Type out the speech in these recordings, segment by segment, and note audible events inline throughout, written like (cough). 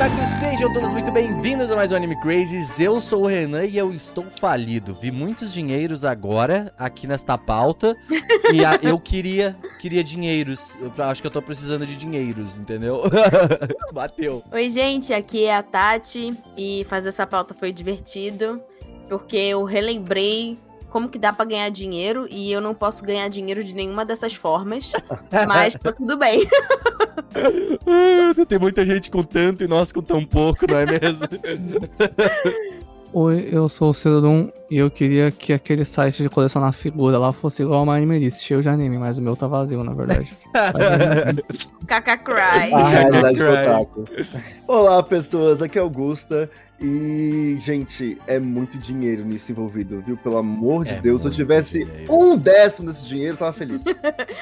otakus, sejam todos muito bem-vindos a mais um Anime Crazes. Eu sou o Renan e eu estou falido. Vi muitos dinheiros agora aqui nesta pauta e a- eu queria queria dinheiros. Eu acho que eu tô precisando de dinheiros, entendeu? (laughs) Bateu. Oi, gente, aqui é a Tati e fazer essa pauta foi divertido porque eu relembrei como que dá pra ganhar dinheiro e eu não posso ganhar dinheiro de nenhuma dessas formas, (laughs) mas tá tudo bem. (laughs) (laughs) Tem muita gente com tanto e nós com tão pouco, não é mesmo? (laughs) Oi, eu sou o Cerodum e eu queria que aquele site de colecionar figura lá fosse igual uma Animalist, cheio de anime, mas o meu tá vazio, na verdade. (laughs) Kaka Cry. A realidade do otaku. Olá, pessoas. Aqui é Augusta. E, gente, é muito dinheiro nisso envolvido, viu? Pelo amor de É Deus, se eu tivesse dinheiro. um décimo desse dinheiro, eu tava feliz.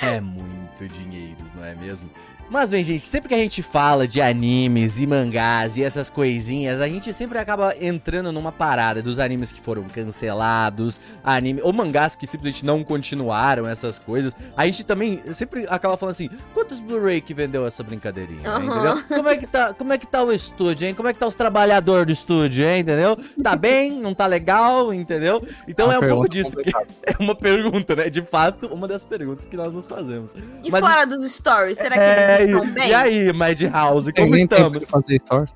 É muito dinheiro, não é mesmo? Mas bem, gente, sempre que a gente fala de animes e mangás e essas coisinhas, a gente sempre acaba entrando numa parada dos animes que foram cancelados, anime, ou mangás que simplesmente não continuaram essas coisas. A gente também sempre acaba falando assim: quantos Blu-ray que vendeu essa brincadeirinha? Aham. Entendeu? Como é, que tá, como é que tá o estúdio, hein? Como é que tá os trabalhadores do estúdio, hein? Entendeu? Tá bem? Não tá legal? Entendeu? Então Uma é um pouco disso. Que (laughs) é uma pergunta, né? De fato, uma das perguntas que nós nos fazemos. E Mas- fora dos stories, será que É, e, estão bem? e aí, Madhouse, como Ninguém estamos? que fazer stories.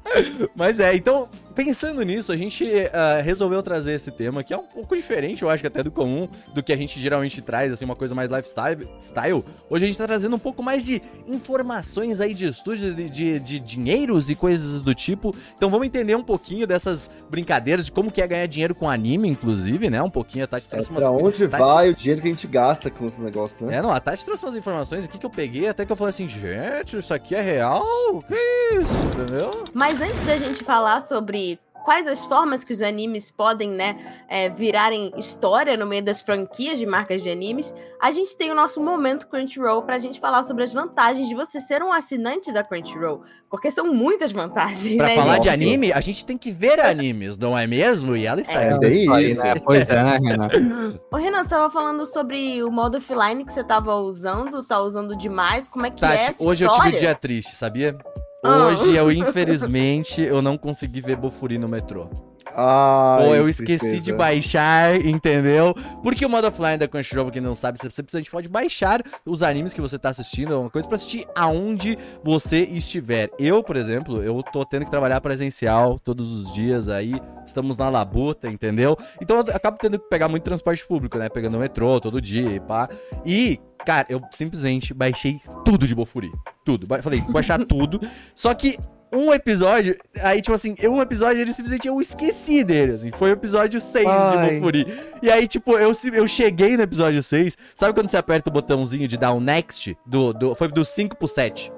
Mas é, então, pensando nisso, a gente ah, resolveu trazer esse tema, que é um pouco diferente, eu acho que até do comum, do que a gente geralmente traz, assim, uma coisa mais lifestyle. Style. Hoje a gente tá trazendo um pouco mais de informações aí de estúdio, de, de, de dinheiros e coisas do tipo. Então vamos entender um pouquinho dessas brincadeiras, de como que é ganhar dinheiro com anime, inclusive, né? Um pouquinho, a Tati É trouxe umas pra onde Tati- vai o dinheiro que a gente gasta com esses negócios, né? É, não, a Tati trouxe umas informações aqui que eu peguei, até que eu falei assim, gente, isso aqui é real? Que isso, entendeu? Mas antes da gente falar sobre quais as formas que os animes podem, né, é, virarem história no meio das franquias de marcas de animes, a gente tem o nosso momento Crunchyroll pra gente falar sobre as vantagens de você ser um assinante da Crunchyroll. Porque são muitas vantagens, Pra né, falar gente? de anime, a gente tem que ver animes, não é mesmo? E ela está É Aí, isso. né? Pois é, né, Renan? Ô, Renan, você tava falando sobre o modo offline que você tava usando, tá usando demais, como é que é Tati, hoje eu tive um dia triste, sabia? Ah. Hoje eu, infelizmente, eu não consegui ver Bofuri no metrô. Ai, Pô, eu que esqueci tristeza. de baixar, entendeu? Porque o modo offline da Crunchyroll, quem não sabe, você simplesmente pode baixar os animes que você tá assistindo, é uma coisa pra assistir aonde você estiver. Eu, por exemplo, eu tô tendo que trabalhar presencial todos os dias aí, estamos na labuta, entendeu? Então eu acabo tendo que pegar muito transporte público, né? Pegando o metrô todo dia e pá. E, cara, eu simplesmente baixei tudo de Bofuri. Tudo. Falei, baixar (laughs) tudo. Só que um episódio, aí, tipo assim, um episódio, ele simplesmente eu esqueci dele, assim. Foi o episódio 6 de Ai. Bofuri. E aí, tipo, eu, eu cheguei no episódio 6. Sabe quando você aperta o botãozinho de dar um next? Do, do, foi do 5 pro 7.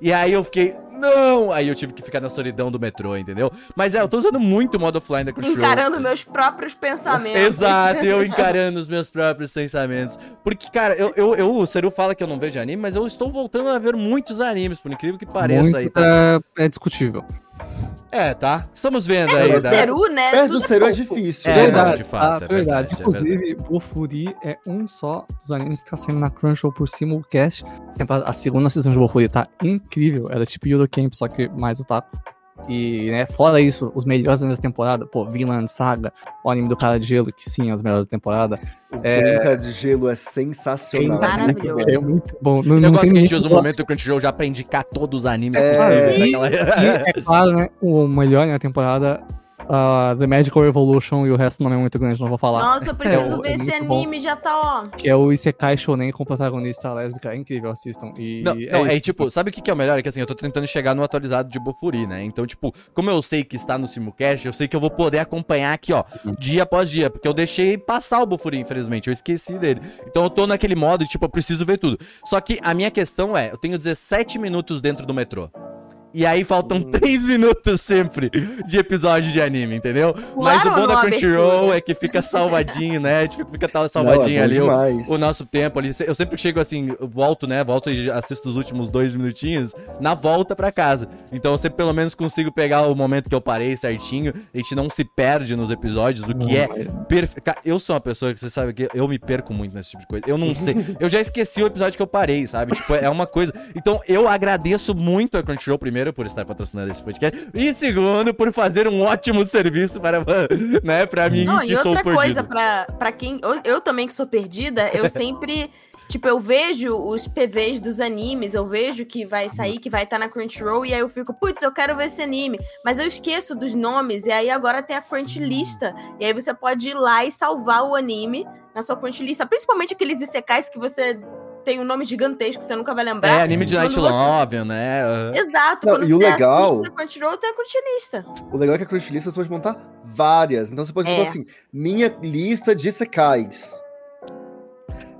E aí eu fiquei, não! Aí eu tive que ficar na solidão do metrô, entendeu? Mas é, eu tô usando muito o modo offline da Crunchyroll. Encarando meus próprios pensamentos. Exato, eu (laughs) encarando os meus próprios pensamentos. Porque, cara, eu, eu, eu- o Seru fala que eu não vejo anime, mas eu estou voltando a ver muitos animes, por incrível que pareça Muito aí, tá? é, é discutível. É, tá? Estamos vendo É, aí, o tá? Seru, né? Perto do Seru é difícil. É, né? não, verdade, de fato, tá? é verdade. verdade, é Inclusive, Bofuri é um só dos animes que tá saindo na Crunchyroll por simulcast. A segunda season de Bofuri tá incrível. Ela é tipo Eurocamp, só que mais otaku. E, né, fora isso, os melhores animes da temporada, pô, Vinland Saga, o anime do cara de gelo, que sim, é os melhores da temporada. O É. Brinca de Gelo é sensacional. Maravilhoso. É É muito bom. Não, Eu não gosto que a gente usa o momento do Crunchyroll já pra indicar todos os animes É. possíveis daquela... E, é claro, né, o melhor na temporada, ah, The Magical Revolution, e o resto não é muito grande, não vou falar. Nossa, eu preciso É, ver é esse muito bom. anime, já tá, ó. Que é o Isekai Shonen com protagonista lésbica. É incrível, assistam. E Não, não, é, tipo, sabe o que, que é o melhor? É que assim, eu tô tentando chegar no atualizado de Bofuri, né? Então, tipo, como eu sei que está no Simulcast, eu sei que eu vou poder acompanhar aqui, ó, dia após dia, porque eu deixei passar o Bofuri, infelizmente, eu esqueci dele. Então eu tô naquele modo de, tipo, eu preciso ver tudo. Só que a minha questão é, eu tenho 17 minutos dentro do metrô. E aí faltam Hum. 3 minutos sempre de episódio de anime, entendeu? Mas o bom da Crunchyroll é que fica salvadinho, né? (laughs) Tipo, fica tal salvadinho Não, é ali o, o nosso tempo ali. Eu sempre chego assim, volto, né? Volto e assisto os últimos dois minutinhos na volta pra casa. Então eu sempre pelo menos consigo pegar o momento que eu parei certinho. A gente não se perde nos episódios, o que é perfeito. Eu sou uma pessoa que você sabe que eu me perco muito nesse tipo de coisa. Eu não sei. (laughs) Eu já esqueci o episódio que eu parei, sabe? Tipo, é uma coisa. Então eu agradeço muito a Crunchyroll primeiro primeiro, por estar patrocinando esse podcast. E segundo, por fazer um ótimo serviço para, (laughs) né, pra mim, Não, que e sou outra perdido. coisa, pra, pra quem. Eu, eu também que sou perdida, eu (laughs) sempre. Tipo, eu vejo os PVs dos animes, eu vejo que vai sair, que vai estar na Crunchyroll, e aí eu fico, putz, eu quero ver esse anime. Mas eu esqueço dos nomes, e aí agora tem a Crunchylista. E aí você pode ir lá e salvar o anime na sua Crunchylista. Principalmente aqueles isekais que você tem um nome gigantesco que você nunca vai lembrar. É, anime de Night você- Novel, né? Exato, Não, quando e o você legal- Crunchyroll, tem a. O legal é que a Crunchylist você pode montar várias. Então você pode É. botar assim: minha lista de secais.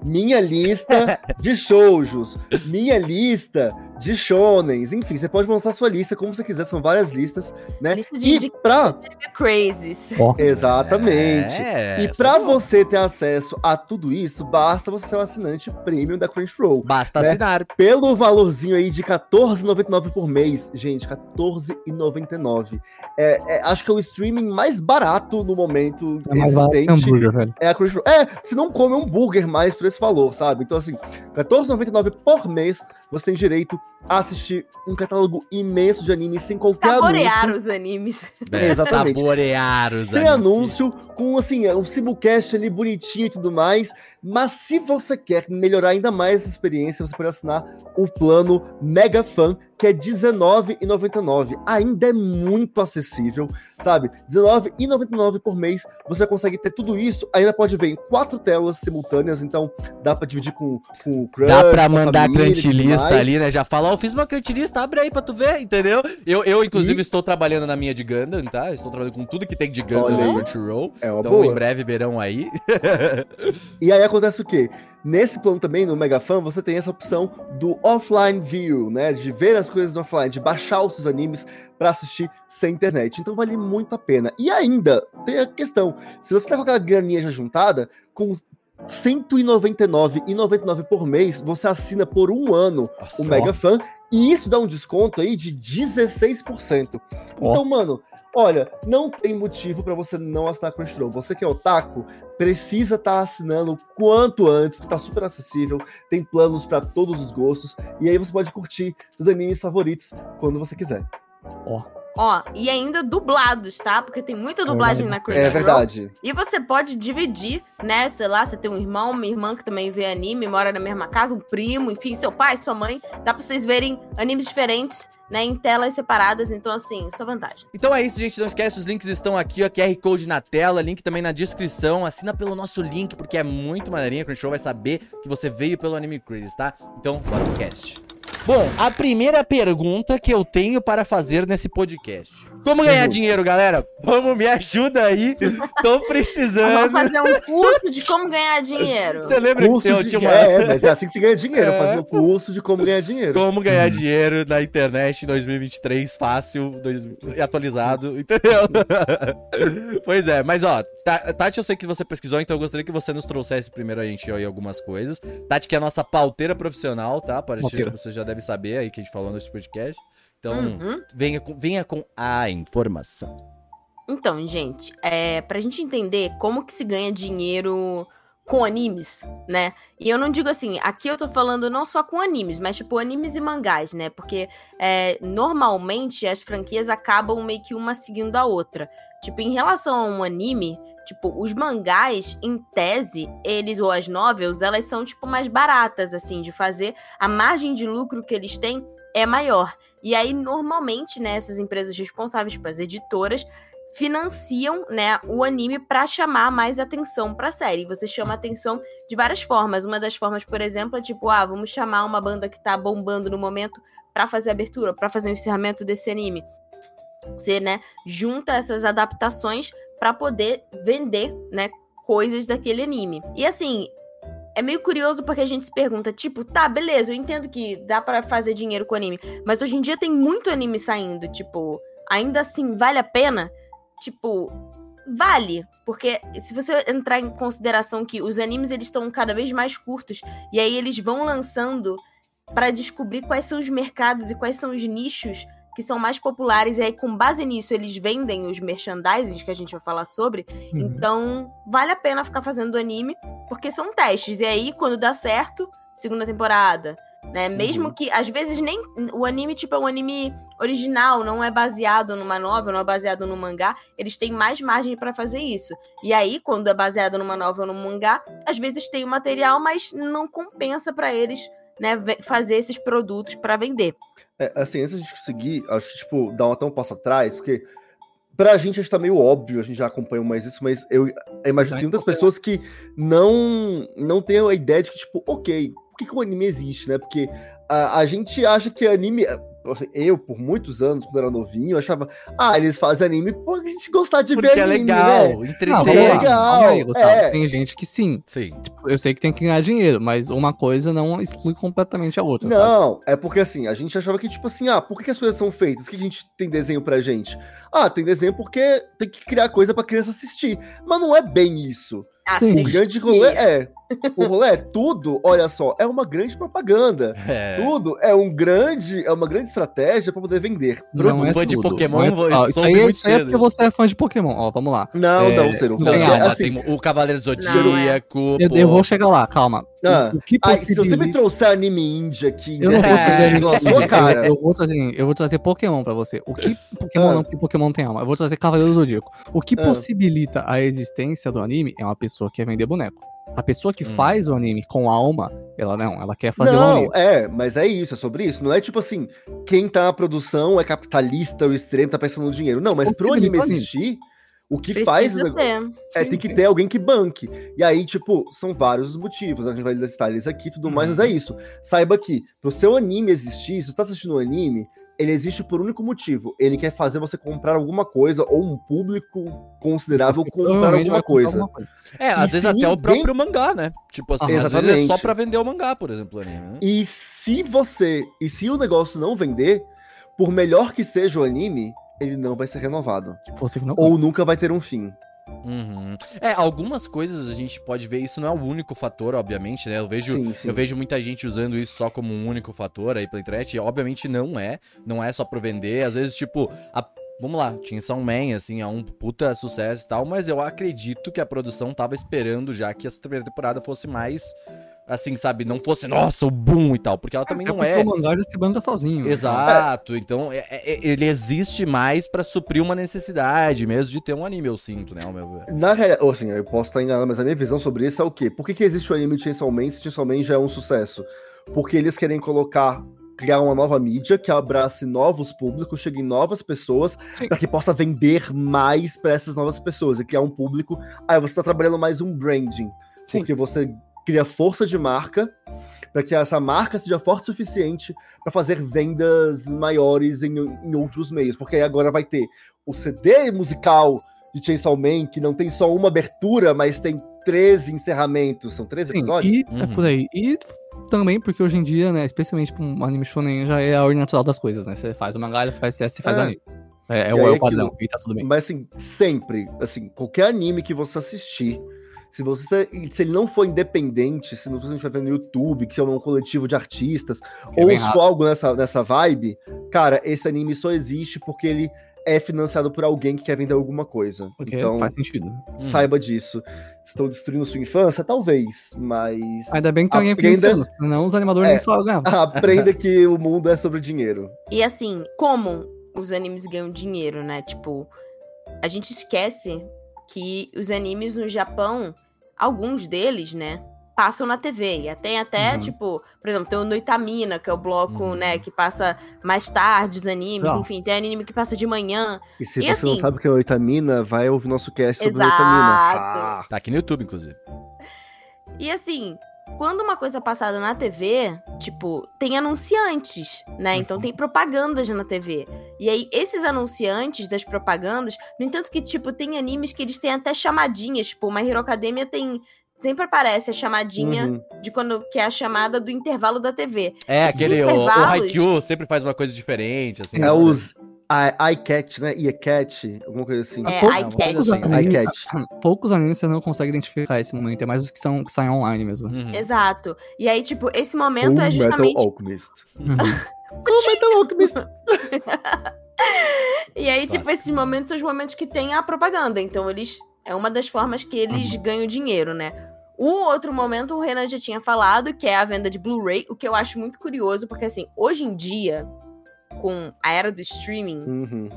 Minha lista (laughs) de shoujos. Minha lista de shonens. Enfim, você pode montar sua lista como você quiser. São várias listas, né? Lista de E pra... Crazies. (laughs) Exatamente. É, E pra é você ter acesso a tudo isso, basta você ser um assinante premium da Crunchyroll. Basta né? assinar. Pelo valorzinho aí de R$14,99 por mês. Gente, R$14,99. É, é, acho que é o streaming mais barato no momento é mais barato que existente. hambúrguer, velho. É a Crunchyroll. É, você não come um hambúrguer mais por esse valor, sabe? Então, assim, R$14,99 por mês, você tem direito assistir um catálogo imenso de animes sem qualquer Saborear anúncio. os animes. É, Exatamente. Saborear os Sem animes. anúncio, com assim, o simulcast ali bonitinho e tudo mais. Mas se você quer melhorar ainda mais essa experiência, você pode assinar o plano Mega Fan, que é R$19,99. Ainda é muito acessível, sabe? R$19,99 por mês, você consegue ter tudo isso. Ainda pode ver em quatro telas simultâneas, então dá pra dividir com, com o Crush, Dá pra mandar a família mais. ali, né? Já fala, ó, eu fiz uma crunchlist, abre aí pra tu ver, entendeu? Eu, eu inclusive, E- estou trabalhando na minha de Gundam, tá? Estou trabalhando com tudo que tem de Gundam Olha na aí. Crunchyroll. É uma Então, boa. em breve verão aí. E aí acontece o quê? Nesse plano também, no Megafan, você tem essa opção do offline view, né? De ver as coisas offline, de baixar os seus animes pra assistir sem internet. Então vale muito a pena. E ainda tem a questão: se você tá com aquela graninha já juntada, com 199,99 por mês, você assina por um ano Nossa, o Megafan, e isso dá um desconto aí de 16%. Ó. Então, mano, olha, não tem motivo pra você não assinar Crunchyroll. Você que é otaku, precisa estar assinando o quanto antes, porque tá super acessível, tem planos pra todos os gostos, e aí você pode curtir seus animes favoritos quando você quiser. Ó, e ainda dublados, tá? Porque tem muita dublagem na É Crunchyroll. verdade. E você pode dividir, né? Sei lá, você tem um irmão, uma irmã que também vê anime, mora na mesma casa, um primo, enfim, seu pai, sua mãe. Dá pra vocês verem animes diferentes, né? Em telas separadas. Então, assim, sua vantagem. Então é isso, gente. Não esquece, os links estão aqui, ó. QR Code na tela, link também na descrição. Assina pelo nosso link, porque é muito maneirinho. A Crunchyroll vai saber que você veio pelo Anime Crazy, tá? Então, bora pro cast. Bom, a primeira pergunta que eu tenho para fazer nesse podcast. Como ganhar dinheiro, galera? Vamos, me ajuda aí. Tô Vamos precisando. (laughs) fazer um curso de como ganhar dinheiro. Você lembra Curso que eu tinha uma... É, mas é assim que se ganha dinheiro, É. fazendo curso de como ganhar dinheiro. Como ganhar dinheiro na internet em 2023, fácil, dois- atualizado, (laughs) entendeu? pois é, mas ó, Ta- Tati, eu sei que você pesquisou, então eu gostaria que você nos trouxesse primeiro a gente aí algumas coisas. Tati, que é a nossa pauteira profissional, tá? Para Pauteira. que você já deve saber aí que a gente falou nesse podcast. Então, Uhum. venha, com, venha com a informação. Então, gente, é, pra gente entender como que se ganha dinheiro com animes, né? E eu não digo assim, aqui eu tô falando não só com animes, mas tipo animes e mangás, né? Porque é, normalmente as franquias acabam meio que uma seguindo a outra. Tipo, em relação a um anime, tipo, os mangás, em tese, eles, ou as novels, elas são, tipo, mais baratas, assim, de fazer. A margem de lucro que eles têm é maior. E aí, normalmente, né, essas empresas responsáveis, tipo, as editoras, financiam, né, o anime pra chamar mais atenção pra série. Você chama atenção de várias formas. Uma das formas, por exemplo, é tipo, ah, vamos chamar uma banda que tá bombando no momento pra fazer a abertura, pra fazer o encerramento desse anime. Você, né, junta essas adaptações pra poder vender, né, coisas daquele anime. E assim, é meio curioso porque a gente se pergunta, tipo, tá, beleza, eu entendo que dá pra fazer dinheiro com anime, mas hoje em dia tem muito anime saindo, tipo, ainda assim vale a pena? Tipo, vale, porque se você entrar em consideração que os animes eles estão cada vez mais curtos e aí eles vão lançando pra descobrir quais são os mercados e quais são os nichos que são mais populares e aí com base nisso eles vendem os merchandising que a gente vai falar sobre. Uhum. Então, vale a pena ficar fazendo anime, porque são testes. E aí, quando dá certo, segunda temporada, né? Mesmo Uhum. que, às vezes, nem o anime, tipo, é um anime original, não é baseado numa novel, não é baseado no mangá, eles têm mais margem pra fazer isso. E aí, quando é baseado numa novel ou num mangá, às vezes tem o material, mas não compensa pra eles, né, fazer esses produtos pra vender. É, assim, antes de seguir, acho que, tipo, dar um- até um passo atrás, porque pra gente acho que tá meio óbvio, a gente já acompanhou mais isso, mas eu, imagino que tem muitas pessoas que não, não têm a ideia de que, tipo, ok, por que, que o anime existe, né? Porque a, a gente acha que anime. Assim, eu, por muitos anos, quando era novinho, eu achava, ah, eles fazem anime porque a gente gostar de Porque ver é anime, legal, né? Entretém. vamos lá, legal, aí, Gustavo. é. Tem gente que sim. Sim. Tipo, eu sei que tem que ganhar dinheiro, mas uma coisa não exclui completamente a outra. sabe? Não, é porque assim, a gente achava que, tipo assim, ah, por que, que as coisas são feitas? Por que a gente tem desenho pra gente? Ah, tem desenho porque tem que criar coisa pra criança assistir. Mas não é bem isso. Sim. O Assistir. grande rolê é. O rolê é tudo, olha só, é uma grande propaganda. É. Tudo é um grande, é uma grande estratégia pra poder vender. Não é fã de Pokémon, não é- vou- Ó, isso soube aí, é- muito aí é cedo. porque você é fã de Pokémon. Ó, vamos lá. Não, É, não, Ciro. não Não, assim, o Cavaleiro Não, Zodíaco. Eu, pô. eu vou chegar lá, calma. Ah, o que Ai, se você me trouxer anime indie aqui, Eu não vou É, trazer anime, (laughs) sua cara. Eu, eu vou trazer, eu vou trazer Pokémon pra você. O que (laughs) Pokémon Ah. não, porque Pokémon tem alma. Eu vou trazer Cavaleiro do Zodíaco. O que Ah. possibilita a existência do anime é uma pessoa que quer vender boneco. A pessoa que Hum. faz o anime com alma, ela não, ela quer fazer o Não, anime. é, mas é isso, é sobre isso. Não é tipo assim, quem tá na produção é capitalista, o extremo tá pensando no dinheiro. Não, mas pro anime existir, o que faz. Precisa o ter. negócio- É, Sim, tem que ter alguém que banque. E aí, tipo, são vários os motivos. A gente vai listar eles aqui e tudo mais, Uhum. mas é isso. Saiba que, pro seu anime existir, se você tá assistindo um anime, ele existe por um único motivo. Ele quer fazer você comprar alguma coisa, ou um público considerável comprar alguma coisa. alguma coisa. É, às E vezes se até o ninguém- próprio mangá, né? Tipo assim, às vezes é Exatamente. só pra vender o mangá, por exemplo, o anime. né? E se você. E se o negócio não vender, por melhor que seja o anime, ele não vai ser renovado. Tipo, você que não. Ou nunca vai ter um fim. Uhum. É, algumas coisas a gente pode ver, isso não é o único fator, obviamente, né? Eu vejo, Sim, sim. eu vejo muita gente usando isso só como um único fator aí pela internet, e obviamente não é, não é só pra vender, às vezes, tipo, a- vamos lá, Chainsaw Man, assim, é um puta sucesso e tal, mas eu acredito que a produção tava esperando já que essa primeira temporada fosse mais, assim, sabe, não fosse, nossa, o boom e tal, porque ela também não porque é... O mangá já se banca sozinho. Exato, então é- é- ele existe mais pra suprir uma necessidade mesmo de ter um anime, eu sinto, né, ao meu ver. Na realidade, assim, eu posso estar enganado, mas a minha visão sobre isso é o quê? Por que, que existe o anime de Chainsaw Man se Chainsaw Man já é um sucesso? Porque eles querem colocar, criar uma nova mídia que abrace novos públicos, chegue em novas pessoas, para que possa vender mais para essas novas pessoas e criar um público. Aí você tá trabalhando mais um branding, Sim. porque você cria força de marca para que essa marca seja forte o suficiente para fazer vendas maiores em, em outros meios, porque aí agora vai ter o CD musical de Chainsaw Man, que não tem só uma abertura, mas tem 13 encerramentos. São 13 Sim, episódios? e é Uhum. por aí. E também porque hoje em dia, né, especialmente pra um anime shonen, já é a ordem natural das coisas, né? Você faz o mangá, ele faz CS, você faz É. o anime. É, é o, é o aquilo- padrão, e tá tudo bem. Mas assim, sempre, assim, qualquer anime que você assistir, se você se ele não for independente, se não você estiver vendo no YouTube, que é um coletivo de artistas, Que é ou se for algo nessa, nessa vibe, cara, esse anime só existe porque ele é financiado por alguém que quer vender alguma coisa. Porque então, faz sentido. Hum. saiba disso. Estão destruindo sua infância? Talvez, mas. Ainda bem que tem alguém aprenda, pensando, senão os animadores É. nem só ganhavam. (laughs) aprenda que o mundo é sobre dinheiro. E assim, como os animes ganham dinheiro, né? Tipo, a gente esquece que os animes no Japão, alguns deles, né? Passam na TV. E tem até, Uhum. tipo, por exemplo, tem o Noitamina, que é o bloco, Uhum. né, que passa mais tarde os animes. Não. Enfim, tem anime que passa de manhã. E se E você não assim- sabe o que é oitamina, vai ouvir nosso cast sobre Exato. oitamina. Tá aqui no YouTube, inclusive. E assim, quando uma coisa é passada na TV, tipo, tem anunciantes, né? Então tem propagandas na TV. E aí, esses anunciantes das propagandas, no entanto que, tipo, tem animes que eles têm até chamadinhas. Tipo, My Hero Academia tem. Sempre aparece a chamadinha Uhum. de quando que é a chamada do intervalo da TV. É, Esses aquele. O, o Haikyuu sempre faz uma coisa diferente, assim. É os I- iCat, né? iCat, alguma coisa assim. É, pouco- iCat. poucos, assim, poucos animes você não consegue identificar esse momento, é mais os que, são, que saem online mesmo. Uhum. Exato. E aí, tipo, esse momento é Full justamente. Metal Alchemist. Uhum. (laughs) Full Metal Alchemist. (laughs) E aí, tipo, esses momentos são os momentos que tem a propaganda. Então, eles. É uma das formas que eles Uhum. ganham dinheiro, né? O outro momento, o Renan já tinha falado, que é a venda de Blu-ray, o que eu acho muito curioso, porque assim, hoje em dia, com a era do streaming, Uhum.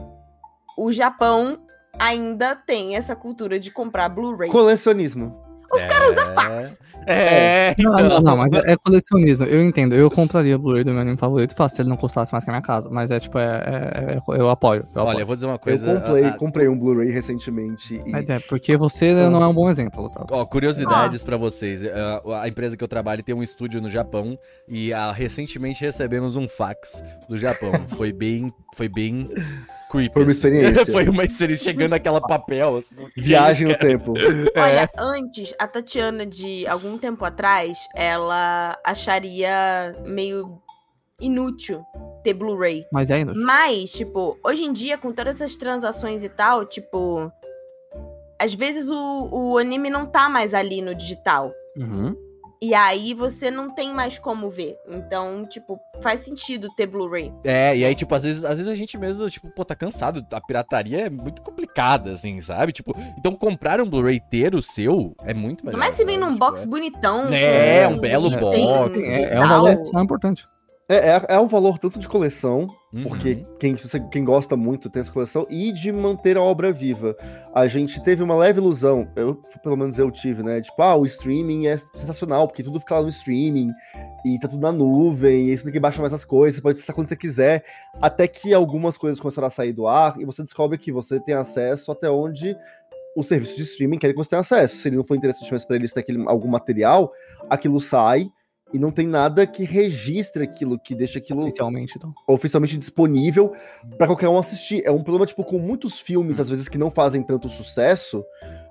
o Japão ainda tem essa cultura de comprar Blu-ray. Colecionismo. Os caras usam fax. É, Não, então. não, não, mas é, é colecionismo. Eu entendo. Eu compraria o Blu-ray do meu anime favorito fácil se ele não custasse mais que a minha casa. Mas é tipo, é, é- é- eu apoio. Eu Olha, apoio. eu vou dizer uma Eu coisa. comprei, a- a- comprei um Blu-ray recentemente. E... Mas é, porque você não é um bom exemplo, Gustavo. Ó, curiosidades pra vocês. A, a empresa que eu trabalho tem um estúdio no Japão e ah, recentemente recebemos um fax do Japão. (laughs) foi bem, foi bem creepy. Foi uma assim. experiência. (laughs) foi uma experiência chegando naquela papel. Assim, Viagem no tempo. Olha, antes, a Tatiana, de algum tempo atrás, ela acharia meio inútil ter Blu-ray. Mas é inútil. Mas, tipo, hoje em dia, com todas essas transações e tal, tipo. Às vezes o, o anime não tá mais ali no digital. Uhum. E aí você não tem mais como ver. Então, tipo, faz sentido ter Blu-ray. É, e aí, tipo, às vezes, às vezes a gente mesmo, tipo, pô, tá cansado. A pirataria é muito complicada, assim, sabe? Tipo, então comprar um Blu-ray ter o seu é muito melhor. Mas se vem num Tipo, box é- bonitão. É, com um belo box. É, é um valor adicional importante. É, é, é um valor tanto de coleção, Uhum. porque quem, quem gosta muito tem essa coleção, e de manter a obra viva. A gente teve uma leve ilusão, eu, pelo menos eu tive, né? Tipo, ah, o streaming é sensacional, porque tudo fica lá no streaming, e tá tudo na nuvem, e você tem que baixar mais as coisas, você pode acessar quando você quiser. Até que algumas coisas começaram a sair do ar, e você descobre que você tem acesso até onde o serviço de streaming quer que você tenha acesso. Se ele não for interessante mais pra eles ter aquele, algum material, aquilo sai. E não tem nada que registre aquilo, que deixa aquilo Oficialmente, então. oficialmente disponível pra qualquer um assistir. É um problema, tipo, com muitos filmes, às vezes, que não fazem tanto sucesso,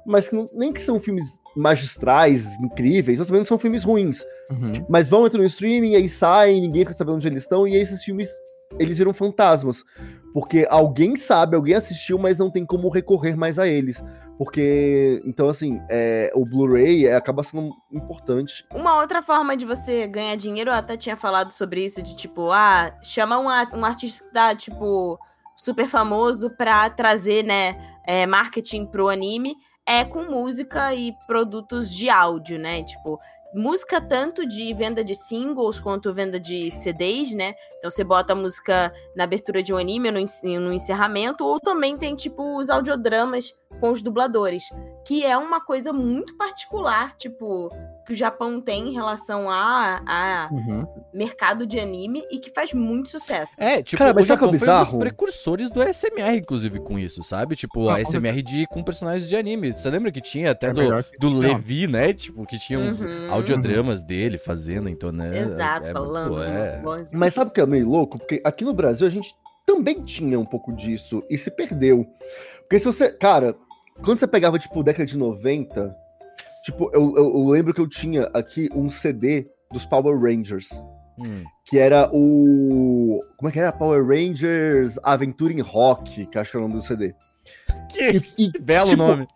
mas que não- nem que são filmes magistrais, incríveis, mas também não são filmes ruins. Uhum. Mas vão entrar no streaming, aí saem, ninguém fica sabendo onde eles estão, e aí esses filmes, eles viram fantasmas. Porque alguém sabe, alguém assistiu, mas não tem como recorrer mais a eles. Porque, então, assim, é, o Blu-ray é, acaba sendo importante. Uma outra forma de você ganhar dinheiro, eu até tinha falado sobre isso, de tipo, ah, chama um, um artista que tá, tipo, super famoso pra trazer, né, é, marketing pro anime, é com música e produtos de áudio, né? Tipo, música tanto de venda de singles quanto venda de CDs, né? Então você bota a música na abertura de um anime, no, en- no encerramento, ou também tem, tipo, os audiodramas com os dubladores, que é uma coisa muito particular, tipo, que o Japão tem em relação a, a Uhum. mercado de anime e que faz muito sucesso. É, tipo, Cara, mas o sabe Japão é foi um dos precursores do ASMR, inclusive, com isso, sabe? Tipo, Ah, a com ASMR de, com personagens de anime. Você lembra que tinha até É do, do. Levi, né? Tipo, que tinha uns Uhum. audiodramas dele fazendo, entonando. Exato, é, falando. muito- é. Mas sabe o que é meio louco? Porque aqui no Brasil a gente também tinha um pouco disso e se perdeu. Porque se você. Cara, quando você pegava, tipo, década de 90, tipo, eu, eu- eu lembro que eu tinha aqui um CD dos Power Rangers. Hum. Que era o. Como é que era? Power Rangers Aventura em Rock, que acho que é o nome do CD. Que, E, que (laughs) belo tipo, nome.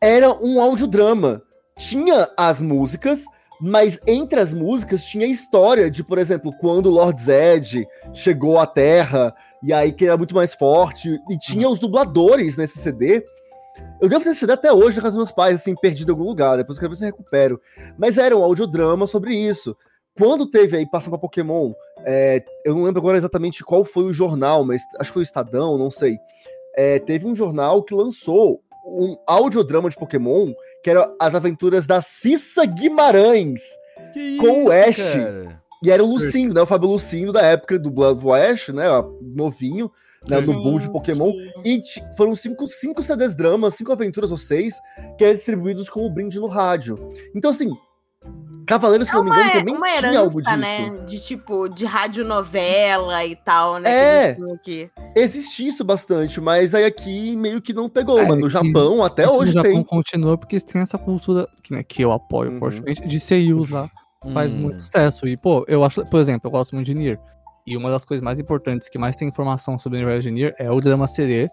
era um audiodrama. Tinha as músicas, mas entre as músicas tinha a história de, por exemplo, quando o Lord Zed chegou à Terra, e aí que era muito mais forte, e tinha os dubladores nesse CD. Eu devo ter CD até hoje na casa dos meus pais, assim, perdido em algum lugar, depois eu quero ver se eu recupero. Mas era um audiodrama sobre isso. Quando teve aí, passando pra Pokémon, é, eu não lembro agora exatamente qual foi o jornal, mas acho que foi o Estadão, não sei. É, teve um jornal que lançou um audiodrama de Pokémon que era as aventuras da Cissa Guimarães. Que com o Ash. cara? E era o Lucindo, né? O Fábio Lucindo da época do Blood Ash, né? Novinho, né? Do boom de Pokémon. E foram cinco, cinco CDs dramas, cinco aventuras ou seis, que eram distribuídos como brinde no rádio. Então, assim, Cavaleiro, se não me engano, É também uma tinha herança, algo disso. né? De tipo, de radionovela e tal, né? É. que tem. Existe isso bastante, mas aí aqui meio que não pegou, É, mas no Japão até hoje no Japão tem. continua porque têm essa cultura que, né, que eu apoio Uhum. fortemente de seiyus lá. Faz Hum. muito sucesso. E, pô, eu acho, por exemplo, eu gosto muito de Nier. E uma das coisas mais importantes que mais tem informação sobre o universo de Nier é o drama CD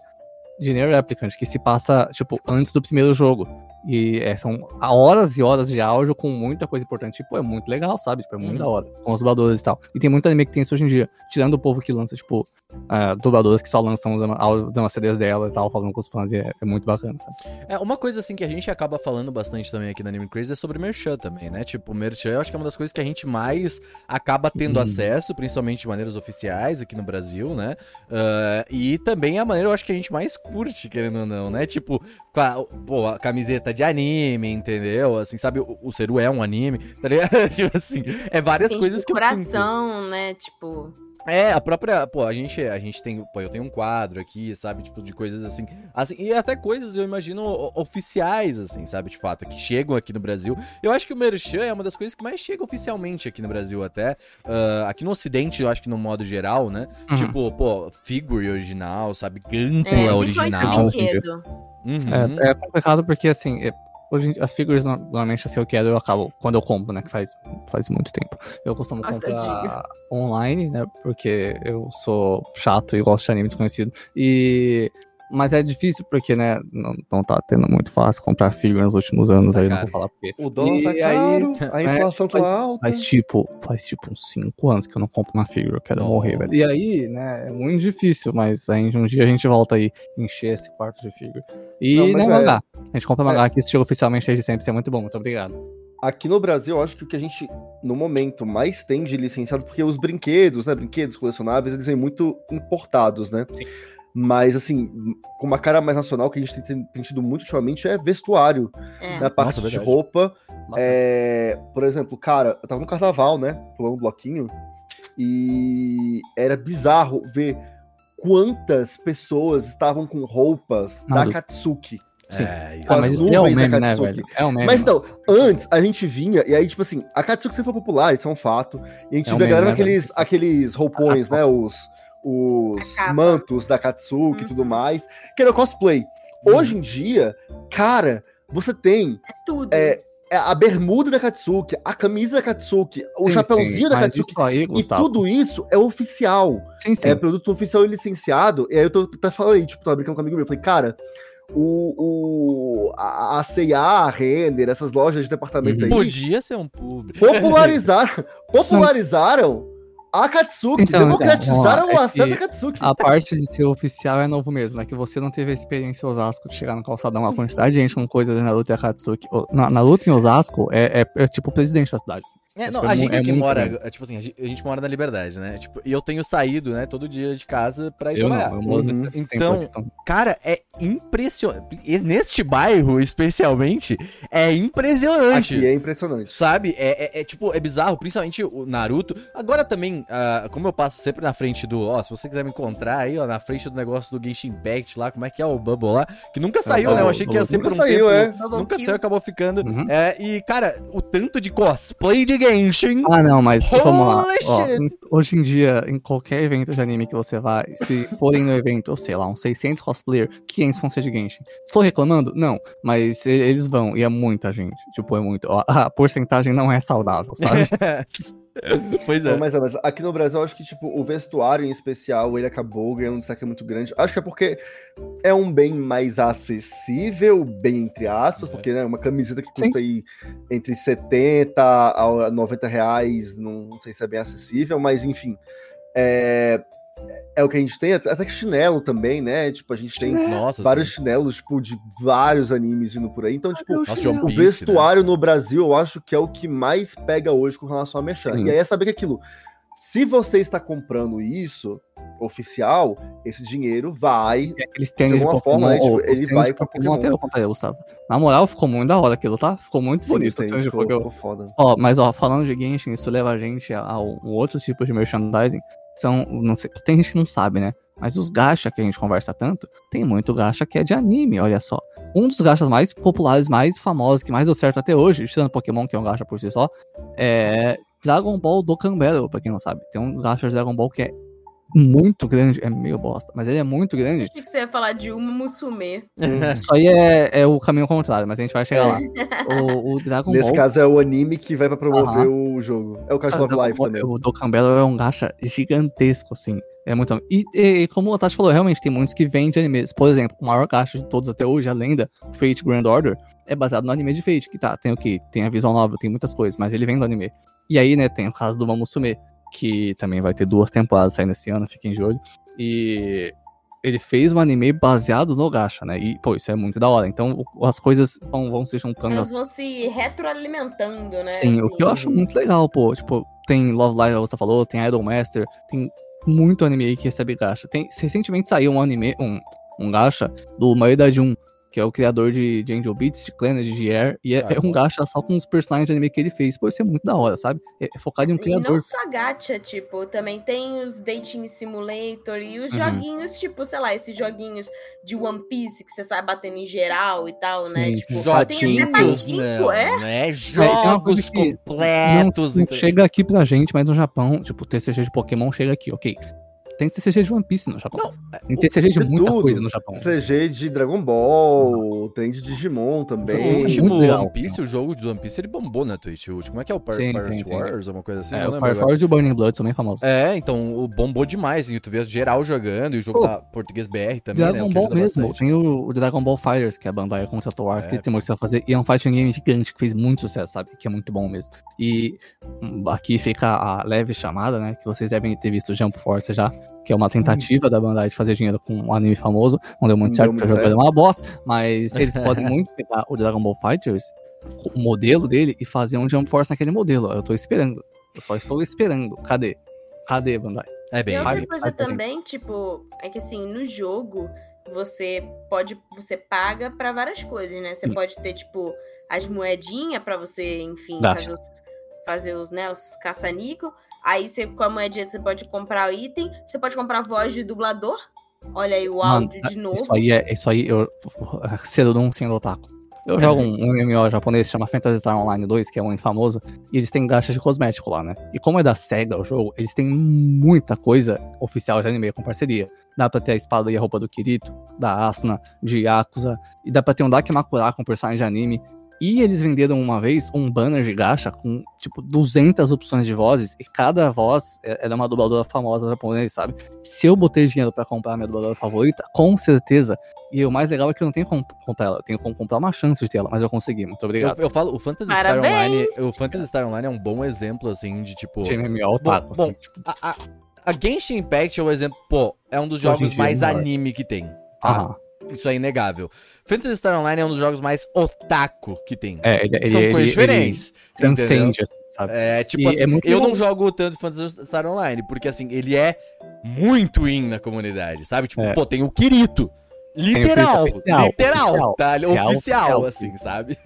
de Nier Replicant, que se passa, tipo, antes do primeiro jogo. E é, são horas e horas de áudio com muita coisa importante. Tipo, é muito legal, sabe? Tipo, é muito Uhum. da hora. Com os dubladores e tal. E tem muito anime que tem isso hoje em dia. Tirando o povo que lança, tipo, ah, dubladores que só lançam os as CDs dela e tal, falando com os fãs. E é, é muito bacana, sabe? É, uma coisa assim que a gente acaba falando bastante também aqui na Anime Crazy é sobre merchan também, né? Tipo, merchan eu acho que é uma das coisas que a gente mais acaba tendo Uhum. acesso, principalmente de maneiras oficiais aqui no Brasil, né? Ah, e também a maneira eu acho que a gente mais curte, querendo ou não, né? Tipo, a, pô, a camiseta de anime, entendeu? Assim, sabe? O, o Seru é um anime, tá ligado? (laughs) tipo assim, é várias Tem coisas que eu sinto. coração, né? Tipo. É, a própria, pô, a gente, a gente tem, pô, eu tenho um quadro aqui, sabe, tipo, de coisas assim, assim, e até coisas, eu imagino, oficiais, assim, sabe, de fato, que chegam aqui no Brasil. Eu acho que o Merchan é uma das coisas que mais chega oficialmente aqui no Brasil, até, Ah, aqui no Ocidente, eu acho que no modo geral, né, Uhum. tipo, pô, figure original, sabe, Gunpla É, original. brinquedo. Uhum. É, é complicado porque, assim, é- hoje as figuras no- normalmente assim eu quero, eu acabo quando eu compro, né? Que faz, faz muito tempo. Eu costumo Ah, comprar tadinho. online, né? Porque eu sou chato e gosto de anime desconhecido. E. Mas é difícil porque, né? Não, não tá tendo muito fácil comprar figura nos últimos anos. Tá aí eu não vou falar porque. O dólar E tá aí, caro, a é, inflação tá faz- alta. Faz tipo, faz tipo uns 5 anos que eu não compro uma figura, eu quero Nossa. morrer, velho. E aí, né, é muito difícil, mas aí um dia a gente volta aí, encher esse quarto de figura. E, Não, né, é- mangá. A gente compra é. mangá que chega oficialmente desde sempre, isso é muito bom, muito obrigado. Aqui no Brasil, eu acho que o que a gente, no momento, mais tem de licenciado, porque os brinquedos, né? Brinquedos colecionáveis, eles vêm muito importados, né? Sim. Mas, assim, com uma cara mais nacional, que a gente tem, tem tido muito ultimamente é vestuário. É. Na parte Nossa, de verdade. roupa. É, por exemplo, cara, eu tava no carnaval, né? Pulando um bloquinho. E era bizarro ver quantas pessoas estavam com roupas da Naruto. Katsuki. Sim. É, Ah, as mas é um nuvens da meme, né, Katsuki. velho? É um meme. Mas não, antes a gente vinha, e aí, tipo assim, a Katsuki sempre foi popular, isso é um fato. E a gente É um vê a galera meme, com né, aqueles, aqueles roupões, né? Os, os mantos da Katsuki e tudo Uhum. mais, que era cosplay. Hoje em dia, cara, você tem É tudo. é, a bermuda da Katsuki, a camisa da Katsuki, o Sim, chapeuzinho sim, da Katsuki. isso aí, E tudo isso é oficial. Sim, sim. É produto oficial e licenciado. E aí eu tô até falando aí, tipo, tava brincando com um amigo meu. Eu falei, cara, o, o, a, a C&A, a Render, essas lojas de departamento Uhum. aí, Podia ser um público. (laughs) popularizaram, popularizaram a Katsuki, Então, então, democratizaram lá, o é acesso que à Katsuki. A parte de ser oficial é novo mesmo, é que você não teve a experiência em Osasco de chegar no calçadão, a quantidade de gente com coisas de Naruto e Na, Naruto em Osasco é, é, é tipo o presidente da cidade. assim. É, não, Tipo, a é gente é muito mora, é, tipo assim, a gente, a gente mora na Liberdade, né? Tipo, e eu tenho saído, né, todo dia de casa pra ir Eu trabalhar. não, eu moro Uhum. Então, tempo, então, Cara, é impressionante. Neste bairro, especialmente, é impressionante. Aqui é impressionante. Sabe? É, é- é, tipo, é bizarro, principalmente o Naruto. Agora também, ah, como eu passo sempre na frente do. Ó, se você quiser me encontrar aí, ó, na frente do negócio do Genshin Impact lá, como é que é o Bubble lá? Que nunca saiu, né? Eu achei que ia ser por um saiu, tempo. é. Nunca saiu, acabou ficando. Uhum. É, e, cara, o tanto de cosplay de Genshin. Ah, não, mas vamos lá. Ó, hoje em dia, em qualquer evento de anime que você vai, se forem no evento, sei lá, uns 600 cosplayer, 500 vão ser de Genshin. Estou reclamando? Não, mas eles vão, e é muita gente. Tipo, é muito. ó, A porcentagem não é saudável, sabe? (laughs) (laughs) pois é. Não, mas, é, mas aqui no Brasil, eu acho que tipo, o vestuário em especial, ele acabou ganhando um destaque muito grande. Acho que é porque é um bem mais acessível, bem entre aspas, É. porque né, uma camiseta que custa aí entre 70 a 90 reais, não sei se é bem acessível, mas enfim. É, é o que a gente tem, até que chinelo também, né? Tipo, a gente tem Nossa, vários sim. chinelos, tipo, de vários animes vindo por aí. Então, tipo, Nossa, o né? vestuário no Brasil, eu acho que é o que mais pega hoje com relação a merchan. Sim. E aí é saber que aquilo, se você está comprando isso oficial, esse dinheiro vai. Aqueles tênis de alguma Pokémon. forma, né, tipo, ele vai pra Pokémon Pokémon. até eu comprei, Gustavo. Na moral, ficou muito da hora aquilo, tá? Ficou muito Sim, bonito. o tem, tênis ficou, ficou foda. Ó, mas ó, falando de Genshin, isso leva a gente a, a um outro tipo de merchandising. São, não sei, tem gente que não sabe, né? Mas os gacha que a gente conversa tanto, tem muito gacha que é de anime, olha só. Um dos gachas mais populares, mais famosos, que mais deu certo até hoje, tirando Pokémon, que é um gacha por si só, é Dragon Ball Dokkan Battle, pra quem não sabe. Tem um gacha de Dragon Ball que é muito grande, é meio bosta, mas ele é muito grande. Achei que você ia falar de uma Musume. Isso aí é, é o caminho contrário, mas a gente vai chegar lá. É. (laughs) O, o Dragon Nesse Ball caso é o anime que vai pra promover o jogo. É o caso Dragon Life também. O Dokkan Battle é um gacha gigantesco, assim. É muito. E, e como o Tati falou, realmente tem muitos que vêm de animes. Por exemplo, o maior gacha de todos até hoje, a lenda, Fate Grand Order, é baseado no anime de Fate, que tá, tem o que? Tem a visual novel, tem muitas coisas, mas ele vem do anime. E aí, né, tem o caso do Mamusume, que também vai ter duas temporadas saindo esse ano, fiquem de olho. E ele fez um anime baseado no gacha, né? E, pô, isso é muito da hora. Então, as coisas vão, vão se juntando. Elas as- vão se retroalimentando, né? Sim, o que eu acho muito legal, pô. Tipo, tem Love Live, você falou, tem Idol Master, tem muito anime aí que recebe gacha. Tem, recentemente saiu um anime, um, um gacha do Maeda Jun, que é o criador de, de Angel Beats, de Clannad, de Air, e é, é um gacha só com os personagens de anime que ele fez. Pô, isso é muito da hora, sabe? É, é focado em um E criador. não só gacha, tipo, também tem os Dating Simulator e os Uhum. joguinhos, tipo, sei lá, esses joguinhos de One Piece que você sai batendo em geral e tal, né? Sim, tipo, sim. tem até Joguinhos, não, é? né? uma Jogos completos. Não, não chega aqui pra gente, mas no Japão, tipo, TCG de Pokémon chega aqui, ok. Tem TCG de One Piece no Japão. tem TCG de de muita tudo. coisa no Japão. CG de Dragon Ball, tem de Digimon O também. último muito legal. One Piece, o jogo do One Piece, ele bombou na Twitch. O último, como é que é o Sim, Pirate sim, sim. Wars? Uma coisa assim, é, não o agora. Force e o Burning Blood são bem famosos. É, então, o bombou demais. E tu vê geral jogando, e o jogo Pô, tá português BR também, né? Dragon o que Ball mesmo. bastante. Tem o, o Dragon Ball Fighters, que a Bandai contratou o É. Arc, que eles têm muito que fazer. E é um fighting game gigante, que fez muito sucesso, sabe? Que é muito bom mesmo. E hum, aqui fica a leve chamada, né? Que vocês devem ter visto Jump Force já. Que é uma tentativa da Bandai de fazer dinheiro com um anime famoso. Não deu muito certo, porque o jogo era uma bosta. Mas eles podem (laughs) muito pegar o Dragon Ball Fighters, o modelo dele, e fazer um Jump Force naquele modelo. Eu tô esperando. Eu só estou esperando. Cadê? Cadê, Bandai? É bem. E outra coisa também. também, tipo, é que assim, no jogo, você pode. Você paga pra várias coisas, né? Você Sim. pode ter, tipo, as moedinhas pra você, enfim, Gacha. fazer os, fazer os, né, os caça-níquel. Aí você, com a moedinha, você pode comprar item. Você pode comprar voz de dublador. Olha aí o Mano, áudio de novo. Isso aí é. Isso aí, eu. (laughs) Cedo um sendo otaku. Eu jogo um, um MMO japonês que chama Phantasy Star Online 2, que é muito famoso, e eles têm gachas de cosmético lá, né? E como é da SEGA o jogo, eles têm muita coisa oficial de anime com parceria. Dá pra ter a espada e a roupa do Kirito, da Asuna, de Yakuza, e dá pra ter um Dakimakura com personagem de anime. E eles venderam uma vez um banner de gacha com, tipo, 200 opções de vozes, e cada voz é- era uma dubladora famosa japonesa, sabe? Se eu botei dinheiro pra comprar a minha dubladora favorita, com certeza. E o mais legal é que eu não tenho como comprar ela, eu tenho como comprar uma chance de ter ela, mas eu consegui, muito Eu, obrigado. eu falo, o Phantasy Star! Online. O Phantasy Star Online é um bom exemplo, assim, de tipo. De MMO otaku, bom, assim, tipo, A, a, a Genshin Impact é um exemplo, pô, é um dos jogos é mais anime que tem. Tá? aham. Isso é inegável. Phantasy Star Online é um dos jogos mais otaku que tem. É, ele, ele, São ele- coisas ele diferentes. entendeu? Transcende, assim, sabe? É, tipo E assim, é eu não legal. jogo tanto Phantasy Star Online, porque assim, ele é muito in na comunidade, sabe? Tipo, É. pô, tem o Kirito. Literal, oficial, literal, oficial, tá? Oficial, oficial, assim, sabe?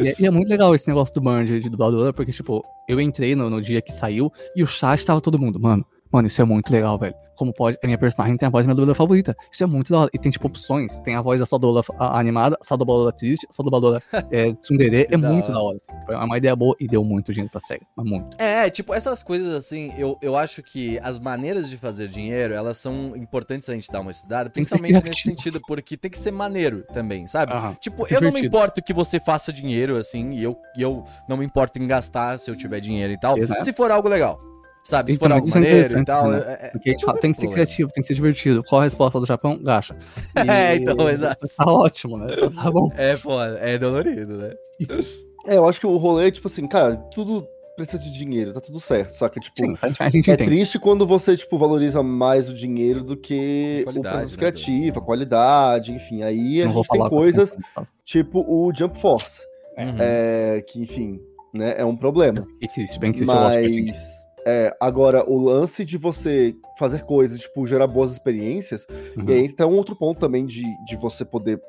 E, é- e é muito legal esse negócio do de, de dubladora, porque, tipo, eu entrei no, no dia que saiu e o chat tava todo mundo, mano, mano, isso é muito legal, velho. Como pode. A minha personagem tem a voz da minha dubladora favorita. Isso é muito da hora. E tem, tipo, opções. Tem a voz da sua dubladora animada, sua dubladora triste, sua dubladora (laughs) é, tsundere. É muito da hora. Assim. Foi uma ideia boa e deu muito dinheiro pra SEGA. Mas muito. É, tipo, essas coisas assim, eu, eu acho que as maneiras de fazer dinheiro, elas são importantes a gente dar uma estudada, principalmente nesse sentido, porque tem que ser maneiro também, sabe? Aham. Tipo, eu não me importo que você faça dinheiro, assim, e eu, e eu não me importo em gastar se eu tiver dinheiro e tal, Exato. se for algo legal. Sabe? Se Então, for algo é maneiro e tal. né? é- é- Porque a gente fala, tem que ser problema. criativo, tem que ser divertido. Qual a resposta do Japão? Gacha. (laughs) É, então, exato. Tá ótimo, né? Tá bom. É foda, é dolorido, né? (laughs) É, eu acho que o rolê, tipo assim, cara, tudo precisa de dinheiro, tá tudo certo, saca? Tipo, Sim, a gente é entende. triste quando você, tipo, valoriza mais o dinheiro do que o processo né, criativo, a qualidade, enfim. Aí a Não vou gente tem coisas sabe? tipo o Jump Force, Uhum. é, que, enfim, né, é um problema. Que triste, bem triste. eu gosto de Mas, é, agora, o lance de você fazer coisas, tipo, gerar boas experiências, Uhum. e aí tem um outro ponto também de, de você poder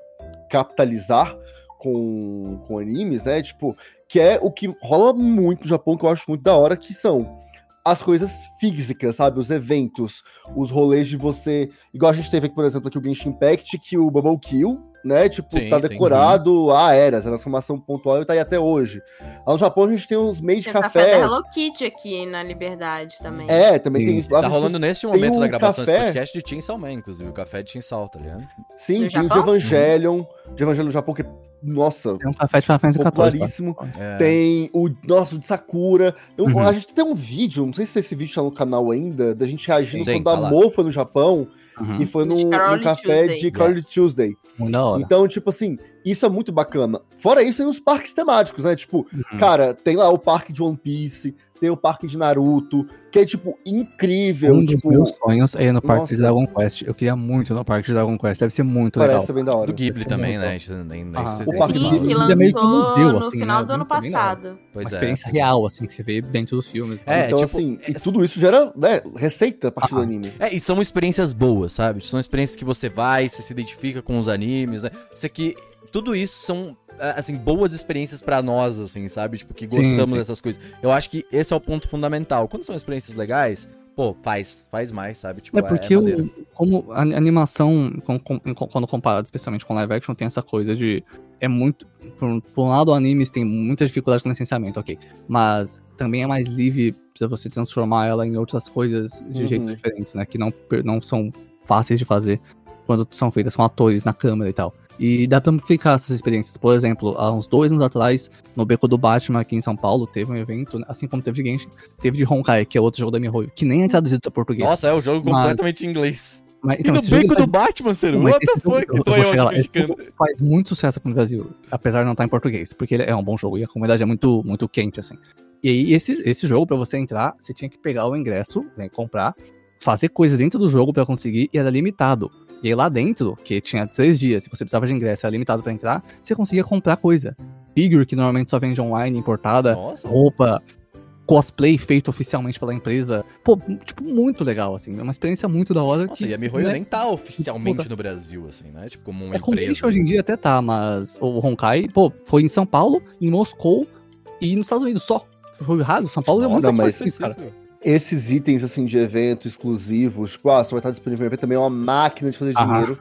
capitalizar com, com animes, né? Tipo, que é o que rola muito no Japão, que eu acho muito da hora, que são as coisas físicas, sabe? Os eventos, os rolês de você. Igual a gente teve aqui, por exemplo, aqui o Genshin Impact, que o Bubble Kill, né? Tipo, Sim, tá sim. decorado há eras, era uma ação pontual e tá aí até hoje. Lá no Japão a gente tem uns meios de Tem o café da cafés. Hello Kitty aqui na Liberdade também. É, também tem Sim. isso. Lá Tá rolando nesse tem momento um da gravação café- desse podcast de Chainsaw Man, inclusive, o café de Chainsaw, tá ligado? Sim, No tem o de? Evangelion, de Evangelion no Japão, que, nossa, Tem um café de Final Fantasy popularíssimo. É. Tem o nosso de Sakura. Eu- Uhum. A gente tem um vídeo, não sei se esse vídeo tá no canal ainda, da gente reagindo Sim, quando tá a lá. Mo foi no Japão Uhum. e foi no, De no Carole café Tuesday. de Carly Tuesday. Da hora. Então, tipo assim, Isso é muito bacana. Fora isso, tem os parques temáticos, né? Tipo, Uhum. cara, tem lá o parque de One Piece, tem o parque de Naruto, que é, tipo, incrível. Um dos tipo, meus sonhos é ir no parque Nossa. de Dragon Quest. Eu queria muito ir no parque de Dragon Quest. Deve ser muito parece legal. também da hora. Do Ghibli também, né? bom. A gente nem, nem Ah, o parque Sim, que Ele é lançou meio que um museu, no assim, final né? do ano Bem passado. Pois Uma é. experiência real, assim, que você vê dentro dos filmes. É, então, tipo, assim, e é- tudo isso gera né, receita a partir do Ah. anime. É, e são experiências boas, sabe? São experiências que você vai, você se identifica com os animes, né? Isso aqui, tudo isso são, ah, assim, boas experiências pra nós, assim, sabe? Tipo, que Sim, gostamos sim. dessas coisas. Eu acho que esse é o ponto fundamental. Quando são experiências legais, pô, faz, faz mais, sabe? Tipo, É porque o- maneiro. como a animação, com- com- quando comparado especialmente com live action, tem essa coisa de. É muito. Por, por um lado, animes tem muita dificuldade com licenciamento, ok. Mas também é mais livre pra você transformar ela em outras coisas de Uhum. jeitos diferentes, né? Que não, não são fáceis de fazer quando são feitas com atores na câmera e tal. E dá pra amplificar essas experiências. Por exemplo, há uns dois anos atrás, no Beco do Batman, aqui em São Paulo, teve um evento, assim como teve de Genshin, teve de Honkai, que é outro jogo da MiHoYo, que nem é traduzido pra português. Nossa, é o jogo Mas- completamente em inglês. Mas, E então, no esse jogo beco faz- do Batman, Seru? What the fuck? eu eu chegar lá. faz muito sucesso aqui no Brasil, apesar de não estar em português, porque ele é um bom jogo e a comunidade é muito, muito quente, assim. E aí, esse, esse jogo, pra você entrar, você tinha que pegar o ingresso, né, comprar, fazer coisa dentro do jogo pra conseguir, e era limitado. E aí lá dentro, que tinha três dias, se você precisava de ingresso, era limitado pra entrar, você conseguia comprar coisa. Figure, que normalmente só vende online, importada, Nossa. roupa, cosplay feito oficialmente pela empresa. Pô, tipo, muito legal, assim. É uma experiência muito da hora. Nossa, que, e a MiHoYo né, nem tá oficialmente Disputa. no Brasil, assim, né? Tipo, como uma É empresa. hoje em dia até tá, mas o Honkai, pô, foi em São Paulo, em Moscou e nos Estados Unidos só. Foi raro, São Paulo é uma Nossa, Não, mas- cara. Esses itens, assim, de evento exclusivos, tipo, ah, só vai estar disponível em evento, também é uma máquina de fazer Aham. dinheiro.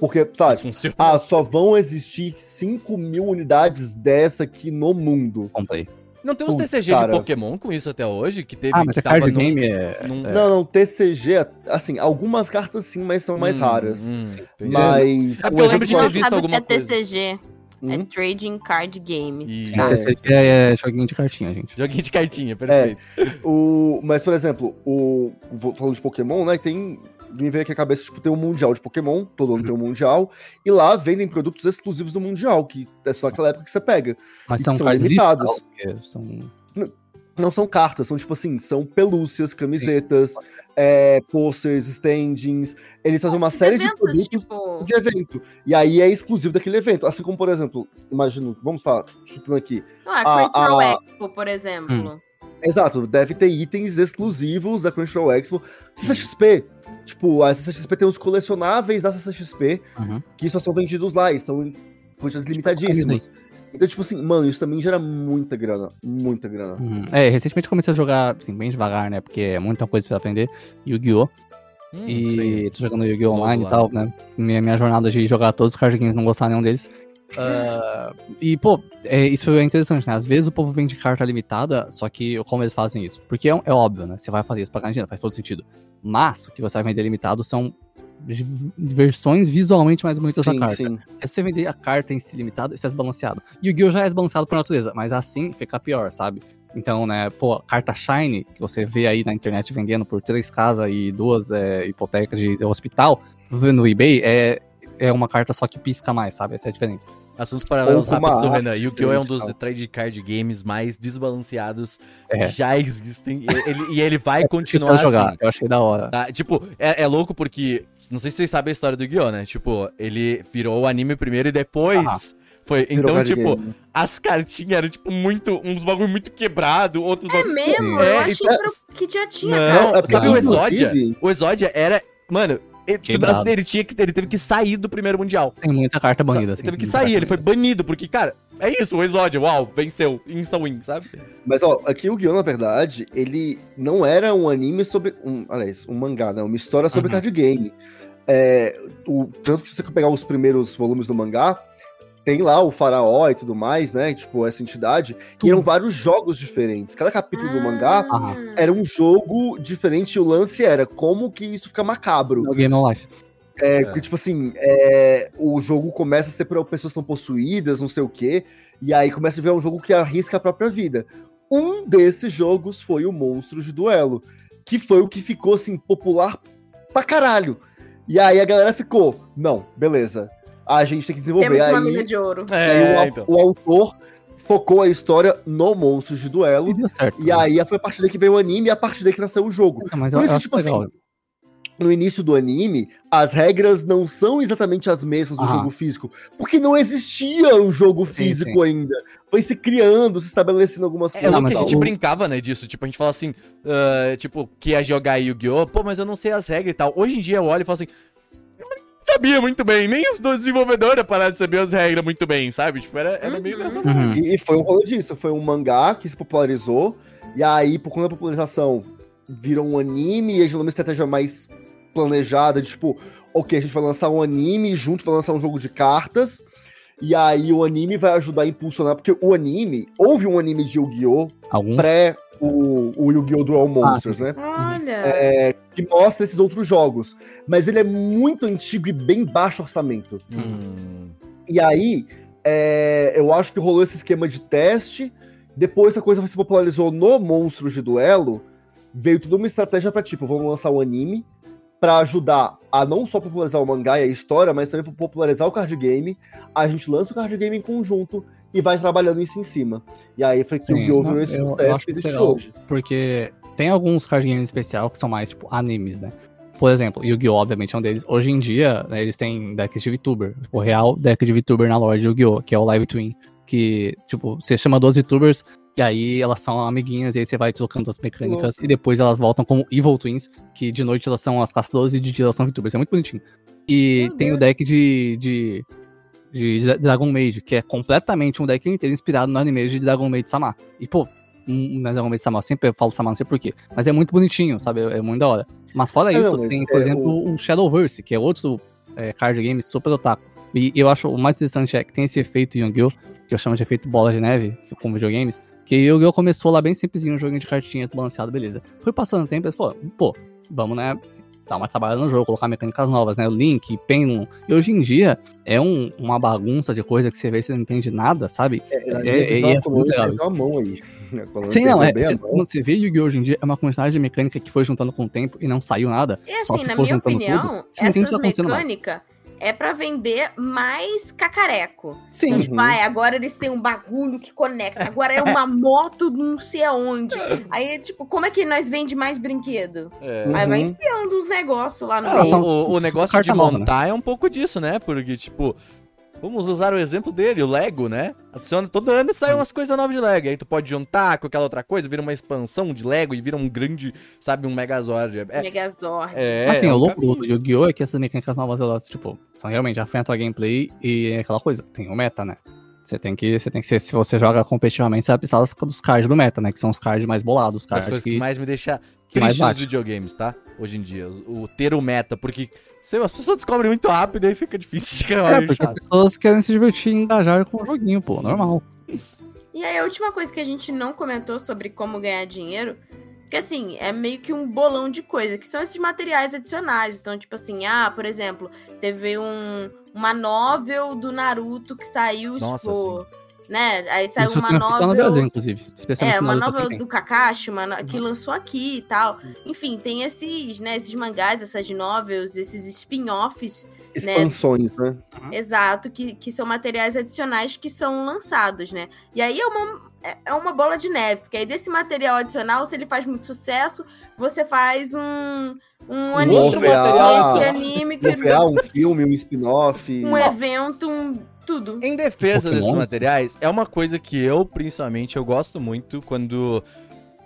Porque, sabe, Funciona. ah, só vão existir 5 mil unidades dessa aqui no mundo. Comprei. Não tem uns Putz, TCG cara. de Pokémon com isso até hoje? Que teve Ah, mas que é card num- game, é... num- Não, não, TCG, assim, algumas cartas sim, mas são mais Hum, raras. hum, entendi. Mas. É um porque eu lembro de exemplo ter não visto sabe o que alguma é coisa. TCG. É Hum? Trading Card Game. E... É. TCG é joguinho de cartinha, gente. Joguinho de cartinha, perfeito. O, mas, por exemplo, o, falando de Pokémon, né? Tem. Me veio aqui a cabeça, tipo, tem um Mundial de Pokémon, todo ano Uhum. tem um Mundial, e lá vendem produtos exclusivos do Mundial, que é só naquela época que você pega. Mas E são são limitados. São... Não são cartas, são tipo assim, são pelúcias, camisetas, é, posters, standings. Eles fazem uma série de Eventos, produtos tipo... de evento. E aí é exclusivo daquele evento. Assim como, por exemplo, imagino, vamos falar, chutando aqui. Ah, a- Crunchyroll a- Expo, por exemplo. Exato, deve ter itens exclusivos da Crunchyroll Expo. CCXP, tipo, a CCXP tem os colecionáveis da CCXP, Uhum. que só são vendidos lá, e são em quantidades limitadíssimas. Então, tipo assim, mano, isso também gera muita grana, muita grana. Uhum. É, recentemente comecei a jogar, assim, bem devagar, né? Porque é muita coisa pra aprender. Yu-Gi-Oh! Hum, E sim. tô jogando Yu-Gi-Oh! Online e tal, né? Minha, minha jornada de jogar todos os card games não gostar nenhum deles. Ah, e, pô, é, isso é interessante, né? Às vezes o povo vende carta limitada, só que como eles fazem isso? Porque é, é óbvio, né? Você vai fazer isso pra ganhar dinheiro, faz todo sentido. Mas o que você vai vender limitado são versões visualmente mais bonitas da Sim, carta. sim. Se você vender a carta em si limitada, isso é desbalanceado. E o Yu-Gi-Oh! já é desbalanceado por natureza, mas assim fica pior, sabe? Então, né, pô, carta Shine, que você vê aí na internet vendendo por três casas e duas é, hipotecas de hospital, no eBay, é, é uma carta só que pisca mais, sabe? Essa é a diferença. Assuntos paralelos rápidos do Renan. Yu-Gi-Oh! é um dos trade card games mais desbalanceados É. que já existem. E ele, e ele vai Eu continuar jogar, assim. eu achei da hora. Tá? Tipo, é, é louco porque. Não sei se vocês sabem a história do Yu-Gi-Oh!, né? Tipo, ele virou o anime primeiro e depois. Foi. Virou Então, tipo, game. as cartinhas eram, tipo, muito. Uns bagulho muito quebrado, outros É bagulho. mesmo? É, eu achei então- que já tinha, Não, cara. sabe Não, o inclusive- Exódia? O Exódia era. Mano, Quebrado. ele tinha que. Ele teve que sair do primeiro mundial. Tem muita carta banida. Ele assim, teve que sair, ele foi banido, porque, cara, é isso, o Exódia, uau, venceu, insta-win, sabe? Mas, ó, aqui o Guion, na verdade, ele não era um anime sobre. Um, aliás, um mangá, né? Uma história sobre Uhum. card game. É, o, tanto que se você pegar os primeiros volumes do mangá, tem lá o faraó e tudo mais, né? Tipo, essa entidade. E eram vários jogos diferentes. Cada capítulo do mangá Ah. era um jogo diferente e o lance era como que isso fica macabro. No Game No Life. É, porque, tipo assim, é, o jogo começa a ser para pessoas que estão possuídas, não sei o quê, e aí começa a ver um jogo que arrisca a própria vida. Um desses jogos foi o Monstros de Duelo, que foi o que ficou, assim, popular pra caralho. E aí a galera ficou, não, beleza. A gente tem que desenvolver. Temos uma aí, mina de ouro. aí o, É, então. o autor focou a história no Monstros de Duelo. E deu certo. E aí foi a partir daí que veio o anime e a partir daí que nasceu o jogo. Não, mas Por eu, isso eu que, tipo assim, legal. no início do anime, as regras não são exatamente as mesmas do Aham. jogo físico, porque não existia o jogo Sim, físico ainda. Foi se criando, se estabelecendo algumas É, coisas. mas que a gente tal. brincava, né, disso. Tipo, a gente fala assim, ah, tipo, que ia jogar Yu-Gi-Oh! Pô, mas eu não sei as regras e tal. Hoje em dia eu olho e falo assim, sabia muito bem, nem os dois desenvolvedores pararam de saber as regras muito bem, sabe? Tipo, era, era meio Uhum. dessa Uhum. E, e foi um rolê disso, foi um mangá que se popularizou, e aí, por conta da popularização, virou um anime, e aí gerou uma estratégia mais planejada, de tipo, ok, a gente vai lançar um anime, junto vai lançar um jogo de cartas, e aí o anime vai ajudar a impulsionar, porque o anime, houve um anime de Yu-Gi-Oh! Pré o, o Yu-Gi-Oh! Duel Monsters, né? Olha. É, que mostra esses outros jogos. Mas ele é muito antigo e bem baixo orçamento. Hum. E aí, é, eu acho que rolou esse esquema de teste. Depois a coisa se popularizou no Monstros de Duelo. Veio tudo uma estratégia pra tipo, vamos lançar o anime pra ajudar a não só popularizar o mangá e a história, mas também pra popularizar o card game. A gente lança o card game em conjunto e vai trabalhando isso em cima. E aí foi que o Sim, Yu-Gi-Oh! não, virou esse sucesso que existe legal. hoje. Porque tem alguns card games especial que são mais, tipo, animes, né? Por exemplo, Yu-Gi-Oh! obviamente é um deles. Hoje em dia, né, eles têm decks de VTuber. O real deck de VTuber na lore de Yu-Gi-Oh! Que é o Live Twin. Que, tipo, você chama duas VTubers e aí elas são amiguinhas e aí você vai trocando as mecânicas e depois elas voltam como Evil Twins, que de noite elas são as caçadoras e de dia elas são VTubers. É muito bonitinho. E Meu tem o deck de, de, de Dragon Maid, que é completamente um deck inteiro inspirado no anime de Dragon Maid Sama. E, pô, um, na Dragon Maid Sama, eu sempre falo Sama, não sei porquê. Mas é muito bonitinho, sabe? É, é muito da hora. Mas fora É, isso, mas tem, por é, exemplo, o Shadowverse, que é outro é, card game super otaku. E eu acho o mais interessante é que tem esse efeito Yu-Gi-Oh! que eu chamo de efeito bola de neve, que com videogames, que Yu-Gi-Oh! começou lá bem simplesinho, um joguinho de cartinha balanceado, beleza. Foi passando o tempo e eles falaram, pô, vamos, né, dar uma trabalhada no jogo, colocar mecânicas novas, né, Link, Penlon. E hoje em dia é um- uma bagunça de coisa que você vê e você não entende nada, sabe? É, É, é, é muito legal perdeu a mão aí. (laughs) Colônia Sim, não, é. cê- quando você vê Yu-Gi-Oh! hoje em dia, é uma quantidade de mecânica que foi juntando com o tempo e não saiu nada. E só assim, na minha opinião, tudo. Essas tá mais. mecânicas é pra vender mais cacareco. Sim, Então, tipo, Uhum. ai, agora eles têm um bagulho que conecta. Agora é uma moto não sei aonde. (laughs) Aí, tipo, como é que nós vende mais brinquedo? É. Aí vai Uhum. enfiando uns negócios lá no Ah, meio. o, o são negócio de né? montar é um pouco disso, né? Porque, tipo, vamos usar o exemplo dele, o Lego, né? Adiciona, todo ano sai umas coisas novas de Lego. Aí tu pode juntar com aquela outra coisa, vira uma expansão de Lego e vira um grande, sabe, um Megazord. É, Megazord. é, assim, é o um louco do Yu-Gi-Oh! é que essas mecânicas novas, elas, tipo, são realmente afetam a gameplay e é aquela coisa, tem o meta, né? Você tem que, você tem que ser, se você joga competitivamente, você vai precisar dos- cards do meta, né? Que são os cards mais bolados, os Uma das cards coisas que que... mais me deixa que mais triste nos videogames, tá? Hoje em dia. O, ter o meta, porque sei, as pessoas descobrem muito rápido e aí fica difícil. (laughs) É, meio porque as chato. pessoas querem se divertir e engajar com o joguinho, pô, normal. E aí, a última coisa que a gente não comentou sobre como ganhar dinheiro, que assim, é meio que um bolão de coisa, que são esses materiais adicionais. Então, tipo assim, ah, por exemplo, teve um, uma novel do Naruto que saiu, Nossa, tipo, né? Aí saiu Isso uma tem oficial no Brasil, novel. inclusive. Especialmente É, uma Naruto, novel assim, do Kakashi, uma que Uhum. lançou aqui e tal. Enfim, tem esses, né, esses mangás, essas novels, esses spin-offs Expansões, né? Exato, que, que são materiais adicionais que são lançados, né? E aí é uma, é- é uma bola de neve, porque aí desse material adicional, se ele faz muito sucesso, você faz um, um anime, outro OVA, material esse adicional. anime, que, OVA, um filme, um spin-off. um evento, um tudo. Em defesa desses Pokémon? materiais, é uma coisa que eu, principalmente, eu gosto muito quando.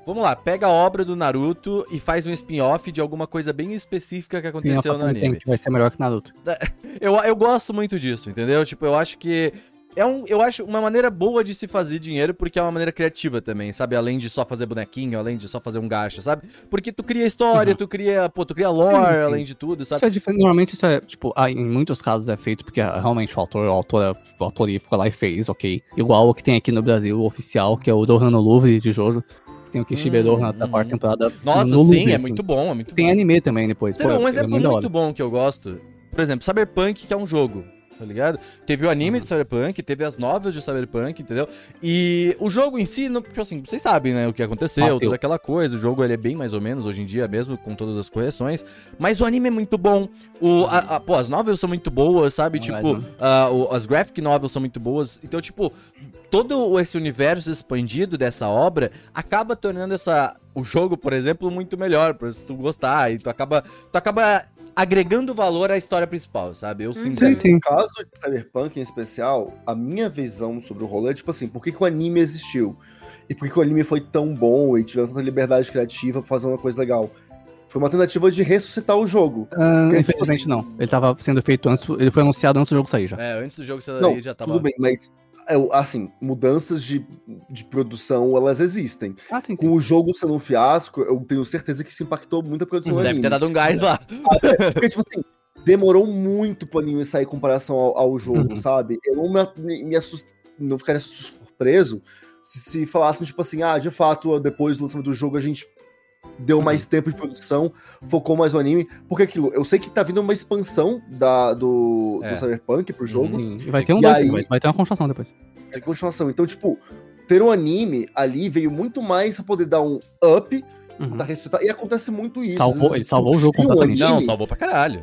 Vamos lá, pega a obra do Naruto e faz um spin-off de alguma coisa bem específica que aconteceu no tem anime. que vai ser melhor que Naruto. (laughs) Eu, eu gosto muito disso, entendeu? Tipo, eu acho que. É um, eu acho uma maneira boa de se fazer dinheiro, porque é uma maneira criativa também, sabe? Além de só fazer bonequinho, além de só fazer um gacha, sabe? Porque tu cria história, Uhum. tu cria, pô, tu cria lore, Sim, sim. além de tudo, sabe? Isso é. Normalmente isso é, tipo, ah, em muitos casos é feito porque ah, realmente o autor, o autor, o autor foi lá e fez, ok. Igual o que tem aqui no Brasil, o oficial, que é o Dohan no Louvre de Jojo. que Tem o Kishibe Hum, da hum. quarta temporada. Nossa, no sim, é assim. muito bom, é muito Tem bom. anime também depois. Sei pô, um é exemplo muito da muito bom que eu gosto, por exemplo, Cyberpunk, que é um jogo. Tá ligado? Teve o anime de Cyberpunk, teve as novels de Cyberpunk, entendeu? E o jogo em si, não, tipo assim, vocês sabem, né, o que aconteceu, Bateu. toda aquela coisa. O jogo ele é bem mais ou menos hoje em dia mesmo, com todas as correções. Mas o anime é muito bom. O, a, a- pô, as novels são muito boas, sabe? Verdade, tipo, né? ah, o- as graphic novels são muito boas. Então, tipo, todo esse universo expandido dessa obra acaba tornando essa o jogo, por exemplo, muito melhor, pra se tu gostar e tu acaba tu acaba agregando valor à história principal, sabe? Eu sinto Sim, sim. No caso de Cyberpunk em especial, a minha visão sobre o rolê é tipo assim, por que, que o anime existiu? E por que, que o anime foi tão bom e tiveram tanta liberdade criativa pra fazer uma coisa legal? Foi uma tentativa de ressuscitar o jogo. Ah, Porque, infelizmente tipo não. Ele tava sendo feito antes, ele foi anunciado antes do jogo sair já. É, antes do jogo sair Não, já tava tudo bem, mas assim, mudanças de, de produção, elas existem. Ah, sim, Com o jogo sendo um fiasco, eu tenho certeza que isso impactou muito a produção Deve anime. ter dado um gás lá. (laughs) Porque, tipo assim, demorou muito pro anime sair em comparação ao, ao jogo, Uhum. sabe? Eu não me, me, me assust- não ficaria surpreso se, se falassem, tipo assim, ah, de fato, depois do lançamento do jogo a gente deu Uhum. mais tempo de produção, focou mais no anime. Porque aquilo, eu sei que tá vindo uma expansão da, do, É. do Cyberpunk pro jogo, Sim, e vai ter um dois, aí- vai, vai ter uma construção depois. de continuação. Então, tipo, ter um anime ali veio muito mais pra poder dar um up, Uhum. pra ressuscitar. E acontece muito isso. Salvou- ele salvou o jogo surgiu um completamente. Não, anime- salvou pra caralho.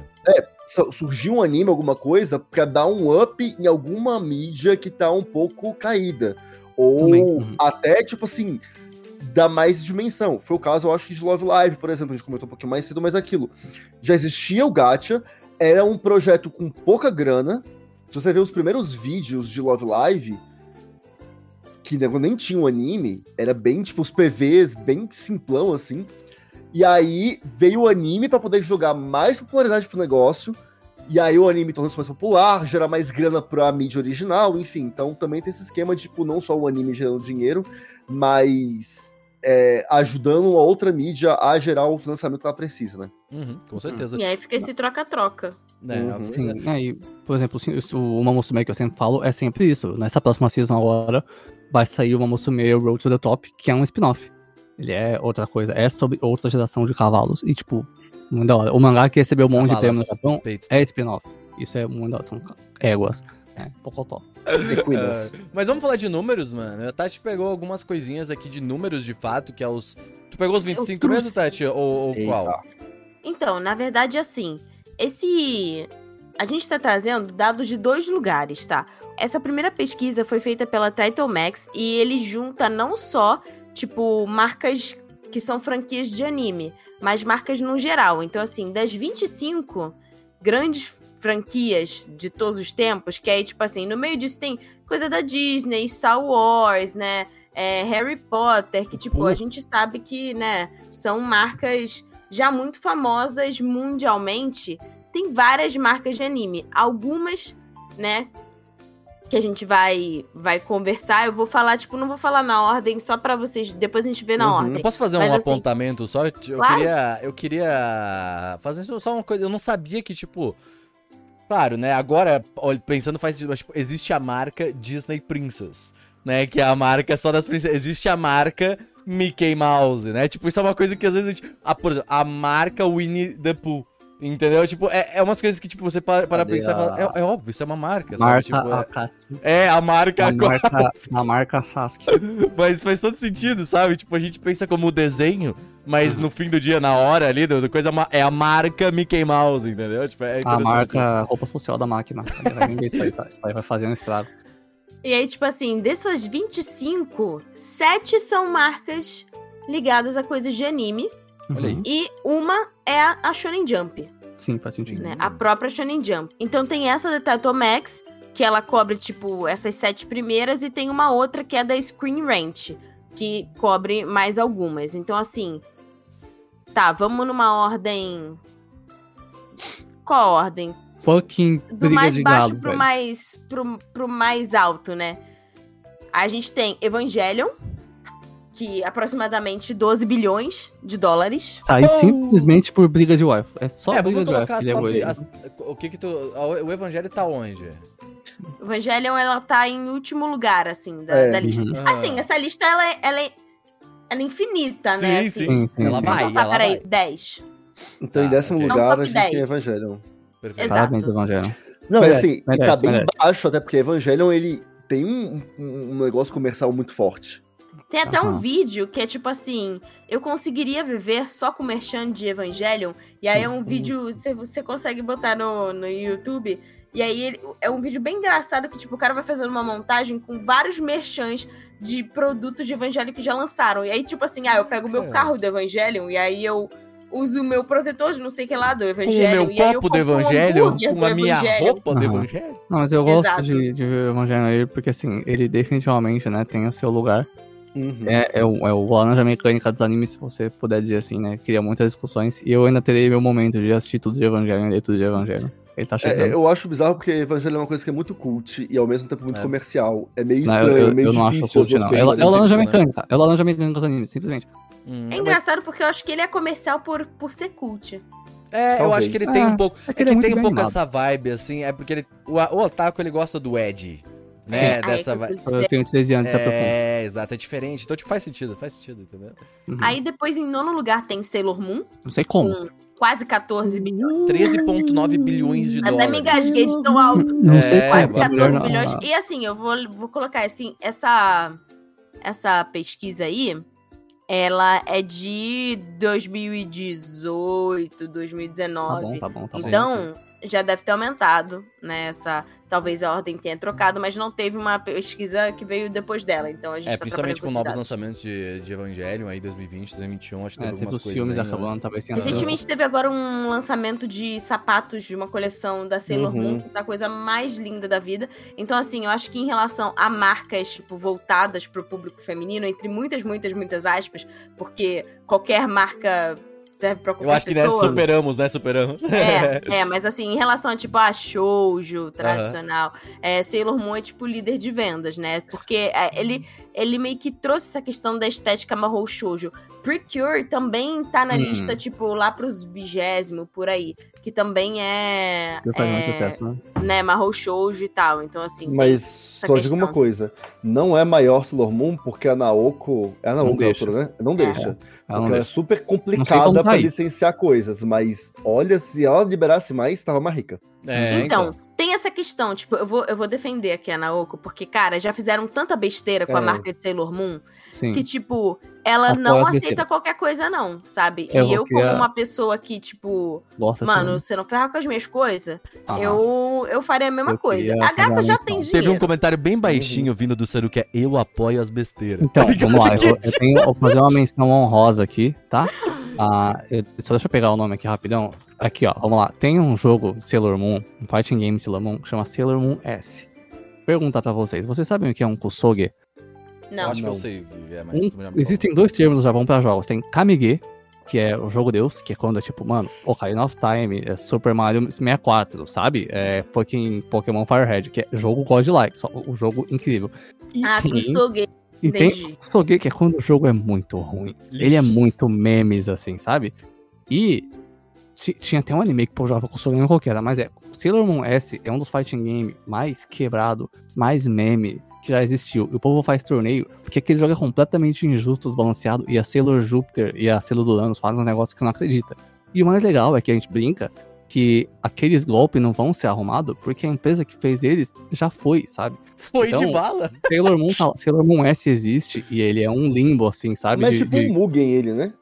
su- surgiu um anime, alguma coisa, pra dar um up em alguma mídia que tá um pouco caída. Ou uhum. até, tipo assim, dar mais dimensão. Foi o caso, eu acho, de Love Live, por exemplo, a gente comentou um pouquinho mais cedo, mas aquilo. Já existia o Gacha, era um projeto com pouca grana. Se você ver os primeiros vídeos de Love Live, que nem- nem tinha um anime, era bem, tipo, os PVs, bem simplão, assim. E aí veio o anime pra poder jogar mais popularidade pro negócio. E aí o anime tornou-se mais popular, gerar mais grana pra mídia original, enfim. Então também tem esse esquema de, tipo, não só o anime gerando dinheiro, mas é, ajudando a outra mídia a gerar o financiamento que ela precisa, né? Uhum, com certeza. E aí fica esse troca-troca. É, Uhum. Sim, aí, por exemplo, assim, o Uma Musume que eu sempre falo é sempre isso. Nessa próxima season agora vai sair o Uma Musume Road to the Top, que é um spin-off. Ele é outra coisa, é sobre outra geração de cavalos. E, tipo, muito da hora. O mangá que recebeu um monte de prêmio no Japão é spin-off. Isso é muito da hora, são éguas. É, pocotó. Equinas. É, mas vamos falar de números, mano. A Tati pegou algumas coisinhas aqui de números de fato, que é os. Tu pegou os 25 Eu mesmo. Tati? Ou, ou qual? Então, na verdade, assim, esse. A gente tá trazendo dados de dois lugares, tá? Essa primeira pesquisa foi feita pela Title Max e ele junta não só, tipo, marcas que são franquias de anime, mas marcas no geral. Então, assim, das 25 grandes franquias de todos os tempos, que aí, tipo assim, no meio disso tem coisa da Disney, Star Wars, né? é, Harry Potter, que, tipo, a gente sabe que, né, são marcas já muito famosas mundialmente. Tem várias marcas de anime. Algumas, né, que a gente vai vai conversar. Eu vou falar, tipo, não vou falar na ordem, só pra vocês. Depois a gente vê na Uhum. ordem. Eu posso fazer Mas, um assim, apontamento só? Eu Claro. queria. Eu queria fazer só uma coisa. Eu não sabia que, tipo. Claro, né? Agora, pensando faz tipo, existe a marca Disney Princess, né? Que é a marca só das princesas. Existe a marca Mickey Mouse, né? Tipo, isso é uma coisa que às vezes a gente. Ah, por exemplo, a marca Winnie the Pooh. Entendeu? Tipo, é, é umas coisas que, tipo, você para, para pensar e fala, é, é óbvio, isso é uma marca, sabe? Marca Tipo, é- Akatsu. é, a marca. A marca, a marca Sasuke. (laughs) Mas faz todo sentido, sabe? Tipo, a gente pensa como desenho, mas Uhum. no fim do dia, na hora ali, do, do coisa, ma- é a marca Mickey Mouse, entendeu? Tipo, é A marca roupa social da máquina. Vai isso aí, tá? Isso aí vai fazendo estrago. E aí, tipo assim, dessas 25, 7 são marcas ligadas a coisas de anime. Olha aí. Uhum. E uma é a, Shonen Jump, Sim, faz sentido. né? A própria Shonen Jump. Então tem essa da Max, que ela cobre, tipo, essas sete primeiras, e tem uma outra que é da Screen Rant, que cobre mais algumas. Então, assim. Tá, vamos numa ordem. Qual a ordem? Fucking do briga mais de baixo galo, pro velho. mais pro, pro mais alto, né? A gente tem Evangelion, que aproximadamente 12 bilhões de dólares. Tá, e simplesmente por briga de wife. É só É, briga de wife que as levou top, ele. as- O que que tu... O Evangelho tá onde? Evangelion, ela tá em último lugar, assim, da, É. da lista. Uhum. Assim, essa lista, ela é, ela é, ela é infinita, né? Sim, Assim. Sim, sim, Ela sim. vai, Então tá, ela peraí, vai. 10. Então, em Tá, décimo ok. lugar, Não, top a gente tem 10. Evangelion. Perfeito. Exato. Parabéns, Evangelho. Não, Merece, assim, tá merece, bem merece. baixo, até porque Evangelion, ele tem um, um- um negócio comercial muito forte. Tem até um Aham. vídeo que é tipo assim: eu conseguiria viver só com merchan de Evangelion. E aí é um vídeo, você, você consegue botar no, no YouTube. E aí ele- é um vídeo bem engraçado que, tipo, o cara vai fazendo uma montagem com vários merchans de produtos de Evangelion que já lançaram. E aí, tipo assim, ah, eu pego o meu É. carro do Evangelion e aí eu uso o meu protetor de não sei o que lá do Com o meu e aí eu copo do um Evangelho, com do a minha Evangelion. roupa do. Evangelho. Não, mas eu gosto Exato. de, de ver o Evangelho aí, porque assim, ele definitivamente, né, tem o seu lugar. Uhum. É, é, o, é o laranja mecânica dos animes, se você puder dizer assim, né? Cria muitas discussões. E eu ainda terei meu momento de assistir tudo de Evangelho e ler tudo de Evangelho. Ele tá É, chegando. eu acho bizarro porque Evangelho é uma coisa que é muito cult e ao mesmo tempo muito É. comercial. É meio Não, estranho, eu, é eu, meio eu não acho cult, não. É, é o laranja né? mecânica. É o laranja mecânica dos animes, simplesmente. Hum, É mas- engraçado porque eu acho que ele é comercial por, por ser cult. É, eu Talvez. acho que ele tem É, um pouco. é É que que ele é tem muito um bem pouco animado. essa vibe, assim. É porque ele, o, o Otaku ele gosta do Ed. Né? Aí, Dessa com vibe. os- Eu tenho 13 anos. É, exato, é diferente. Então, tipo, faz sentido, faz sentido, entendeu? Uhum. Aí depois, em nono lugar, tem Sailor Moon, Não sei como. com quase 14 bilhões. 13,9 bilhões de Até dólares. me engasguei de tão alto. Não sei É, como. Quase que a mulher 14 não- bilhões. E assim, eu vou, vou colocar assim, essa, essa pesquisa aí, ela é de 2018, Tá 2019. bom, tá bom, tá bom. Então, já deve ter aumentado, né? Essa, talvez a ordem tenha trocado, mas não teve uma pesquisa que veio depois dela. Então a gente É, tá principalmente com novos lançamentos de, de Evangelion aí 2020, 2021, acho que É, teve teve algumas os coisas. filmes acabando, talvez sido. Recentemente teve agora um lançamento de sapatos de uma coleção da Sailor Uhum. Moon, que tá a coisa mais linda da vida. Então, assim, eu acho que em relação a marcas, tipo, voltadas pro público feminino, entre muitas, muitas, muitas aspas, porque qualquer marca serve pra qualquer Eu acho que né, pessoa. superamos, né? Superamos. É, (laughs) é, mas assim, em relação a, tipo, a shoujo tradicional, é, Sailor Moon é, tipo, líder de vendas, né? Porque é, ele, ele meio que trouxe essa questão da estética marrou shoujo. Precure também tá na Hum. lista, tipo, lá pros vigésimo, por aí. Que também é, Já faz é, muito sucesso, né? né, marrou shoujo e tal. Então, assim, Mas só digo questão. uma coisa: não é maior Sailor Moon porque a Naoko. É a Naoko a deixa. né? Não deixa. Ela não porque ela é deixa. super Não sei como complicada tá pra aí. licenciar coisas. Mas olha, se ela liberasse mais, tava mais rica. É, então, tem essa questão, tipo, eu vou, eu vou defender aqui a Naoko, porque, cara, já fizeram tanta besteira com a É. marca de Sailor Moon Sim. que, tipo, ela Apoio não aceita qualquer coisa, não, sabe? Eu e eu, criar- como uma pessoa que, tipo, Gosta mano, assim. você não ferrar com as minhas coisas, Ah, eu, eu faria a mesma Eu coisa. A gata já tem Teve um dinheiro. comentário bem baixinho vindo do Saru que é Eu apoio as besteiras. Então, Tá vamos lá. Eu, eu tenho, vou fazer uma menção honrosa aqui, tá? (laughs) Ah, eu- só deixa eu pegar o nome aqui rapidão. Aqui, ó, vamos lá. Tem um jogo Sailor Moon, um fighting game Sailor Moon, que chama Sailor Moon S. Perguntar pra vocês, vocês sabem o que é um kusoge? Eu Não. acho que eu Não. sei é, mas Um- existem dois termos no Japão pra jogos. Tem Kamige, que é o jogo Deus, que é quando é tipo, mano, Ocarina of Time, é Super Mario 64, sabe? É fucking Pokémon Firehead, que é jogo godlike, só o jogo incrível. E Ah, tem, Kustoge. e tem entendi. Kusoge, que é quando o jogo é muito ruim. Ele é muito memes, assim, sabe? E ti- tinha até um anime que pô, jogava com Kusoge não qualquer, mas é. Sailor Moon S é um dos fighting game mais quebrado, mais meme que já existiu. E o povo faz torneio porque aquele jogo é completamente injusto, desbalanceado. E a Sailor Júpiter e a Sailor Uranus fazem um negócio que você não acredita. E o mais legal é que a gente brinca que aqueles golpes não vão ser arrumados porque a empresa que fez eles já foi, sabe? Foi de Então, bala? Sailor Moon, tá- Sailor Moon S existe e ele é um limbo, assim, sabe? Mas é de- tipo de- um Mugen ele, né?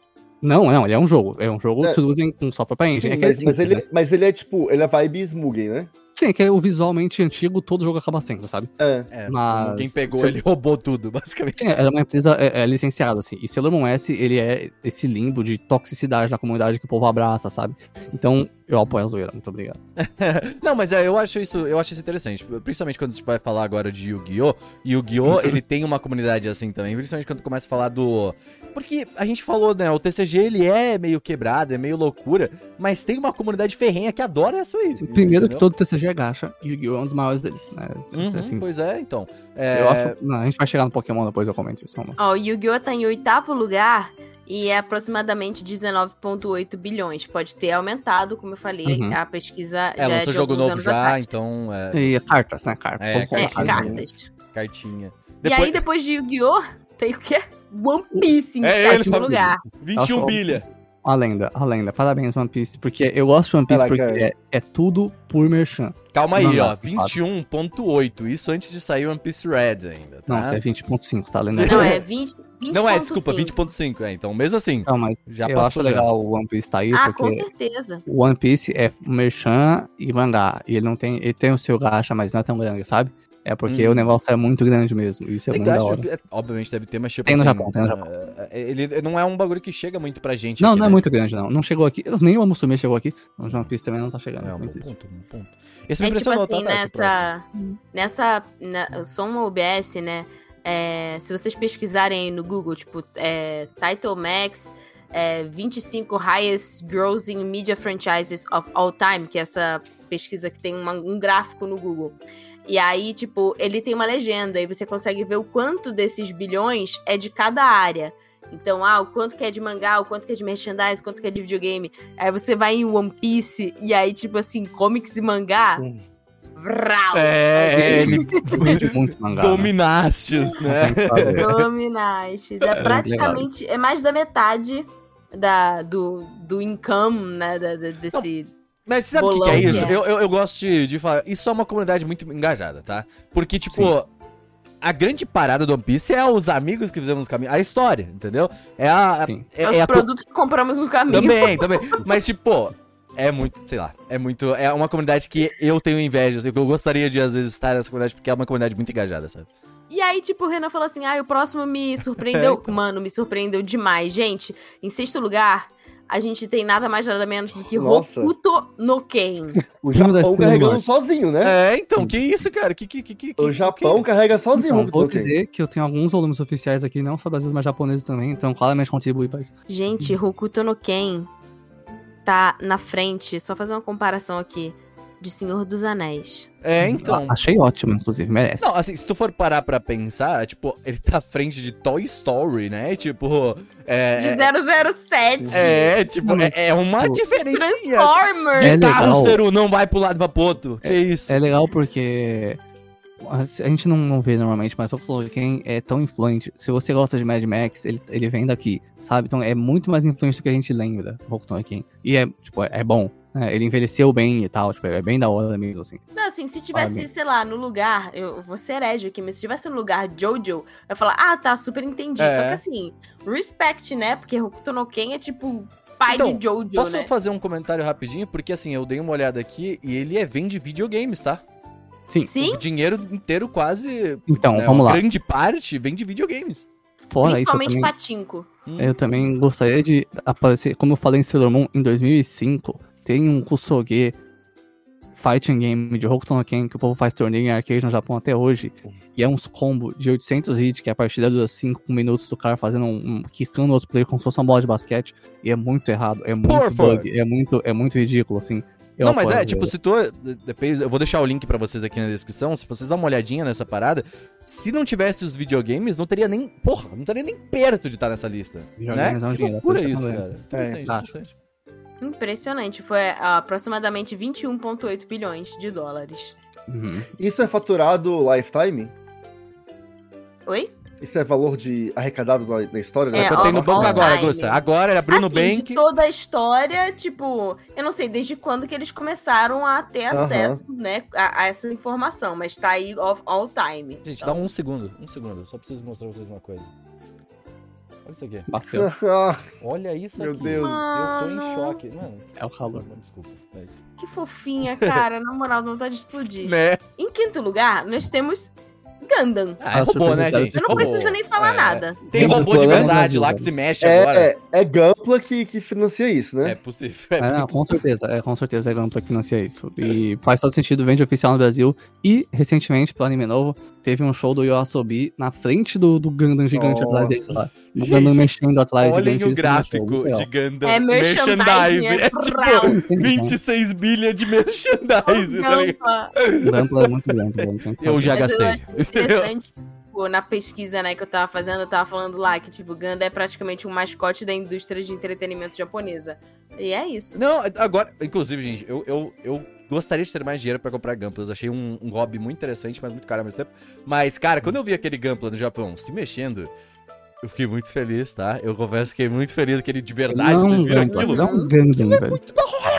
Não, não, ele é um jogo. É um jogo É. que usem com sua própria engine. Sim, é é mas, mas ele, né? mas ele é tipo, ele é vibes Mugen, né? Sim, é que é o visualmente antigo, todo jogo acaba sendo, sabe? É. É, Mas- quem pegou, ele roubou tudo, (laughs) basicamente. Sim, era uma empresa é, é, licenciada, assim. E Sailor Moon S, ele é esse limbo de toxicidade na comunidade que o povo abraça, sabe? Então, eu apoio a zoeira. Muito obrigado. (laughs) Não, mas é, eu acho isso, eu acho isso interessante. Principalmente quando a gente vai falar agora de Yu-Gi-Oh! Yu-Gi-Oh! (laughs) ele tem uma comunidade assim também. Principalmente quando começa a falar do. Porque a gente falou, né? O TCG ele é meio quebrado, é meio loucura. Mas tem uma comunidade ferrenha que adora isso aí. Primeiro que entendeu? todo TCG é gacha, Yu-Gi-Oh! é um dos maiores deles, né? Uhum, Assim, Pois é, então. É, eu acho... Não, a gente vai chegar no Pokémon depois, eu comento isso. Vamos lá. Ó, o Yu-Gi-Oh! tá em oitavo lugar e é aproximadamente 19,8 bilhões. Pode ter aumentado, como eu falei, Uhum. a pesquisa É, já é lançou de jogo alguns novo anos já, atrás. então. É, E cartas, né? Cartas. É, compra É, cartinha. cartas. cartinha. E aí, depois de Yu-Gi-Oh! tem o quê? One Piece em É ele, sétimo família. lugar. 21 Acho- bilha. A lenda, a lenda. Parabéns, One Piece. Porque eu gosto de One Piece Caraca, porque é, é tudo por merchan. Calma aí, Não, ó. não, de fato. 21.8. Isso antes de sair One Piece Red ainda. Tá? Não, isso é 20.5, tá lendo? Não, é 20. 20 Não é, desculpa, 20.5. É, então mesmo assim, Não, mas já eu passou acho já. legal o One Piece tá aí, Ah, com porque certeza. o One Piece é merchan e mangá. E ele não tem. Ele tem o seu gacha, mas não é tão grande, sabe? É porque Hum. o negócio é muito grande mesmo. Isso é Tem muito da hora. é, obviamente deve ter, mas tipo Tem no assim, Japão, tem no Japão. é, Ele não é um bagulho que chega muito pra gente Não, aqui, não é né? muito grande, não. Não chegou aqui. Nem o Musume chegou aqui. O One Piece também não tá chegando. É um ponto, um ponto. Esse me É tipo impressionou, assim, tá, nessa. Nessa. Na, só uma OBS, né? é, se vocês pesquisarem no Google, tipo, é, Title Max. É, 25 highest grossing media franchises of all time, que é essa pesquisa que tem uma- um gráfico no Google. E aí, tipo, ele tem uma legenda e você consegue ver o quanto desses bilhões é de cada área. Então, ah, o quanto que é de mangá, o quanto que é de merchandise, o quanto que é de videogame. Aí você vai em One Piece e aí, tipo assim, comics e mangá. Hum. Vrau! É, ele Vende muito mangá. né? dominastes, né? Fazer. Dominastes. É praticamente. É mais da metade da, do, do income, né? da- da- desse. Mas sabe o que, que é isso? que é. Eu, eu, eu gosto de, de falar. Isso é uma comunidade muito engajada, tá? Porque, tipo, a grande parada do One Piece é os amigos que fizemos no caminho. A história, entendeu? É a. Sim. É, É, os é a produtos que compramos no caminho. Também, (laughs) também. Mas, tipo, é muito, sei lá, é muito. É uma comunidade que eu tenho inveja, assim, que eu gostaria de, às vezes, estar nessa comunidade, porque é uma comunidade muito engajada, sabe? E aí, tipo, o Renan falou assim: ah, o próximo me surpreendeu. (laughs) É, então. Mano, me surpreendeu demais. Gente, em sexto lugar, a gente tem nada mais nada menos do que Nossa. Hokuto no Ken. O Japão carregando sozinho, né? É, então, que isso, cara? Que, que, que, que, O que- Japão carrega sozinho Então, vou dizer que eu tenho alguns volumes oficiais aqui, não só brasileiros, mas japoneses também, então claramente contribui pra isso. Gente, Hokuto no Ken tá na frente, só fazer uma comparação aqui, de Senhor dos Anéis. É, então. Achei ótimo, inclusive, merece. Não, assim, se tu for parar pra pensar, tipo, ele tá à frente de Toy Story, né? Tipo, é. De 007. É, tipo, é, é uma tipo, diferencinha. Transformers. É Carro, legal. Ceru, não vai pro lado, vai pro outro. Que isso? É legal porque a gente não, não vê normalmente, mas o Tolkien é tão influente. Se você gosta de Mad Max, ele, ele vem daqui, sabe? Então é muito mais influente do que a gente lembra, o Tolkien. E é, tipo, é, é bom. Né? Ele envelheceu bem e tal, tipo, é bem da hora mesmo, assim. Não, assim, se tivesse, Sabe? sei lá, no lugar, eu vou ser herege aqui, mas se tivesse no lugar Jojo, eu ia falar, ah, tá, super entendi. É. Só que assim, respect, né? Porque Hokuto no Ken é tipo pai Então, de Jojo, Posso né? fazer um comentário rapidinho? Porque assim, eu dei uma olhada aqui e ele é vende videogames, tá? Sim. Sim, O dinheiro inteiro quase. Então, né, vamos uma lá. grande parte vem de videogames. Fora isso, eu principalmente também, Patinco. Hum. eu também gostaria de aparecer, como eu falei em Sailor Moon, em 2005, tem um Kusoge fighting game de Hokuto no Ken que o povo faz torneio em arcade no Japão até hoje. E é uns combos de 800 hits, que a partida dura 5 minutos do cara fazendo um, um quicando outro player como se fosse uma bola de basquete. E é muito errado, é muito bug, é muito, é muito ridículo, assim. Eu não, mas é, tipo, se tu. Depois, eu vou deixar o link pra vocês aqui na descrição. Se vocês dão uma olhadinha nessa parada, se não tivesse os videogames, não teria nem. Porra, não estaria nem perto de estar nessa lista. Né? Videogames é Que loucura por isso cara. Interessante, tá. interessante. Impressionante. Foi ah, aproximadamente 21,8 bilhões de dólares. Uhum. Isso é faturado lifetime? Oi? Isso é valor de arrecadado na, na história? né? É, Eu tenho no all- banco all agora. Augusta. Agora ele abriu no assim, Bank. de toda a história, tipo, eu não sei desde quando que eles começaram a ter acesso, né, a, a essa informação, mas tá aí of all time. Gente, Então, dá um segundo. Um segundo. Eu só preciso mostrar pra vocês uma coisa. Olha isso aqui. Bateu. (laughs) Olha isso Meu aqui. Deus. Eu tô em Mano. choque. Mano, É o calor. não, desculpa. É isso. Que fofinha, cara, na moral, dá vontade de explodir. Né? Em quinto lugar, nós temos Gundam. Ah, é robô, né, gente? Eu não Robô. preciso nem falar É. nada. Tem robô de falando verdade lá que se mexe agora. é, é, é Gampla que, que financia isso, É né? possível. É, É não, com certeza, é, com certeza é Gampla que financia isso. E faz todo sentido, vende oficial no Brasil. E, recentemente, pro anime novo, teve um show do Yoasobi na frente do, do Gundam gigante Nossa. atrás dele lá. O Gente, Gundam mexendo atrás Olhem gigante, o é gráfico de Gundam. É merchandising, é É tipo 26 bilhas de merchandising, tá. O Gampla é muito grande, Eu já eu gastei. acho Entendeu? interessante, tipo, na pesquisa, né, que eu tava fazendo, eu tava falando lá que, tipo, Gundam é praticamente um mascote da indústria de entretenimento japonesa. E é isso. Não, agora, inclusive, gente, eu, eu, eu gostaria de ter mais dinheiro pra comprar Gamplas. Achei um, um hobby muito interessante, mas muito caro ao mesmo tempo. Mas, cara, quando eu vi aquele Gampla no Japão se mexendo, Eu fiquei muito feliz, tá? Eu confesso que fiquei muito feliz que ele de verdade, Não, vocês viram Gundam, aquilo. ele é um Gundam, velho.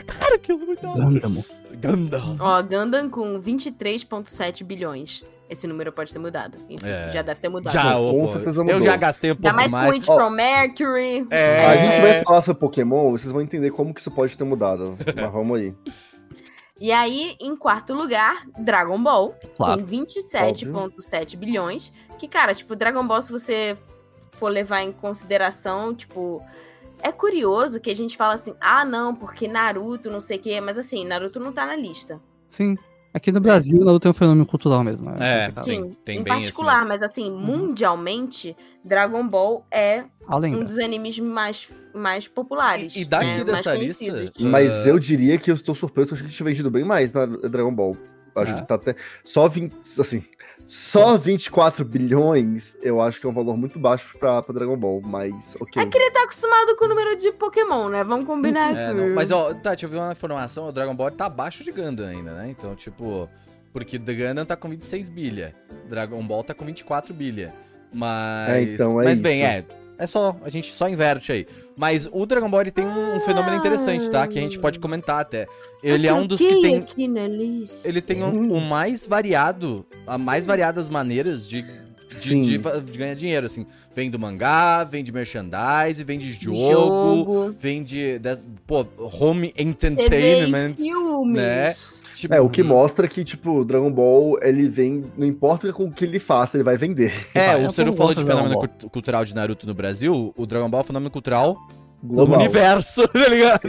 Cara, aquilo é muito da hora. Gundam. Gundam. Ó, Gundam com 23,7 bilhões. Esse número pode ter mudado. Enfim, É. já deve ter mudado. Já, Com pô, certeza Eu mudou. já gastei um Ainda pouco mais mais. com It Ó. from Mercury. É. A gente vai falar sobre Pokémon, vocês vão entender como que isso pode ter mudado. Mas vamos aí. E aí, em quarto lugar, Dragon Ball, Claro. com 27,7 bilhões. Que, cara, tipo, Dragon Ball, se você for levar em consideração, tipo. É curioso que a gente fala assim, ah, não, porque Naruto, não sei o quê, mas assim, Naruto não tá na lista. Sim. Aqui no Brasil, Naruto tem um fenômeno cultural mesmo. É, complicado. Sim, Sim, tem em particular, mas assim, mundialmente, Dragon Ball é Além um da- dos animes mais, mais populares. E, e daqui né, dessa mais lista. Mas ah, eu diria que eu estou surpreso, que eu achei que tinha vendido bem mais na Dragon Ball. Acho Ah. que tá até. Só 20. Assim. Só 24 bilhões, eu acho que é um valor muito baixo pra, pra Dragon Ball, mas ok. É que ele tá acostumado com o número de Pokémon, né? Vamos combinar É, mas ó, Tati, eu vi uma informação, o Dragon Ball tá abaixo de Gundam ainda, né? Então, tipo, porque The Gundam tá com 26 bilha, Dragon Ball tá com 24 bilha. Mas, É, então, é mas bem, isso. é, é só, a gente só inverte aí. Mas o Dragon Ball ele tem um, um fenômeno interessante, tá? Que a gente pode comentar até. Ele é um dos que tem ele tem um- o mais variado, a mais variadas maneiras de, de, de de ganhar dinheiro, assim. Vem do mangá, vem de merchandise, vem de jogo, Jogo, vem de, de- pô, home entertainment, filmes. né? Tipo, É, o que mostra que, tipo, Dragon Ball, ele vem. Não importa com o que ele faça, ele vai vender. É, o não falou de fenômeno cultural de Naruto no Brasil, o Dragon Ball é um fenômeno cultural Global. no universo, (laughs) tá ligado?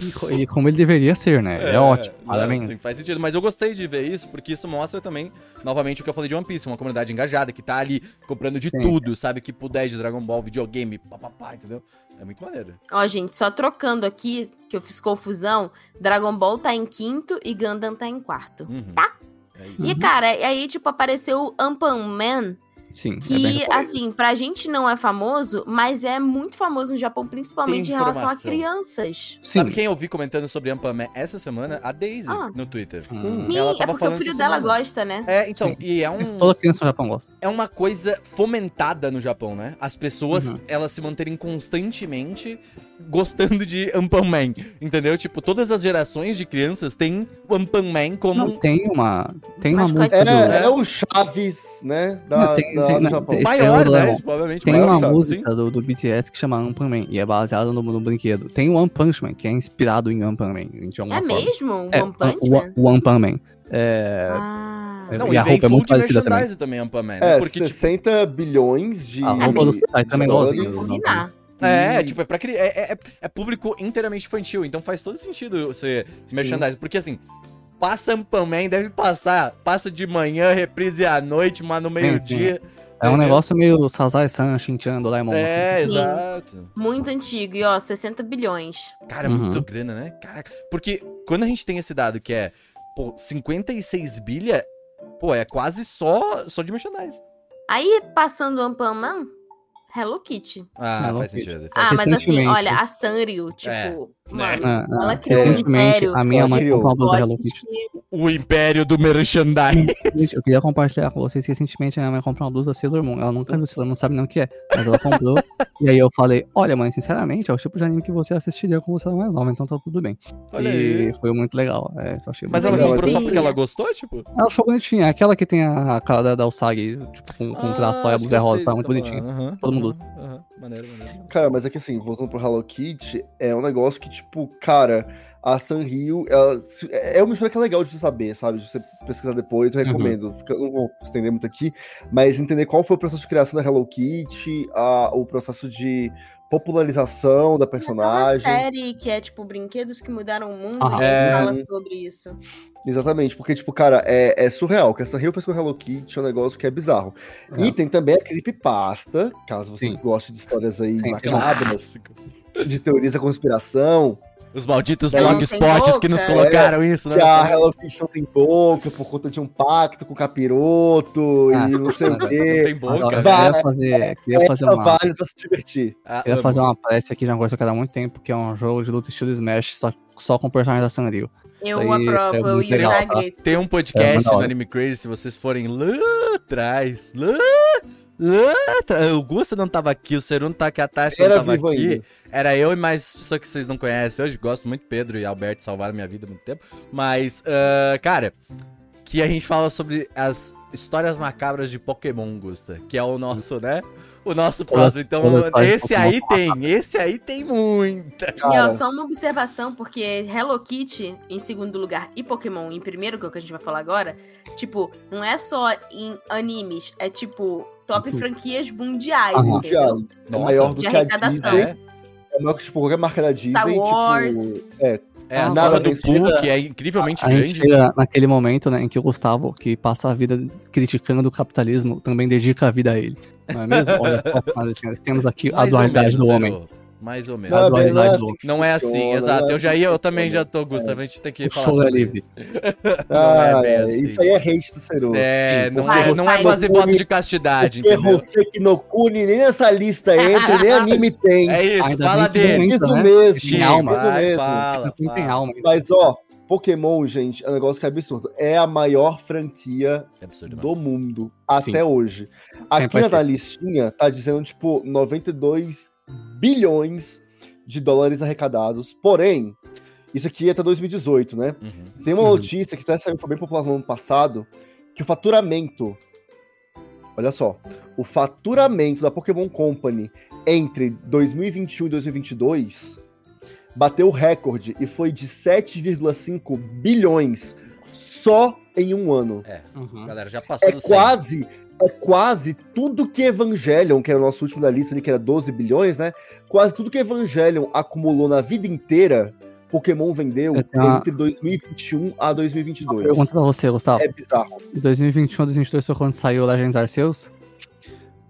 E, co- e como ele deveria ser, né? É, ótimo. não, Parabéns. assim, faz sentido. Mas eu gostei de ver isso, porque isso mostra também, novamente, o que eu falei de One Piece, uma comunidade engajada, que tá ali comprando de Sim. tudo, sabe? Que puder de Dragon Ball, videogame, papapá, entendeu? É muito maneiro. Ó, gente, só trocando aqui, que eu fiz confusão, Dragon Ball tá em quinto e Gundam tá em quarto. Uhum. Tá. É. E, cara, aí, tipo, apareceu o Ampan Man, Sim. é bem que, japonês. assim, pra gente não é famoso, mas é muito famoso no Japão, principalmente em relação a crianças. Sim. Sabe quem eu vi comentando sobre Ampaman essa semana? A Daisy, Ah. no Twitter. Hum. Sim, Ela é tava porque o filho dela semana. gosta, né? É, então, Sim. e é um, Toda criança no Japão gosta. é uma coisa fomentada no Japão, né? As pessoas, Uhum. elas se manterem constantemente gostando de Ampaman, entendeu? Tipo, todas as gerações de crianças têm o Ampaman como Não, tem uma. Tem uma música É, do. é o Chaves, né? Da, Não, tem- da- tem- do Japão. tem- maior, é o né? Provavelmente Tem maior. uma sabe? música do, do BTS que chama One Man e é baseada no, no brinquedo. Tem o One Punch Man, que é inspirado em Punch Man. É forma. mesmo? É, One Punch o, Man? o One Punch Man. É, Ah. É, Não, E e, a roupa é muito parecida merchandise também, Ampaman. É, né? Porque, tipo, 60 bilhões de. a roupa do site também é É, E- tipo, é pra criar. É, é- é público inteiramente infantil, então faz todo sentido ser merchandise. Porque assim, passa Ampaman, deve passar. Passa de manhã, reprise à noite, mas no meio-dia. É um entendeu? negócio meio Sazai-san, Shin-chan, Doraemon. É, assim. Sim. exato. Muito antigo. E, ó, 60 bilhões. Cara, é Uhum. muito grana, né? Caraca. Porque quando a gente tem esse dado que é, pô, 56 bilha, pô, é quase só, só de merchandise. Aí, passando o Ampan Hello Kitty. Ah, Hello faz Kitty. sentido. Ah, Faz mas assim, olha, a Sanrio, tipo, É, mano, Ah, ah, Ela criou um recentemente, império. a minha mãe criou. comprou uma blusa Hello Kitty. O império do merchandise. Gente, eu queria compartilhar com vocês que recentemente a minha mãe comprou uma blusa Sailor Moon. Ela nunca viu Sailor Moon, não sabe nem o que é. Mas ela comprou. (laughs) e aí eu falei, olha mãe, sinceramente, é o tipo de anime que você assistiria quando você era mais nova, então tá tudo bem. Olha e aí. foi muito legal. É, só achei Mas muito ela legal. comprou só porque ela gostou, tipo? Ela achou bonitinha. É Aquela que tem a, cara da, Usagi, tipo, com, com o traço só e a blusa é rosa, tá muito bonitinha. Todo mundo aham, aham. Maneiro, maneiro. Cara, mas é que assim, voltando pro Hello Kitty, é um negócio que, tipo, cara, a Sanrio, ela, se- é uma história que é legal de você saber, sabe? De você pesquisar depois, eu Uhum. recomendo. Fica- eu não vou estender muito aqui, mas entender qual foi o processo de criação da Hello Kitty, a- o processo de popularização da Uma personagem. série que é, tipo, Brinquedos que Mudaram o Mundo, Ah. e É. fala sobre isso. Exatamente, porque, tipo, cara, é, é surreal. Que a Sanrio fez com Hello Kitty é um negócio que é bizarro. É. E tem também a Creepypasta, caso você Sim. goste de histórias aí Sim, macabras, de teorias da conspiração. Os malditos não blogspots que nos boca. colocaram isso, né? que a Hello não tem boca por conta de um pacto com o capiroto Ah, e não sei o quê. tem boca, Agora, eu velho. queria fazer, queria fazer Essa uma, vale pra se divertir. Ah, queria amo. fazer uma prece aqui de uma coisa que eu há muito tempo, que é um jogo de luta estilo Smash, só, só com personagens da Sanrio. Eu aí aprovo, é eu ia legal, tá? Tem um É, podcast da no. Anime Crazy, se vocês forem lá atrás, lá lá atrás, o Gusta não tava aqui, o Seru não tá aqui, a Tasha Era não tava aqui. ainda. Era eu e mais pessoa que vocês não conhecem hoje. Gosto muito Pedro e Alberto salvaram minha vida há muito tempo. Mas, ah, cara, que a gente fala sobre as histórias macabras de Pokémon, Gusta. Que é o nosso, né? O nosso próximo. Então, esse aí tem, esse aí tem muita. E ó, só uma observação, porque Hello Kitty em segundo lugar e Pokémon em primeiro, que é o que a gente vai falar agora, tipo, não é só em animes, é tipo top Tudo. franquias mundiais, entendeu? Mundial. É maior do de que a arrecadação. Disney. É, É maior que tipo, qualquer marca da Disney. Star Wars. Tipo, é, é a Ah, saga nada do Pooh, chega- que é incrivelmente A grande. chega naquele momento, né, em que o Gustavo, que passa a vida criticando o capitalismo, também dedica a vida a ele. Não é mesmo? (laughs) Olha nós temos aqui a Mais ou dualidade menos, do homem. Mais ou menos. Não, não é assim que Não é assim, funciona, exato. não é Eu já ia, eu também já tô, Gustavo. A gente tem que O falar é sobre livre. isso. (laughs) ah, é bem é, assim. Isso aí é hate do Seru. É, Sim, não vai, é, não é fazer voto de castidade, Porque entendeu? você no Kuni nem nessa lista entra, nem anime tem. (laughs) É isso, Ainda fala que não dele. entra, isso né? mesmo, Sim, isso vai, mesmo. fala, Quem tem fala. alma. Mas ó, Pokémon, gente, é um negócio que é absurdo. É a maior franquia É absurdo, do mundo Sim. até hoje. Aqui na listinha tá dizendo, tipo, 92 bilhões de dólares arrecadados. Porém, isso aqui é até 2018, né? Uhum. Tem uma Uhum. notícia que até saiu, foi bem popular no ano passado, que o faturamento. Olha só. O faturamento da Pokémon Company entre 2021 e 2022 bateu o recorde e foi de 7,5 bilhões só em um ano. Uhum. Galera, já passou É do 100. quase, é quase tudo que Evangelion, que era o nosso último da lista ali, que era 12 bilhões, né? Quase tudo que Evangelion acumulou na vida inteira, Pokémon vendeu Eu tenho entre 2021 a 2022. Pergunta pra você, Gustavo. É bizarro. Em 2021 2022 foi quando saiu Legends Arceus?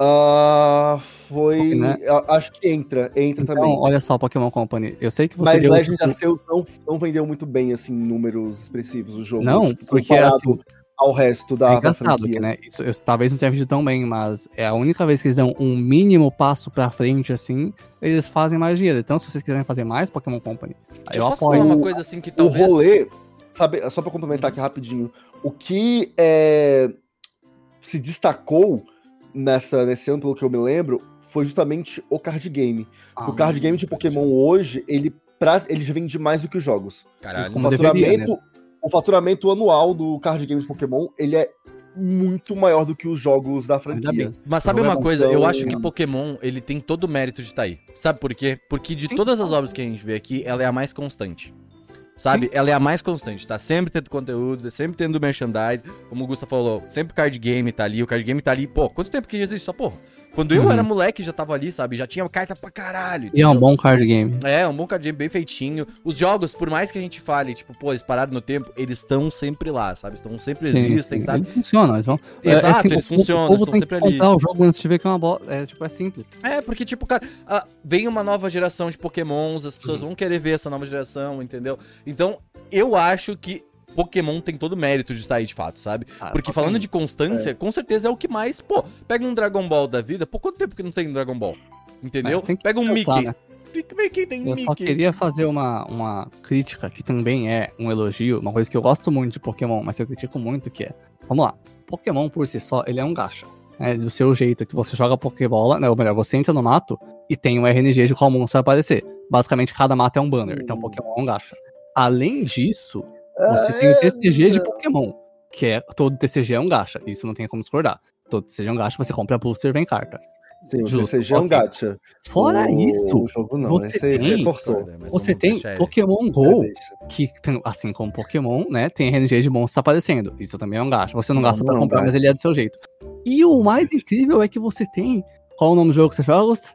Ah, foi. Né? a- Acho que entra, entra Então, também. olha só, Pokémon Company. Eu sei que você Mas Legends Arceus não, não vendeu muito bem, assim, em números expressivos o jogo. Não, tipo, porque, comparado assim, ao resto da, É da engraçado franquia. que, né? Isso, eu, talvez não tenha vendido tão bem, mas é a única vez que eles dão um mínimo passo pra frente, assim, eles fazem mais dinheiro. Então, se vocês quiserem fazer mais Pokémon Company, eu, Eu posso apoio. falar uma coisa assim que O talvez... rolê, sabe, só pra complementar aqui rapidinho, o que é, se destacou nessa, nesse ano, pelo que eu me lembro, foi justamente o card game. Ah, o card game de Pokémon hoje, ele, pra, ele já vende mais do que os jogos. Caralho. O deveria, faturamento, o faturamento anual do card game de Pokémon, ele é muito maior do que os jogos da franquia. bem. Mas sabe uma é coisa? Eu então- acho que Pokémon, ele tem todo o mérito de estar aí. Sabe por quê? Porque de Sim. todas as obras que a gente vê aqui, ela é a mais constante. Sabe? Ela é a mais constante, tá sempre tendo conteúdo, sempre tendo merchandise. Como o Gusta falou, sempre o card game tá ali. O card game tá ali, pô, quanto tempo que existe essa porra? Quando eu Uhum. era moleque, já tava ali, sabe? Já tinha carta pra caralho. E é um entendeu? bom card game. É, um bom card game bem feitinho. Os jogos, por mais que a gente fale, tipo, pô, eles pararam no tempo, eles estão sempre lá, sabe? Estão sempre Sim, existem, sim. sabe? Eles funcionam, eles vão. Exato, assim, eles o funcionam, o povo estão sempre ali. o jogo antes de ver que é uma bosta. É, tipo, é simples. É, porque, tipo, cara, ah, vem uma nova geração de pokémons, as Uhum. pessoas vão querer ver essa nova geração, entendeu? Então, eu acho que Pokémon tem todo o mérito de estar aí de fato, sabe? Ah, Porque falando de constância, com certeza é o que mais. Pô, pega um Dragon Ball da vida, pô, quanto tempo que não tem Dragon Ball? Entendeu? É, tem que pega um pensar, Mickey. né? Mickey tem Eu Mickey. só queria fazer uma, uma crítica que também é um elogio, uma coisa que eu gosto muito de Pokémon, mas eu critico muito que é. Vamos lá. Pokémon por si só, ele é um gacha. Né, do seu jeito que você joga Pokébola, né? Ou melhor, você entra no mato e tem um RNG de qual monstro vai aparecer. Basicamente, cada mato é um banner. Então, Pokémon é um gacha. Além disso, você tem o TCG de Pokémon, que é todo TCG é um gacha. Isso não tem como discordar. Todo TCG é um gacha, você compra booster vem carta. Sim, o Justo, TCG é um gacha. Fora o, isso, O jogo não, você né? Você, você tem- forçou. Mas você tem. Pokémon Go, É, deixa. que tem- assim como Pokémon, né, tem RNG de monstros aparecendo. Isso também é um gasto. Você não, Não, gasta pra não, comprar, cara. mas ele é do seu jeito. E o mais incrível é que você tem. Qual é o nome do jogo que você joga? Augusto?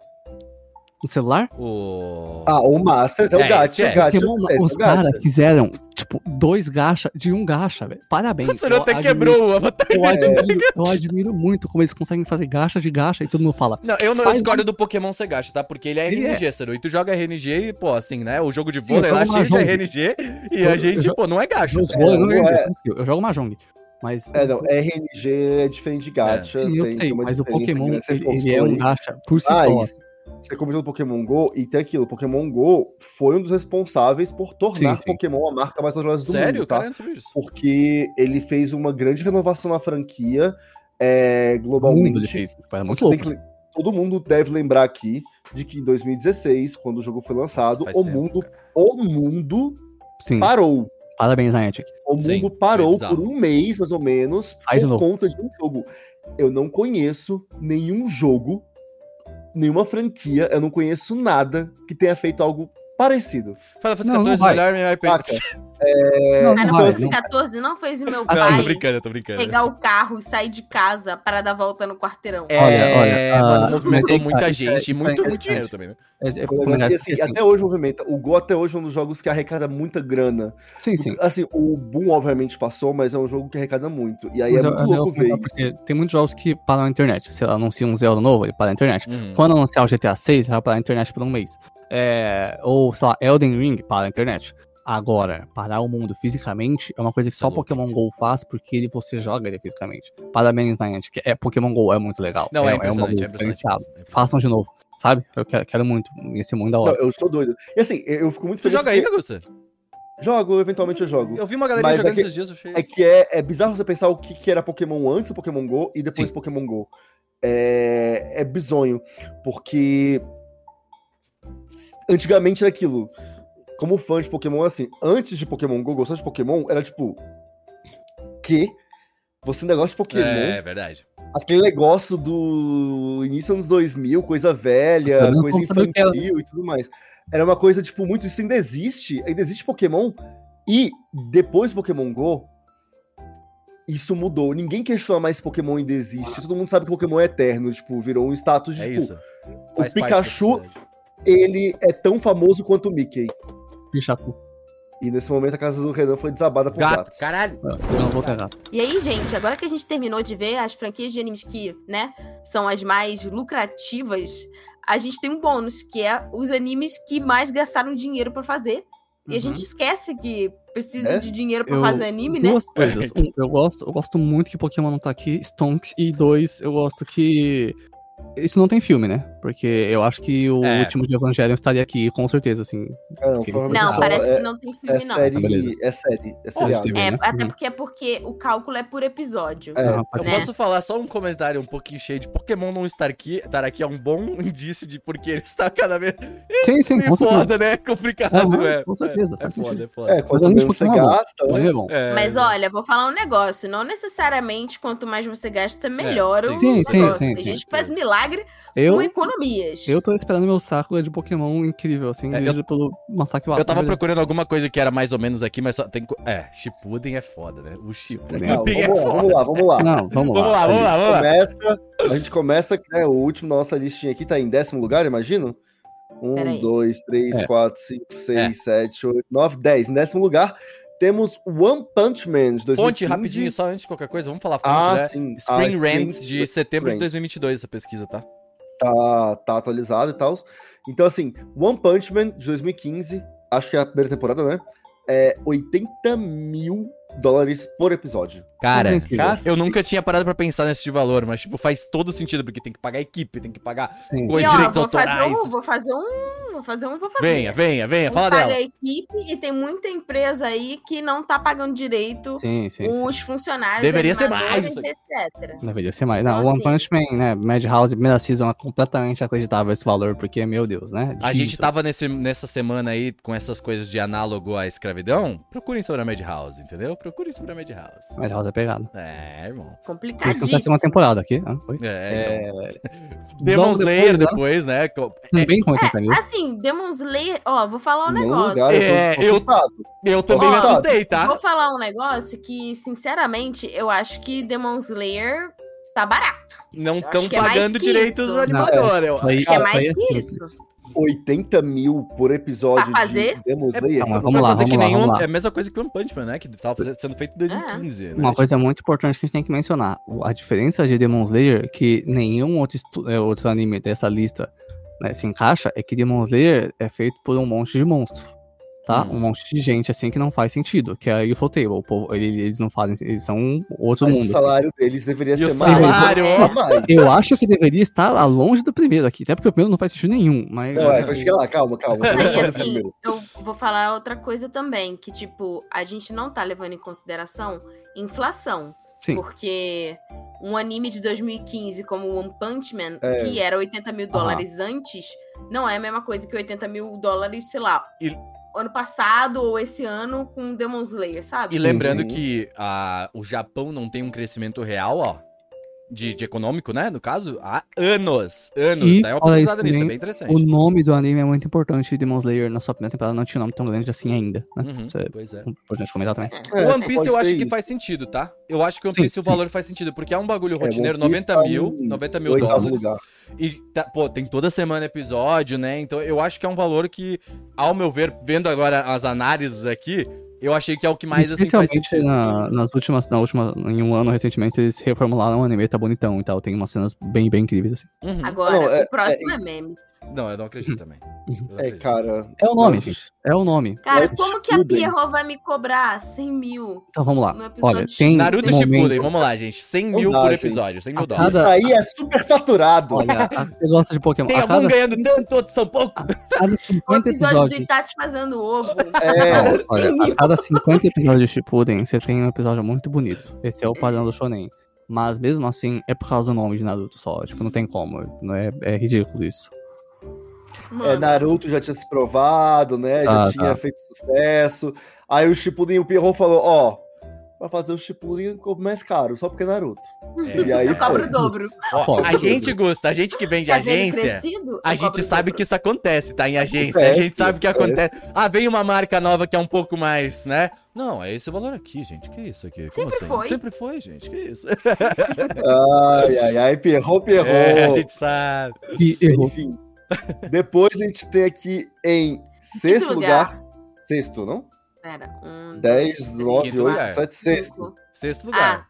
No celular? O... Ah, o Masters é o É, gacha. é. gacha Pokémon, esse é o os gacha. caras fizeram, tipo, dois gacha de um gacha, velho. Parabéns. Você até admiro- quebrou o avatar Eu dele. admiro, eu admiro muito como eles conseguem fazer gacha de gacha e todo mundo fala. Não, eu não eu discordo isso. do Pokémon ser gacha, tá? Porque ele é Ele RNG, Seru. E tu joga RNG e, pô, assim, né? O jogo de vôlei lá jogo cheio de. RNG e Eu- a gente, pô, não é gacha. Eu, tá jogo, eu, não é. eu jogo Mahjong. Mas. É, não, RNG é diferente de gacha. Sim, eu tem- sei, mas o Pokémon, ele, ele é um gacha por si Ah, só. isso. Você comentou do Pokémon GO, e tem aquilo, Pokémon GO foi um dos responsáveis por tornar Sim, sim. Pokémon a marca mais valiosa do Sério? mundo, tá? Sabia disso. Porque ele fez uma grande renovação na franquia, é, Mundo globalmente. louco. que- todo mundo deve lembrar aqui de que em 2016, quando o jogo foi lançado, Faz o tempo, mundo, cara. o mundo Sim, parou. parabéns, Niantic. O mundo parou por um mês, mais ou menos, Faz por conta de um jogo. Eu não conheço nenhum jogo, nenhuma franquia, eu não conheço nada que tenha feito algo parecido. Final Fantasy Não, não XIV, vai. melhor MMORPG. Saca? (laughs) É, Não, Ah, não não, esse não. 14 não fez o meu Não, pai tô brincando, tô brincando. pegar o carro e sair de casa para dar volta no quarteirão. É, Olha, olha, mano, ah, movimentou mas muita tá, gente é- e é muito, muito dinheiro também, né? É, é, é disse, assim, assim, até hoje movimenta. O Go até hoje é um dos jogos que arrecada muita grana. Sim, sim. Assim, o Boom obviamente passou, mas é um jogo que arrecada muito. E aí Mas é eu- muito eu louco ver. Porque tem muitos jogos que param na internet. Se anuncia um Zelda novo, ele para na internet. Uhum. Quando anunciar o GTA 6, vai parar na internet por um mês. É, ou, sei lá, Elden Ring para na internet. Agora, parar o mundo fisicamente é uma coisa que só louco. Pokémon GO faz porque ele, você joga ele fisicamente. Parabéns, Niantic. É, Pokémon GO é muito legal. Não, é impressionante, bagulho é impressionante. diferenciado. É impressionante. Façam de novo, sabe? Eu quero, quero muito. Ia ser muito da Não, hora. eu sou doido. E assim, eu fico muito Tu feliz. joga porque- ainda, Gusta? Jogo, eventualmente eu jogo. Eu vi uma galera jogando é que- esses dias, eu achei. É que é, é bizarro você pensar o que, que era Pokémon antes do Pokémon GO e depois Sim. Pokémon GO. É, é bizonho, porque antigamente era aquilo. Como fã de Pokémon, assim, antes de Pokémon GO, gostar de Pokémon, era tipo. Que? Você ainda gosta de Pokémon? É, verdade. Aquele negócio do início dos 2000, coisa velha, Eu não coisa infantil e tudo mais. Era uma coisa, tipo, muito. Isso ainda existe. Ainda existe Pokémon. E depois do Pokémon Go, isso mudou. Ninguém questiona mais se Pokémon ainda existe. Todo mundo sabe que Pokémon é eterno. Tipo, virou um status de. É tipo, isso. o Pikachu. Ele é tão famoso quanto o Mickey. Pichacu. E nesse momento a casa do Renan foi desabada por Gato, gatos. caralho. Eu não vou ter gato. E aí, gente, agora que a gente terminou de ver as franquias de animes que, né, são as mais lucrativas, a gente tem um bônus, que é os animes que mais gastaram dinheiro pra fazer. E a Uhum. gente esquece que precisa É? de dinheiro pra Eu- fazer anime, né? Duas coisas. (laughs) Um, eu gosto, eu gosto muito que Pokémon não tá aqui, Stonks, e dois, eu gosto que. Isso não tem filme, né? Porque eu acho que o É. último de Evangelion estaria aqui, com certeza, assim. É, não, Não, parece é, que não tem é filme, não. Ah, beleza. série. É série. É É, né? até Uhum. porque é porque o cálculo é por episódio. É. Ah, Eu Né? posso falar só um comentário um pouquinho cheio de Pokémon não estar aqui, estar aqui é um bom indício de porque ele está cada vez Sim, sim, certeza. foda, né? Complicado, é. com certeza, É, é faz foda, sentido. é foda. É, quanto menos você gasta, Mas né? é bom. É, Mas olha, vou falar um negócio. Não necessariamente quanto mais você gasta, melhor o sim. Sim, sim, negócio. sim, Tem sim. gente que faz milagre Eu, com economias. eu tô esperando meu saco de Pokémon incrível, assim, É, eu- pelo Wata. Eu tava procurando alguma coisa que era mais ou menos aqui, mas só tem. É, Shippuden é foda, né? O Shippuden Não, é vamos, lá, foda. vamos lá, vamos lá. Não, vamos lá. Vamos lá, vamos lá, vamos lá. Começa, a gente começa, né, o último da nossa listinha aqui tá em décimo lugar, imagino? Um, dois, três, É. quatro, cinco, seis, É. sete, oito, nove, dez. Em décimo lugar, temos One Punch Man de 2015. Fonte, rapidinho, só antes de qualquer coisa, vamos falar fonte, Ah, né? sim. Screen Ah, Rant de setembro de Rant. 2022, essa pesquisa, tá? Tá, tá atualizado e tal. Então, assim, One Punch Man de 2015, acho que é a primeira temporada, né? É 80 mil dólares por episódio. Cara, eu nunca tinha parado pra pensar nesse de valor, mas, tipo, faz todo sentido, porque tem que pagar equipe, tem que pagar Sim. com E ó, direitos vou fazer autorais. um, vou fazer um, vou fazer um, vou fazer. Venha, venha, venha, Um fala paga dela. a equipe e tem muita empresa aí que não tá pagando direito Sim, sim. sim. os funcionários, Deveria ser mais etc. Deveria ser mais. Não, Então, One assim- Punch Man, né? Madhouse, primeira season é completamente acreditável esse valor, porque, meu Deus, né? A gente tava nesse, nessa semana aí com essas coisas de análogo à escravidão. Procurem sobre a Madhouse, entendeu? Procurem sobre a Madhouse. Madhouse é pegado. É, irmão. Por isso que não sai a Complicadíssimo. segunda temporada aqui. Ah, oi. É, então. É... (laughs) Demon logo Slayer depois, né? depois, né? Também com 80 mil. Assim, Demon Slayer, ó, vou falar um negócio. lugar, É, eu eu- também me assustei, tá? Vou falar um negócio que, sinceramente, eu acho que Demon Slayer tá barato. Não estão é pagando direitos animadores. eu acho. É isso mais é que isso. 80 mil por episódio Pra fazer? de Demon Slayer. Vai vamos lá, fazer que vamos lá, nenhum- vamos lá. É a mesma coisa que o One Punch Man, né? Que tava fazendo- sendo feito em 2015. né? Uma coisa muito importante que a gente tem que mencionar. A diferença de Demon Slayer, que nenhum outro, é, outro anime dessa lista né, se encaixa, é que Demon Slayer é feito por um monte de monstros. Tá? Hum. Um monte de gente assim que não faz sentido. Que é a UFO Table. O povo, ele- eles não fazem. Eles são outro Mas mundo. o assim. salário deles deveria E o ser mais. salário, a mais. Eu acho que deveria estar lá longe do primeiro aqui. Até porque o primeiro não faz sentido nenhum. Mas. Não, é, vai chegar lá, calma, calma. Aí, assim, eu vou falar outra coisa também, que, tipo, a gente não tá levando em consideração inflação. Sim. Porque um anime de 2015 como One Punch Man, É. que era 80 mil dólares antes, não é a mesma coisa que 80 mil dólares, sei lá, E- ano passado ou esse ano com Demon Slayer, sabe? E lembrando sim. que a, o Japão não tem um crescimento real, ó. De, de econômico, né? No caso, há anos. Anos. E, Daí é uma isso nisso, é bem interessante. O nome do anime é muito importante. Demon Slayer, na sua primeira temporada, não tinha um nome tão grande assim ainda, né? Uhum, Isso é pois é. importante comentar também. É, o One Piece eu acho ser que isso. faz sentido, tá? Eu acho que o One Sim, Piece o sim. valor faz sentido, porque é um bagulho É, rotineiro, Piece 90 tá mil, em 90 mil dólares. lugar. E, tá- pô, tem toda semana episódio, né? Então eu acho que é um valor que, ao meu ver, vendo agora as análises aqui, eu achei que é o que mais assim faz Especialmente sentido. na- nas últimas, na última, em um ano recentemente, eles reformularam o anime, tá bonitão e tal. Tem umas cenas bem, bem incríveis, assim. Uhum. Agora, Não, é- o próximo é, memes. Não, eu não acredito também. Não É, acredito. cara. É o nome, gente. É o nome. Cara, É como que a. Pierrot vai me cobrar 100 mil? Então vamos lá. Olha, tem Naruto momento- Shippuden, vamos lá, gente. 100 Não mil dá, por episódio, 100 mil dólares. cada- Isso aí é super faturado. Olha, (laughs) você gosta de Pokémon. Tem algum cada, ganhando tanto, outros são pouco? cada O 50 episódio do. Itachi fazendo ovo. É, olha, 100 mil. a cada 50 episódios de Shippuden, você tem um episódio muito bonito. Esse é o padrão do Shonen. Mas mesmo assim, é por causa do nome de Naruto só. Tipo, não tem como. Não é, é ridículo isso. é, Mano, Naruto já tinha se provado, né? Já Ah, tinha tá. feito sucesso. Aí o Shippuden, o Pierrot falou, ó, pra fazer o Shippuden mais caro, só porque é Naruto. É. E aí eu cobro o dobro. Ó, a gente gosta, a gente que vem de Quer ver ele agência. crescido? A gente sabe dobro. que isso acontece, tá? Em agência. a Acontece, gente sabe que acontece. acontece. Ah, vem uma marca nova que é um pouco mais, né? Não, é esse valor aqui, gente. Que isso aqui? Como Sempre assim? foi. Sempre foi, gente. Que isso? Ai, ai, ai, Pierrot, Pierrot. É, a gente sabe. E errou. Enfim. Depois a gente tem aqui em sexto lugar. Sexto, não? Pera, um, 10, dois, 9, Quinto 8, lugar. 7, sexto. cinco. Sexto lugar.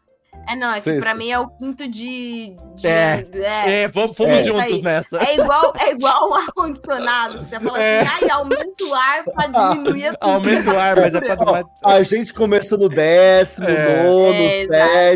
É, não, é que pra mim é o quinto de. de- É. é. É, vamos, fomos É. juntos nessa. É igual, é igual um ar-condicionado. que Você fala É. assim, ai, aumenta o ar pra diminuir a Aumenta o ar, mas é pra Ó, não. a gente começou no décimo, É. nono, É,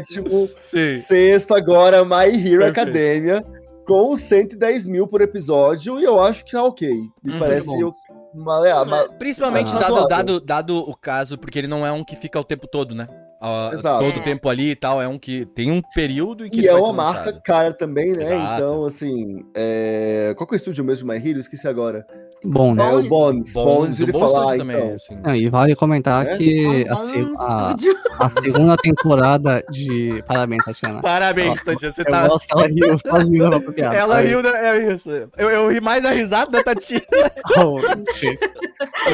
sétimo, Sim. sexto agora My Hero Perfeito. Academia, com 110 mil por episódio, e eu acho que tá ok. Me Uhum. parece Muito maleável. mas- Principalmente Ah. dado, dado, dado o caso, porque ele não é um que fica o tempo todo, né? Ah, Exato. Todo o É. tempo ali e tal. É um que tem um período em que E é uma marca cara também, né? Exato. Então, assim, é... qual que é o estúdio mesmo My Hero? Esqueci agora. Bom, né? É Bones. o Bones. Bons, Bones, um ele estúdio também. então. assim. Ah, e vale comentar É? que a, a- a segunda temporada de. Parabéns, Tatiana. Parabéns, Tatiana. Você Eu tá. gosto que ela riu sozinha na piada. Ela riu, da- é isso. Eu, eu ri mais da risada da Tati. (laughs) oh,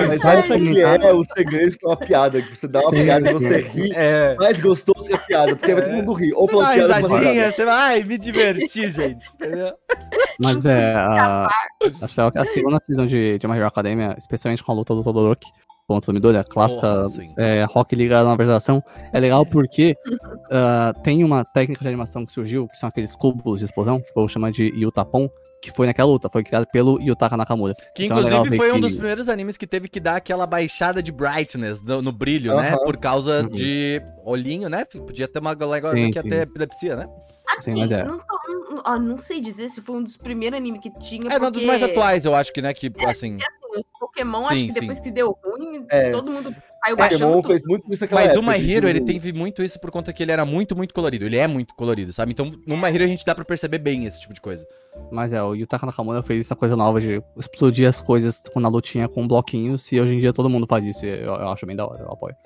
Mas Vale essa aqui comentar- é o segredo de uma piada, que você dá uma Sim, piada e você ri, É. mais gostoso que a piada, porque vai todo mundo rir. Ou Você dá uma risadinha, você vai, ai, me diverti, gente. Entendeu? Mas é. A, acho que a segunda season de, de My Hero Academia, especialmente com a luta do Todoroki contra o Midori, a clássica sim. é, Rock Liga na nova geração, é legal porque ah, tem uma técnica de animação que surgiu, que são aqueles cubos de explosão, que eu chamo de Yutapon, que foi naquela luta, foi criado pelo Yutaka Nakamura. Que Então é inclusive ver foi um que- dos primeiros animes que teve que dar aquela baixada de brightness no, no brilho, né? Por causa Uhum. de olhinho, né? Podia ter uma galera que ia ter epilepsia, né? Assim, Sim, mas é. não, tô- não- ó, não sei dizer se foi um dos primeiros animes que tinha. É, um dos porque, mais atuais, eu acho que, né? Que, assim. assim, os Pokémon, Sim, acho que sim. depois que deu ruim, É. todo mundo saiu baixando Pokémon tudo. fez muito isso Mas o época, My de Hero, ele teve muito isso por conta que ele era muito, muito colorido. Ele é muito colorido, sabe? Então, no My Hero a gente dá pra perceber bem esse tipo de coisa. Mas é, o Yutaka Nakamura fez essa coisa nova de explodir as coisas na lutinha com bloquinhos, e hoje em dia todo mundo faz isso, e eu, eu acho bem da hora, eu apoio.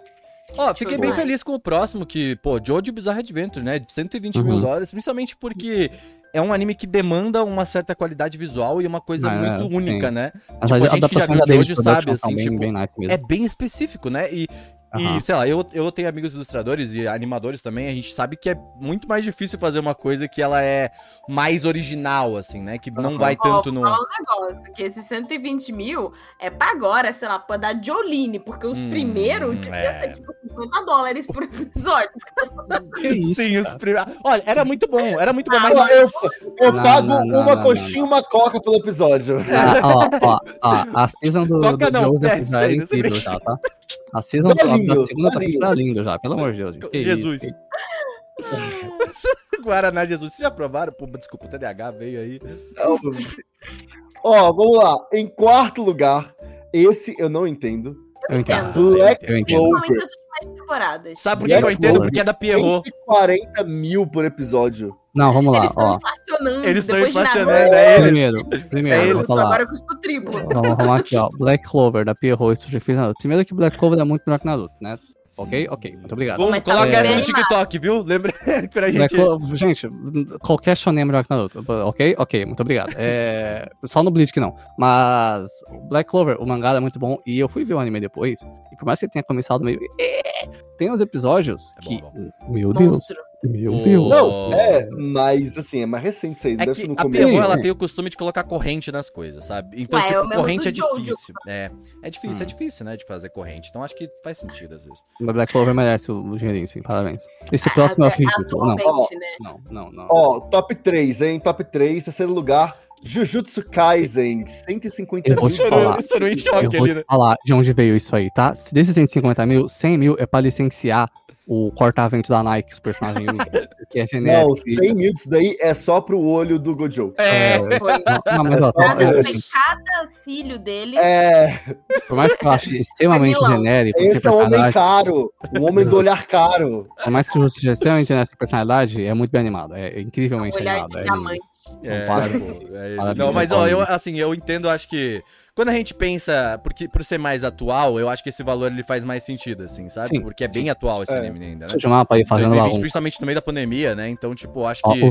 Ó, fiquei Show bem demais. feliz com o próximo, que, pô, Jojo Bizarre Adventure, né? De 120 mil Uhum. dólares, principalmente porque é um anime que demanda uma certa qualidade visual e uma coisa É, muito única, sim. né? As Tipo, a gente que já viu David Jojo sabe, assim, bem, tipo, bem nice mesmo. É bem específico, né? E, e, Aham. sei lá, eu, eu tenho amigos ilustradores e animadores também, a gente sabe que é muito mais difícil fazer uma coisa que ela é mais original, assim, né? Que não Aham. vai tanto no... vou falar um negócio, que esses 120 mil é pra agora, sei lá, pra dar Jolene, porque os Hum, primeiros devia é. ser tipo 50 dólares por episódio. (laughs) Que isso, Sim, os primeiros... Olha, era muito bom, era muito bom, Ah, mas... Eu, eu Não, pago não, não, uma não, coxinha e uma coca pelo episódio. Ah, ó, ó, ó, a season do, Coca do não, Joseph Pepsi já incrível já, tá? A season Tá lindo, da segunda tá lindo. tá lindo já, pelo amor de Deus. Que Jesus. isso, que- (laughs) Guaraná Jesus, vocês já provaram? Pô, desculpa, o TDAH veio aí. Ó, vamos lá. Em quarto lugar, esse eu não entendo. Eu entendo. entendo. Black Eu entendo. Clover. Temporadas. Sabe por que, que eu entendo? Porque é da Pierrot. 140 mil por episódio. Não, vamos lá, Eles estão ó. inflacionando. Eles estão inflacionando, é eles. Primeiro, primeiro, É eles. falar. Agora custa o triplo. Então, vamos aqui, ó. Black Clover, da Pierrot Studio fez Naruto. Primeiro que Black Clover é muito melhor que Naruto, né? Ok? Ok, muito obrigado. Vamos, Mas tá coloca essa no. TikTok, viu? Lembra (laughs) pra gente. Gente, qualquer shonen é melhor que Naruto, ok? Ok, muito obrigado. É, só no Bleach que não. Mas o Black Clover, o mangá é muito bom e eu fui ver o anime depois. E por mais que ele tenha começado meio. é, Tem uns episódios É bom, que. bom. Meu Deus, Monstro. Meu O- Deus. Não, é, mas assim, é mais recente isso aí. É deve que ser no a começo. Pierrot, ela tem o costume de colocar corrente nas coisas, sabe? Então, Ué, é tipo, corrente é difícil. É, é difícil, é Hum. difícil, né, de fazer corrente. Então, acho que faz sentido, às vezes. Mas Black Clover merece o, dinheirinho, sim, parabéns. Esse próximo é o ridículo. Não, né? não, não, não. Ó, top 3, hein? Top 3, terceiro lugar. Jujutsu Kaisen, 150 Eu vou mil. te falar. Estourou em Eu choque vou ali, te né? falar de onde veio isso aí, tá? Se Desses 150 mil, 100 mil é pra licenciar o corta-vento da Nike, os personagens (laughs) que é Não, genérico. 100 mil disso daí é só pro olho do Gojo. É, Foi. Não, mas, ó, Cada, é, foi cada cílio dele. É, por mais que eu ache extremamente Milão. genérico, esse é um homem caro. Um homem do olhar caro. por mais que seja extremamente genérico essa personalidade, é muito bem animado. É incrivelmente olhar animado. de é diamante. É, é, não, mas ó, eu assim, eu entendo, acho que quando a gente pensa, porque por ser mais atual, eu acho que esse valor ele faz mais sentido, assim, sabe? Sim, porque é bem atual esse É. anime ainda, né? Eu chamar pra ir fazendo 2020, bagunça. principalmente no meio da pandemia, né? Então, tipo, acho Ó, que, o,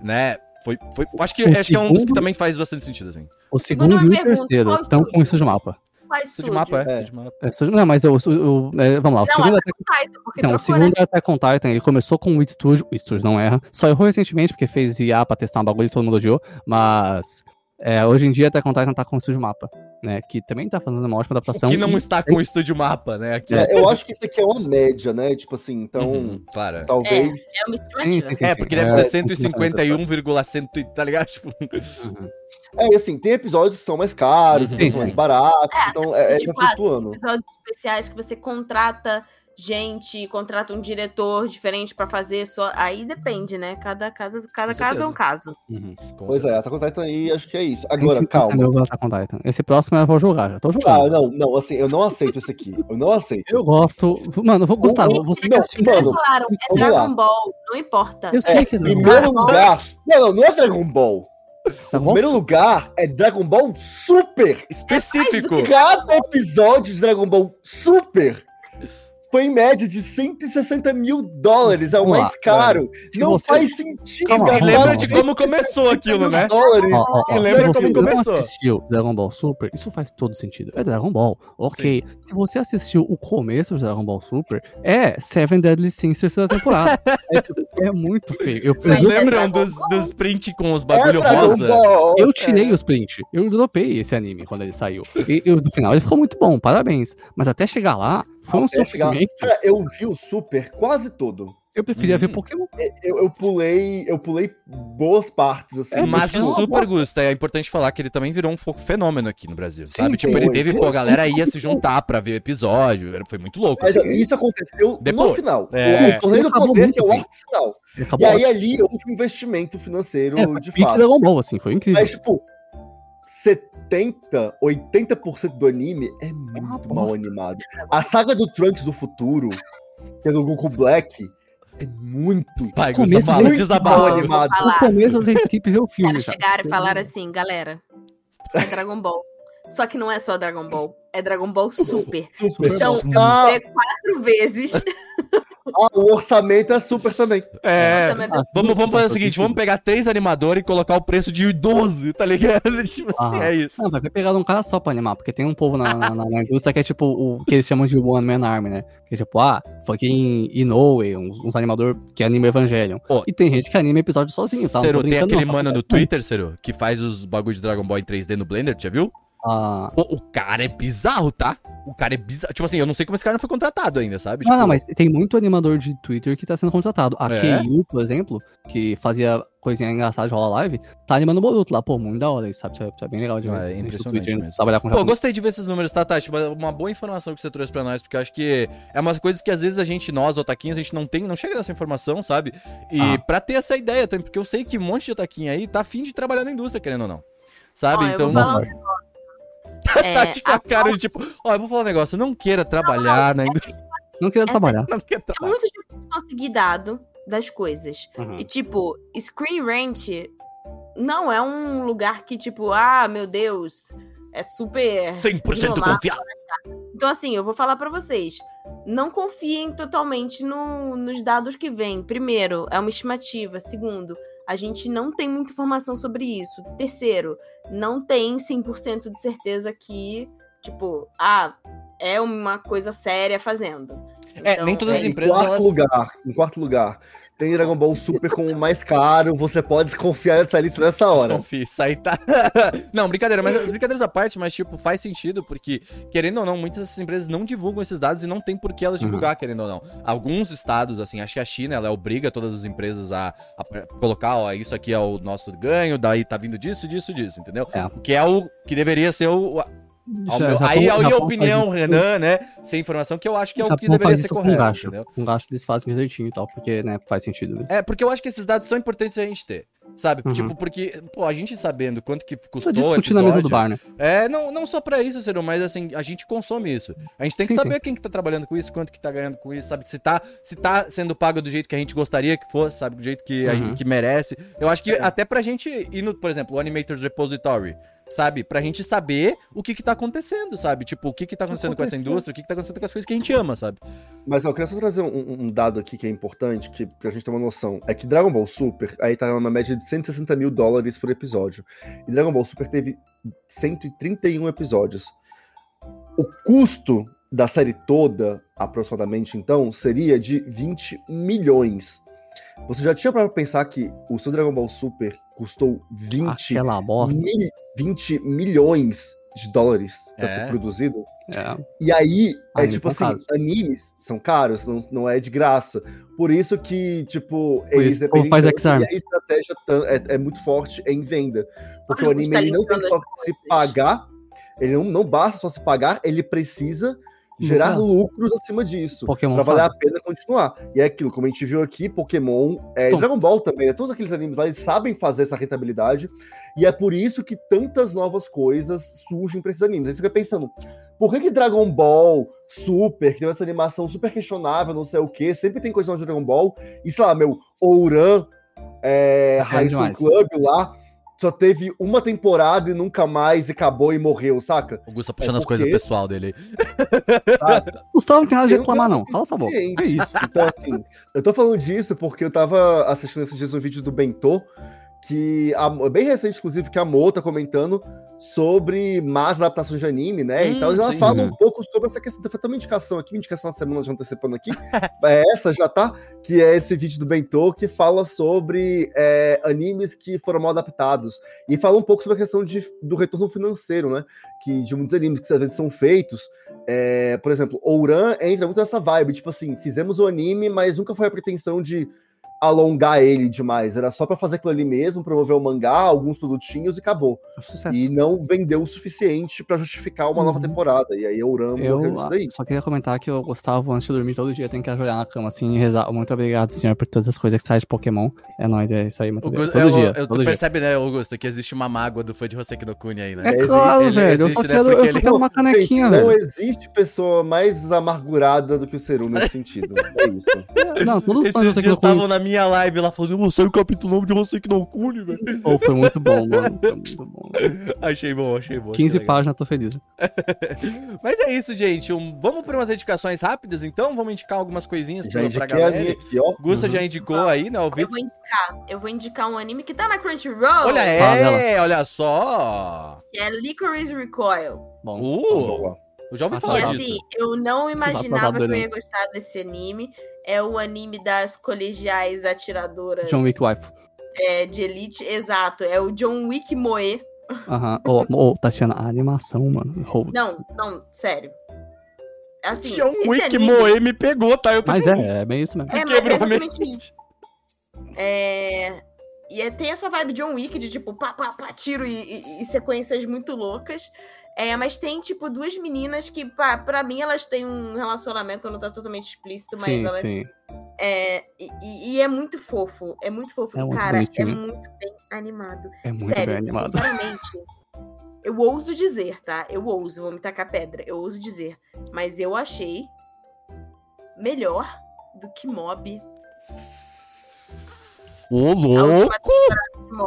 né, foi, foi acho que o acho que é um dos que segundo- também faz bastante sentido, assim. o Segunda segundo e o terceiro estão com estúdio? isso de mapa. Qual de estúdio? mapa, é, É. de mapa. É, não, mas eu, o- o- é, vamos lá, o Não, segundo é até Titan, porque Não, o segundo é Attack on Titan, ele começou com o It Studio, o Studio não erra, só errou recentemente porque fez IA pra testar um bagulho e todo mundo odiou, mas é, hoje em dia Attack on Titan tá com o Studio Mapa, né, que também tá fazendo uma ótima adaptação. Que não e- está com o estúdio mapa, né? Aqui. É, eu acho que isso aqui é uma média, né? Tipo assim, então, Uhum, claro. talvez. É uma Sim, estimativa. sim, sim. É, porque deve é, ser é, 151,100, tá ligado? (laughs) Tipo, Uhum. É, e assim, tem episódios que são mais caros, Uhum. Sim, são mais baratos, É, então é, é tipo, tá flutuando. Episódios especiais que você contrata gente, contrata um diretor diferente pra fazer só. Aí depende, né? Cada, cada, cada Com caso é um caso. Uhum. Pois é, certeza. Attack on Titan aí, acho que é isso. 150 Agora, calma. mil do Attack on Titan. Esse próximo eu vou jogar, já tô Ah, jogando. não, não, assim, eu não aceito isso aqui. Eu não aceito. Eu gosto. Mano, eu vou gostar. Não, Você não, assistir. mano, falaram, é. Dragon Ball, não importa. Eu sei que não. Primeiro lugar. Não, não, não é Dragon Ball. Tá primeiro lugar é Dragon Ball Super. Específico. Cada episódio de Dragon Ball Super foi em média de 160 mil dólares. É o mais caro. Se Não você- faz sentido Calma, E lembra de como começou aquilo, né? Dólares. Ó, ó, ó, E lembra como começou. não assistiu Dragon Ball Super, isso faz todo sentido. É Dragon Ball, ok. Se você assistiu o começo de Dragon Ball Super, é Seven Deadly Sins terceira temporada. (laughs) é, tipo, é muito feio. Eu, Vocês eu, é lembram dos, dos print com os É bagulho Dragon rosa? Ball. eu tirei os print. Eu dropei esse anime quando ele saiu. E, e no final ele ficou muito bom, parabéns. Mas até chegar lá, foi um Até chegar- sofrimento. Cara, eu vi o Super quase todo. Eu preferia Hum. ver Pokémon. Eu, eu pulei, eu pulei boas partes, assim. É, Mas o é Super Gusta, é importante falar que ele também virou um fenômeno aqui no Brasil, Sim, sabe? Tipo, sim. ele teve, Foi. pô, a galera ia se juntar pra ver o episódio, foi muito louco. Mas assim. isso aconteceu no Depois. final. É. O torneio do poder, muito que é o arco final. E aí ali houve um investimento financeiro é, foi de fato. Dragon Ball, assim, foi incrível. Mas, tipo, 70, 80% do anime é muito uma mal animado. A saga do Trunks do futuro, que é do Goku Black, é muito. Vai, começo muito desabafa. mal animado. No começo eu skip ver o Os filme. caras já. chegaram e falaram assim, galera, é Dragon Ball. Só que não é só Dragon Ball, é Dragon Ball Super. Super. Então, Ah, é quatro vezes. (laughs) ah, o orçamento é super também. É, Ah, Vamos, vamos fazer o seguinte, vamos pegar três animadores e colocar o preço de 12, tá ligado? (laughs) Tipo assim, Ah. é isso. Não, vai ter pegado um cara só pra animar, porque tem um povo na, na, na indústria que é tipo o que eles chamam de One Man Army, né? Que é tipo, ah, fucking Inoue, uns, uns animadores que anima Evangelion. Ó. E tem gente que anima episódio sozinho, tá? Cero, tem aquele não, mano do. Twitter, Cero, que faz os bagulhos de Dragon Ball em 3D no Blender, já viu? Ah, Pô, o cara é bizarro, tá? O cara é bizarro. Tipo assim, eu não sei como esse cara não foi contratado ainda, sabe? não, Tipo, não, mas tem muito animador de Twitter que tá sendo contratado. A É? KU, por exemplo, que fazia coisinha engraçada de rola live, tá animando o Boruto lá. Pô, muito da hora isso, sabe? Isso é, isso é bem legal de Ah, ver. é do impressionante Twitter mesmo. Trabalhar com Pô, gostei de ver esses números, tá, Tati? Uma uma boa informação que você trouxe pra nós, porque eu acho que é umas coisas que às vezes a gente, nós, otaquinhos, a gente não tem, não chega nessa informação, sabe? E Ah. pra ter essa ideia, também, porque eu sei que um monte de otaquinho aí tá afim de trabalhar na indústria, querendo ou não. Sabe? Ó, eu então. É, (laughs) com a cara de tipo, ó, eu vou falar um negócio, eu não queira trabalhar na (laughs) indústria. Não queria Essa- trabalhar. Não quer É trabalhar. muito difícil conseguir dado das coisas. Uhum. E, tipo, Screen Rant não é um lugar que, tipo, ah, meu Deus, é super. 100% Inomar- confiável. Então, assim, eu vou falar pra vocês. Não confiem totalmente no- nos dados que vêm. Primeiro, é uma estimativa. Segundo, a gente não tem muita informação sobre isso. Terceiro, não tem 100% de certeza que, tipo, ah, é uma coisa séria fazendo. É, Então, nem todas as é- Em empresas, quarto elas- lugar, em quarto lugar, tem Dragon Ball Super como o mais caro. Você pode desconfiar dessa lista nessa hora. Desconfie, isso aí tá. (laughs) não, brincadeira, mas as brincadeiras à parte, mas, tipo, faz sentido, porque, querendo ou não, muitas dessas empresas não divulgam esses dados e não tem por que elas Uhum. divulgar, querendo ou não. Alguns estados, assim, acho que a China, ela obriga todas as empresas a, a colocar, ó, isso aqui é o nosso ganho, daí tá vindo disso, disso, disso, entendeu? É. O que é o que deveria ser o. Ao Já- meu- aí aí a Japão opinião, Renan, né? Sem informação, que eu acho que é o que deveria ser isso com correto, gasto. entendeu? Com gasto eles fazem certinho e tal, porque, né, faz sentido. Né? É, porque eu acho que esses dados são importantes a gente ter. Sabe? Uhum. Tipo, porque, pô, a gente sabendo quanto que custou discutir na mesa do bar, né? É, não, não só pra isso, Ciro, mas assim, a gente consome isso. A gente tem que Sim, saber quem que tá trabalhando com isso, quanto que tá ganhando com isso, sabe? Se tá, se tá sendo pago do jeito que a gente gostaria que fosse, sabe? Do jeito que a Uhum. gente que merece. Eu acho que até pra gente ir no, por exemplo, o Animators Repository, sabe? Pra gente saber o que que tá acontecendo, sabe? Tipo, o que que tá acontecendo com essa indústria, o que que tá acontecendo com as coisas que a gente ama, sabe? Mas ó, eu queria só trazer um, um dado aqui que é importante, que, pra gente ter uma noção. É que Dragon Ball Super, aí tá uma média de 160 mil dólares por episódio. E Dragon Ball Super teve 131 episódios. O custo da série toda, aproximadamente, então, seria de 20 milhões. Você já tinha para pensar que o seu Dragon Ball Super custou 20, Aquela bosta. mil- 20 milhões de dólares para É. ser produzido? É. E aí, é Animes tipo são assim, caros. animes são caros, não, não é de graça. Por isso que, tipo, Por eles isso faz e a estratégia é, é muito forte em venda. Porque Olha o anime ele não tem só que se coisas. pagar, ele não, não basta só se pagar, ele precisa gerar lucros acima disso. Pokémon Pra valer sabe. a pena continuar. E é aquilo, como a gente viu aqui, Pokémon, é. Dragon Ball também, né? todos aqueles animes lá, eles sabem fazer essa rentabilidade. E é por isso que tantas novas coisas surgem pra esses animes. Aí você fica pensando, por que, que Dragon Ball Super, que tem essa animação super questionável, não sei o que, sempre tem coisa nova de Dragon Ball, e sei lá, meu, Ouran, é, High School. Club lá, só teve uma temporada e nunca mais, e acabou e morreu, saca? O Gus tá puxando É as coisas porque- pessoal dele aí. Sabe? (laughs) Gustavo não tem nada de reclamar, não. Cala sua boca. É isso. Então, assim, eu tô falando disso porque eu tava assistindo esses dias um vídeo do Bentô, que a, bem recente, inclusive, que a Mo tá comentando sobre más adaptações de anime, né? Hum, e tal. E ela sim. fala Uhum. um pouco sobre essa questão. Foi até uma indicação aqui, uma indicação na semana já antecipando aqui. (laughs) é essa já tá, que é esse vídeo do Bentô que fala sobre é, animes que foram mal adaptados. E fala um pouco sobre a questão de, do retorno financeiro, né? Que de muitos animes que às vezes são feitos. É, por exemplo, Ouran entra muito nessa vibe, tipo assim, fizemos o anime, mas nunca foi a pretensão de alongar ele demais. Era só pra fazer aquilo ali mesmo, promover o mangá, alguns produtinhos e acabou. Sucesso. E não vendeu o suficiente pra justificar uma nova Uhum. temporada. E aí Ouran morreu Eu nisso ah, daí. só queria comentar que eu gostava antes de dormir todo dia, tem que ajoelhar na cama assim e rezar. Muito obrigado, senhor, por todas as coisas que sai de Pokémon. É nóis, é isso aí, muito obrigado. Todo eu- dia. eu- tu todo dia. percebe, né, Augusto, que existe uma mágoa do fã de Hoseki no Kuni aí, né? É Existe, claro, ele velho. Eu existe, só né, quero, porque eu só ele- quero uma canequinha, não velho. existe pessoa mais amargurada do que o Seru nesse sentido. É isso. (laughs) Não, todos os fãs do Hoseki no Kuni- estavam na minha live lá falando, "Ô, saiu o capítulo novo de Hoseki no Kuni, velho. Pô, foi muito bom, mano. Foi muito bom. (laughs) Achei bom, achei bom. achei 15 legal. páginas, tô feliz. (laughs) Mas é isso, gente. Um- vamos para umas indicações rápidas, então? Vamos indicar algumas coisinhas Já pra, pra galera. aqui, ó. Gusta Uhum. já indicou aí, né, ao Eu vivo. vou indicar. Eu vou indicar um anime que tá na Crunchyroll. Olha, é, olha só. Que é Licorice Recoil. Bom, Uh, Boa. eu já ouvi Ah, E falar tá. disso. assim, eu não imaginava atrasado que eu ia gostar desse anime. É o anime das colegiais atiradoras John Wick Wife. é, de elite. Exato, é o John Wick Moe. Aham. Ô, ô, Tatiana, a animação, mano. Hold. Não, não, sério. Assim, John esse Wick anime- Moe me pegou, tá? Eu tô Mas com- é, é bem isso mesmo. É, mas é exatamente isso. É... E é- tem essa vibe John Wick de tipo, pá, pá, pá, tiro e, e- e sequências muito loucas. É, mas tem, tipo, duas meninas que, pá, pra mim, elas têm um relacionamento, não tá totalmente explícito, mas Sim, elas sim. É, e, e- é muito fofo. É muito fofo. É e, muito cara, é muito bem animado. É muito Sério, bem animado. sinceramente. Eu ouso dizer, tá? Eu ouso, vou me tacar pedra. Eu ouso dizer. Mas eu achei melhor do que Mob. Ô, louco!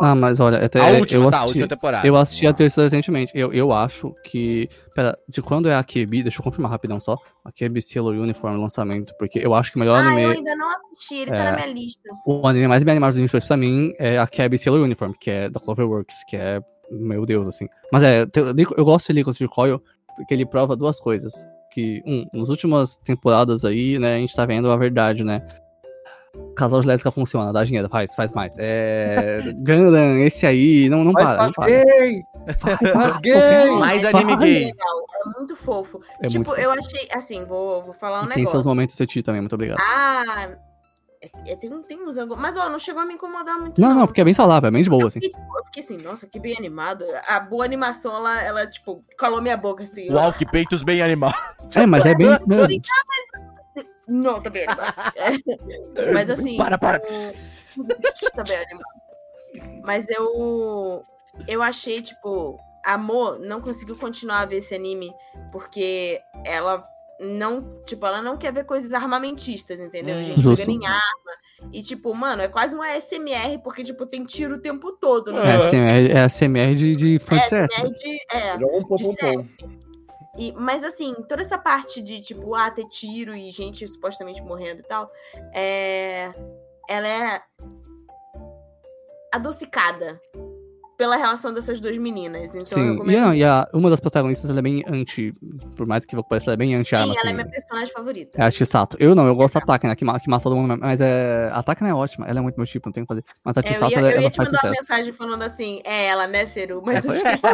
Ah, mas olha, até A última, eu tá, a assisti, última temporada. eu assisti a terceira recentemente. Eu, eu acho que. Pera, de quando é a Kebi? Deixa eu confirmar rapidão só. A Kebi Sailor Uniform lançamento. Porque eu acho que o melhor Ah, eu anime. ainda não assisti, ele tá É. na minha lista. O anime mais bem animado dos 22 pra mim é a Kebi Sailor Uniform, que é da Cloverworks, que é. Meu Deus, assim. Mas é, eu gosto de de Coil porque ele prova duas coisas. Que, um, nas últimas temporadas aí, né, a gente tá vendo a verdade, né? Casal de lésbica funciona, dá dinheiro, faz, faz mais. É. (laughs) Gundam, esse aí, não, não para, não faz para. gay! Faz gay! Mais anime é gay. legal, é muito fofo. É tipo, muito eu achei, assim, vou, vou falar um E tem negócio. seus momentos de ti também, muito obrigado. Ah, é- é- tem, tem uns ângulos. Mas, ó, não chegou a me incomodar muito. Não, não, não, porque é bem saudável, é bem de boa, Eu assim. fiquei, tipo, eu fiquei assim, nossa, que bem animado. A boa animação, ela, ela tipo, calou minha boca, assim. ó. Uau, que peitos bem animados. É, mas é bem (laughs) isso mesmo. Não, tá bem animado. É. (laughs) Mas, assim... Para, para. tá bem animado. Mas eu... Eu achei, tipo... A Mo não conseguiu continuar a ver esse anime porque ela não, tipo, ela não quer ver coisas armamentistas, entendeu? Hum. Gente Justo. pegando em arma. E, tipo, mano, é quase uma SMR, porque, tipo, tem tiro o tempo todo, É, né? ASMR, é ASMR de, de fã de É, CS. SMR de, é, um pom, de pom. CS. E, mas assim, toda essa parte de, tipo, ah, ter tiro e gente supostamente morrendo e tal, é... ela é adocicada pela relação dessas duas meninas. Então eu Sim, e, recomendo. não, e a, uma das protagonistas ela é bem anti. Por mais que pareça, ela é bem anti-arma. Sim, ela é assim. minha personagem favorita. É a Chisato. Eu não, eu gosto da Takana, que, que mata todo mundo mesmo. Mas é, a Takana é ótima, ela é muito meu tipo, não tem o que fazer. Mas a É, eu Chisato, ia, ela, eu ela ia te faz mandar uma sucesso. mensagem falando assim, é ela, né, Ceru? Mas eu É, esqueci.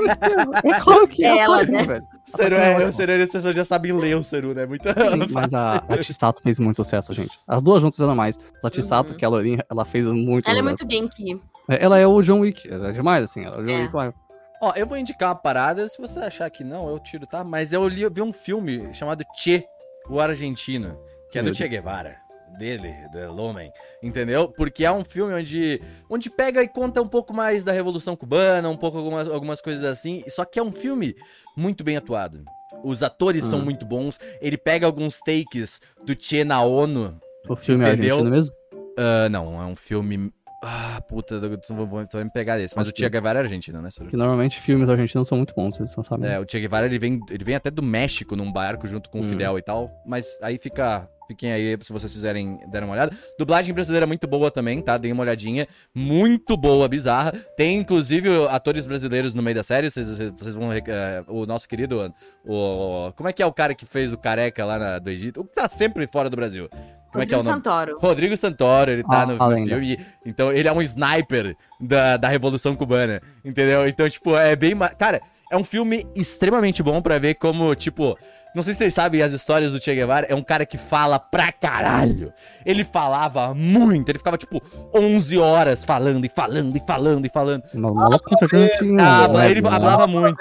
É claro que É ela, né? velho. Seru é, o Seru, as pessoas já sabem ler o Seru, né? Muito Sim, (laughs) mas a, a Chisato fez muito sucesso, gente. As duas juntas eram mais. Mas a Chisato, Uhum. que é a Lorinha, ela fez muito Ela é muito Genki. É, Ela é o John Wick, ela é demais, assim. Ela é o John É. Wick, vai. Ó, eu vou indicar uma parada, se você achar que não, eu tiro, tá? Mas eu li, eu vi um filme chamado Che, o argentino, que é do Meu Che Guevara. Dele, do homem, entendeu? Porque é um filme onde, onde pega e conta um pouco mais da Revolução Cubana, um pouco algumas, algumas coisas assim. Só que é um filme muito bem atuado. Os atores são Hum. muito bons. Ele pega alguns takes do Che na ONU. O filme é Entendeu? argentino mesmo? Ah, não, é um filme. Ah, puta, tu vai- me pegar desse. Mas o. Che Guevara é argentino, né? Que normalmente filmes argentinos são muito bons, vocês não sabem. É, o Che Guevara ele vem, ele vem até do México num barco junto com o Hum. Fidel e tal. Mas aí fica. Fiquem aí se vocês quiserem dar uma olhada. Dublagem brasileira é muito boa também, tá? Deem uma olhadinha. Muito boa, bizarra. Tem inclusive atores brasileiros no meio da série. Vocês, vocês vão. eh, o nosso querido. O, como é que é o cara que fez o careca lá na- do Egito? O que tá sempre fora do Brasil. Como é que é o Rodrigo nome? Santoro. Rodrigo Santoro, ele tá Ah, no, no lenda. filme. Então, ele é um sniper da, da Revolução Cubana, entendeu? Então, tipo, é bem... Cara, é um filme extremamente bom pra ver como, tipo... Não sei se vocês sabem as histórias do Che Guevara. É um cara que fala pra caralho. Ele falava muito. Ele ficava, tipo, 11 horas falando e falando e falando e falando. Mas o maluco com certeza tinha. Ah, né, ele né? falava muito.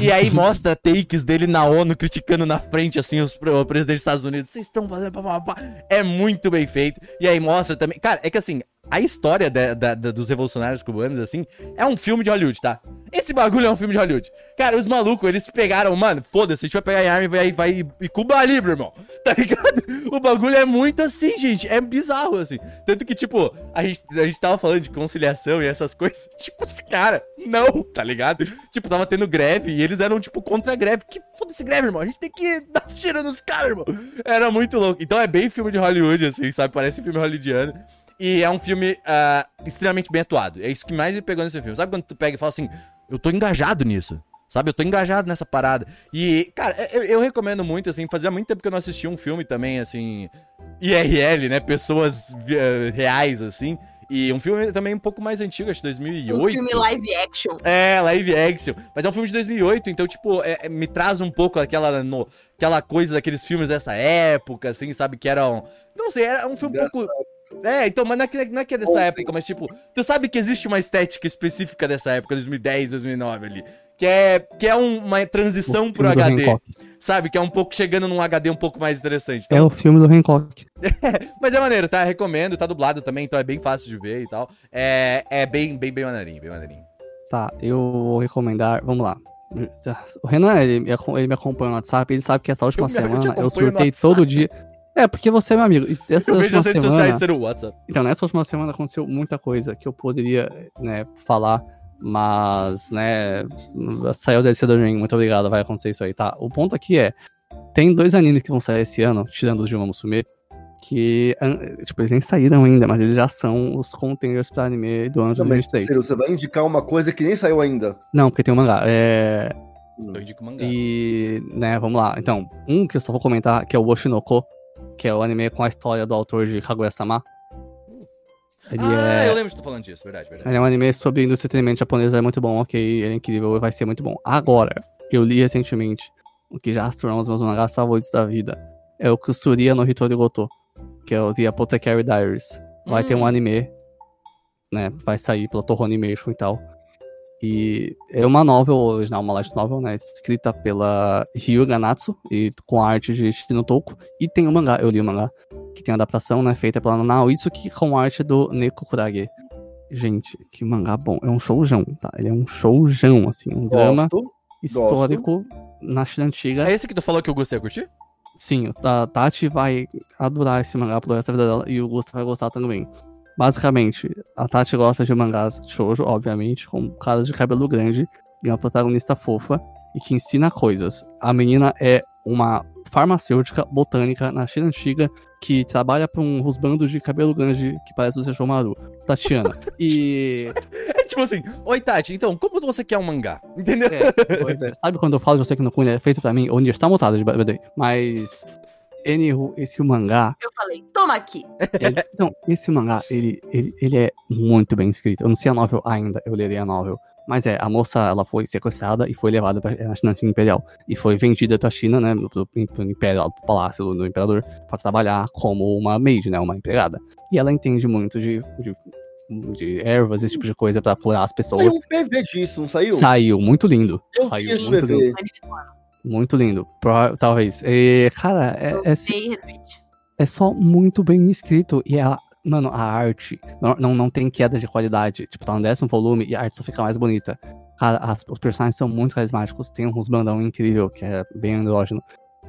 E aí mostra takes dele na ONU criticando na frente, assim, os, o presidente dos Estados Unidos. Vocês estão fazendo. pá, pá, pá." É muito bem feito. E aí mostra também. Cara, é que assim, a história dos revolucionários cubanos, assim, é um filme de Hollywood, tá? Esse bagulho é um filme de Hollywood. Cara, os malucos, eles pegaram, mano, foda-se, a gente vai pegar a arma e vai, vai e Cuba livre, irmão. (laughs) Tá ligado? O bagulho é muito assim, gente. É bizarro, assim. Tanto que, tipo, a gente, a gente tava falando de conciliação e essas (laughs) coisas. Tipo, os caras, não, tá ligado? Tipo, tava tendo greve e eles eram, tipo, contra a greve. Que foda-se greve, irmão. A gente tem que (laughs) dar tiro nos caras, irmão. Era muito louco. Então é bem filme de Hollywood, assim, sabe? Parece filme hollywoodiano. E é um filme ah, extremamente bem atuado. É isso que mais me pegou nesse filme. Sabe quando tu pega e fala assim, eu tô engajado nisso. Sabe, eu tô engajado nessa parada. E, cara, eu, eu recomendo muito, assim, fazia muito tempo que eu não assistia um filme também, assim, IRL, né? Pessoas eh, reais, assim. E um filme também um pouco mais antigo, acho que 2008. Um filme live action. É, live action. Mas é um filme de 2008, então, tipo, é- é- me traz um pouco aquela, no- aquela coisa daqueles filmes dessa época, assim, sabe? Que eram. Não sei, era um filme um pouco. É, então, mas não é, que, não é que é dessa época, mas tipo, tu sabe que existe uma estética específica dessa época, 2010, 2009 ali. Que é, que é um- uma transição pro HD, Hancock. sabe? Que é um pouco chegando num HD um pouco mais interessante. É Então, o filme do Hancock. (laughs) Mas é maneiro, tá? Recomendo, tá dublado também, então é bem fácil de ver e tal. É, é bem, bem, bem maneirinho, bem maneirinho. Tá, eu vou recomendar. Vamos lá. O Renan, ele, ele me acompanha no WhatsApp, ele sabe que essa última Eu semana eu surtei todo dia. É, porque você é meu amigo. Essa Eu vejo as redes semana- sociais ser o WhatsApp. Então, nessa última semana aconteceu muita coisa que eu poderia, né, falar, mas, né, saiu da DC do Dream, muito obrigado, vai acontecer isso aí, tá? O ponto aqui é, tem dois animes que vão sair esse ano, tirando os de uma Musume, que, tipo, eles nem saíram ainda, mas eles já são os contenders pra anime do ano de Não, mas, 2023. Ciro, você vai indicar uma coisa que nem saiu ainda. Não, porque tem um mangá, é... Eu indico mangá. E, né, vamos lá. Então, um que eu só vou comentar, que é o Oshinoko, que é o anime com a história do autor de Kaguya-sama. Ele ah, é... eu lembro de tu falando disso, verdade, verdade. Ele é um anime sobre indústria de entretenimento japonesa, é muito bom, ok, ele é incrível, vai ser muito bom. Agora, eu li recentemente o que já se tornou um dos meus mangás favoritos da vida. É o Kusuriya no Hitori Goto, que é o The Apothecary Diaries. Vai ter um Hum. anime, né, vai sair pela Toho Animation e tal. E é uma novel original, uma light novel, né, escrita pela Ryuga Natsu e com a arte de Shino Toku. E tem o mangá, eu li o mangá, que tem a adaptação, né, feita pela Naoitsuki com a arte do Neko Kurage. Gente, que mangá bom. É um showzão, tá? Ele é um showzão, assim, um drama Gosto. histórico na China antiga. É esse que tu falou que eu gostei, curtir? Sim, a Tati vai adorar esse mangá pro resto da vida dela e o Gusta vai gostar também. Basicamente, a Tati gosta de mangás shoujo, obviamente, com caras de cabelo grande e uma protagonista fofa e que ensina coisas. A menina é uma farmacêutica botânica na China antiga que trabalha para um rusbando de cabelo grande que parece o Sechomaru, Tatiana. E (laughs) É tipo assim, oi Tati, então, como você quer um mangá? Entendeu? É, é. Sabe quando eu falo de você que no Kuni é feito pra mim? Onde está mutado de. Mas. Anywho, esse mangá. Eu falei, toma aqui. ele- não, esse mangá, ele, ele, ele é muito bem escrito. Eu não sei a novel ainda, eu lerei a novel. Mas é, a moça, ela foi sequestrada e foi levada pra, na China Imperial. E foi vendida pra China, né, pro, pro, pro Império, pro palácio do, do Imperador, pra trabalhar como uma maid, né, uma empregada. E ela entende muito de, de, de ervas, esse tipo de coisa pra curar as Saiu pessoas. um PV disso, não saiu? Saiu, muito lindo. Eu vi saiu esse PV. lindo. Muito lindo. Talvez. E, cara, é, é, retweet. é só muito bem escrito. E a, mano, a arte não, não, não tem queda de qualidade. Tipo, tá no décimo volume e a arte só fica mais bonita. Cara, as- os personagens são muito carismáticos. Tem um bandão incrível, que é bem andrógeno.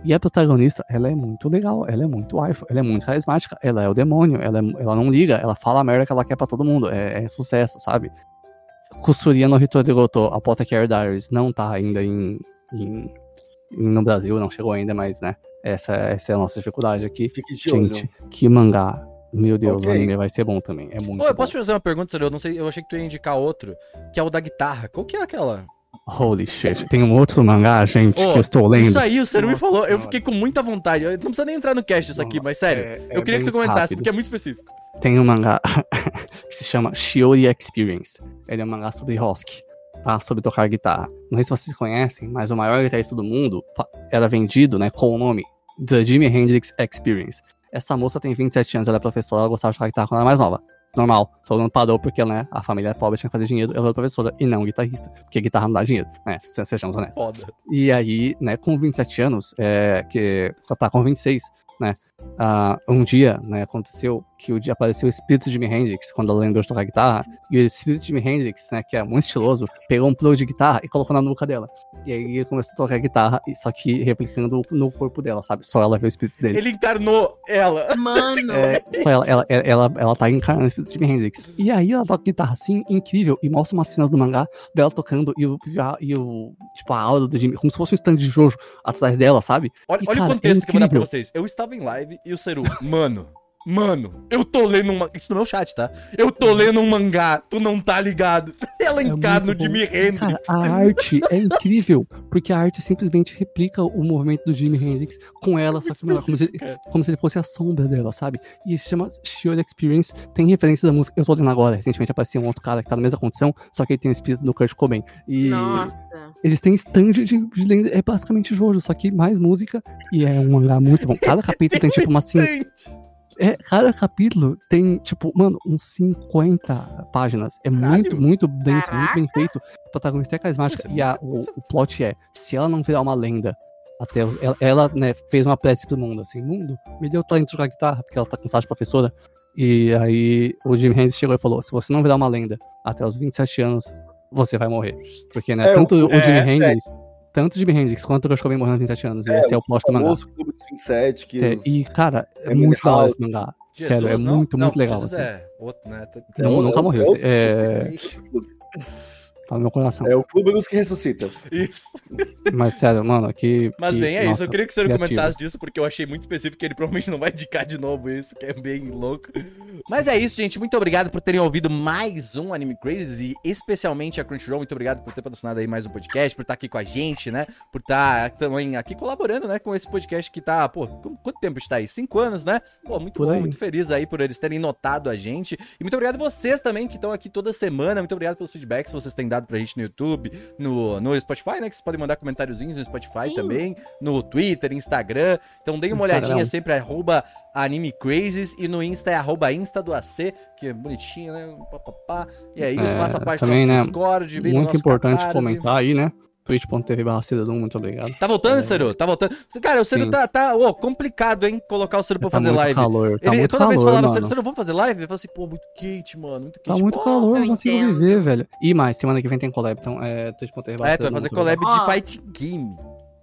E a protagonista, ela é muito legal, ela é muito waifu, ela é muito carismática, ela é o demônio, ela, é- ela não liga, ela fala a merda que ela quer pra todo mundo, é, é sucesso, sabe? Kusuria no Hitori Goto, Apothecary Diaries, não tá ainda em- em- no Brasil, não chegou ainda, mas, né, essa, essa é a nossa dificuldade aqui. Fique de olho. Gente, que mangá. Meu Deus, Ok. o anime vai ser bom também. É muito Ô, eu bom. posso te fazer uma pergunta, sério? Eu não sei, eu achei que tu ia indicar outro, que é o da guitarra. Qual que é aquela? Holy shit. Tem um outro mangá, gente, Ô, que eu estou lendo. Isso aí, o Ciro me falou, eu fiquei com muita vontade. Eu não precisa nem entrar no cast isso aqui, mas sério. É- eu é queria que tu comentasse, rápido. porque é muito específico. Tem um mangá (laughs) que se chama Shiori Experience. Ele é um mangá sobre Hosky, tá? Sobre tocar guitarra. Não sei se vocês conhecem, mas o maior guitarrista do mundo era vendido, né, com o nome The Jimi Hendrix Experience. Essa moça tem 27 anos, ela é professora, ela gostava de tocar guitarra quando era mais nova. Normal, todo mundo parou porque, né, a família é pobre, tinha que fazer dinheiro, ela era professora e não guitarrista, porque guitarra não dá dinheiro, né, se- sejamos honestos. Foda. E aí, né, com 27 anos, é, que tá com 26, né, ah, um dia, né, aconteceu que o dia apareceu o espírito de Jimi Hendrix, quando ela lembrou de tocar guitarra, e o espírito de Jimi Hendrix, né, que é muito estiloso, pegou um plug de guitarra e colocou na nuca dela. E aí ele começou a tocar guitarra, e- só que replicando no corpo dela, sabe? Só ela vê o espírito dele. Ele encarnou ela. Mano, (laughs) É, só ela, ela, ela, ela, ela tá encarnando o espírito de Jimi Hendrix. E aí ela toca guitarra assim, incrível, e mostra umas cenas do mangá dela tocando e o, e e o tipo, a aura do Jimmy, como se fosse um stand de Jojo atrás dela, sabe? Olha, E, olha cara, o contexto é que eu vou dar pra vocês. Eu estava em live e o Ceru, mano, mano, eu tô lendo um. Isso no meu chat, tá? Eu tô lendo um mangá, tu não tá ligado. (laughs) Ela É encarna bom. Jimi Hendrix. Cara, a arte é incrível, porque a arte simplesmente replica o movimento do Jimi Hendrix com ela, só que como, se, como se ele fosse a sombra dela, sabe? E se chama Shield Experience, tem referência da música. Eu tô lendo agora, recentemente apareceu um outro cara que tá na mesma condição, só que ele tem o espírito do Kurt Cobain. E nossa. eles têm stand de, de lenda, é basicamente Jojo, só que mais música e é um mangá muito bom. Cada capítulo (laughs) tem tipo uma assim. É, cada capítulo tem, tipo, mano, uns 50 páginas. É muito, muito denso, muito bem feito. O protagonista é carismática. É E a, o, o plot é: se ela não virar uma lenda, até o- ela, ela, né, fez uma prece pro mundo, assim, mundo, me deu talento de jogar guitarra, porque ela tá cansada de professora. E aí o Jim Hendrix chegou e falou: se você não virar uma lenda até os 27 anos, você vai morrer. Porque, né, É, tanto o é, Jimi é. Hendrix. Tanto Jimi Hendrix quanto o Kurt Cobain morrendo aos 27 anos. E esse é o plot do mangá. Clube dos 27, que Sério, os- E, cara, é Emily muito House. esse mangá. Jesus, Sério, é não? muito, Não, muito legal, Jesus assim. é outro, né? Tá- é Não, o- nunca é morreu. é É, tá no meu coração. É o Clube dos que ressuscita. Isso. Mas, sério, mano, que. Mas que- bem, é isso. nossa, Eu queria que você criativo. comentasse disso, porque eu achei muito específico que ele provavelmente não vai indicar de novo isso, que é bem louco. Mas é isso, gente. Muito obrigado por terem ouvido mais um Anime Crazy e especialmente a Crunchyroll. Muito obrigado por ter patrocinado aí mais um podcast, por estar aqui com a gente, né? Por estar também aqui colaborando, né? Com esse podcast que tá, pô, qu- quanto tempo está aí? Cinco anos, né? Pô, muito Por bom, aí. muito feliz aí por eles terem notado a gente. E muito obrigado a vocês também que estão aqui toda semana. Muito obrigado pelos feedbacks que vocês têm dado pra gente no YouTube, no, no Spotify, né? Que vocês podem mandar comentáriozinhos no Spotify Sim. também, no Twitter, Instagram. Então deem uma Instagram. olhadinha sempre, arroba Anime Crazes, e no Insta é arroba Insta do AC, que é bonitinho, né? Pá, pá, pá. E aí, É, faça parte também, do né, nosso Discord, vem no Muito nosso importante Catarse. comentar aí, né? twitch.tv barra muito obrigado. Tá voltando, Ciro? Tá voltando. Cara, o Ciro tá, tá ô, complicado, hein? Colocar o Ciro pra Tá fazer muito live. calor, tá Ele muito toda calor, vez falava, mano. Ciro, Ciro, vamos fazer live? Eu falei assim, pô, muito quente, mano, muito quente. Tá muito Pô, calor, eu não consigo entendo. viver, velho. E mais, semana que vem tem collab, então é twitch.tv barra É, tu vai fazer collab Ó. de fight game.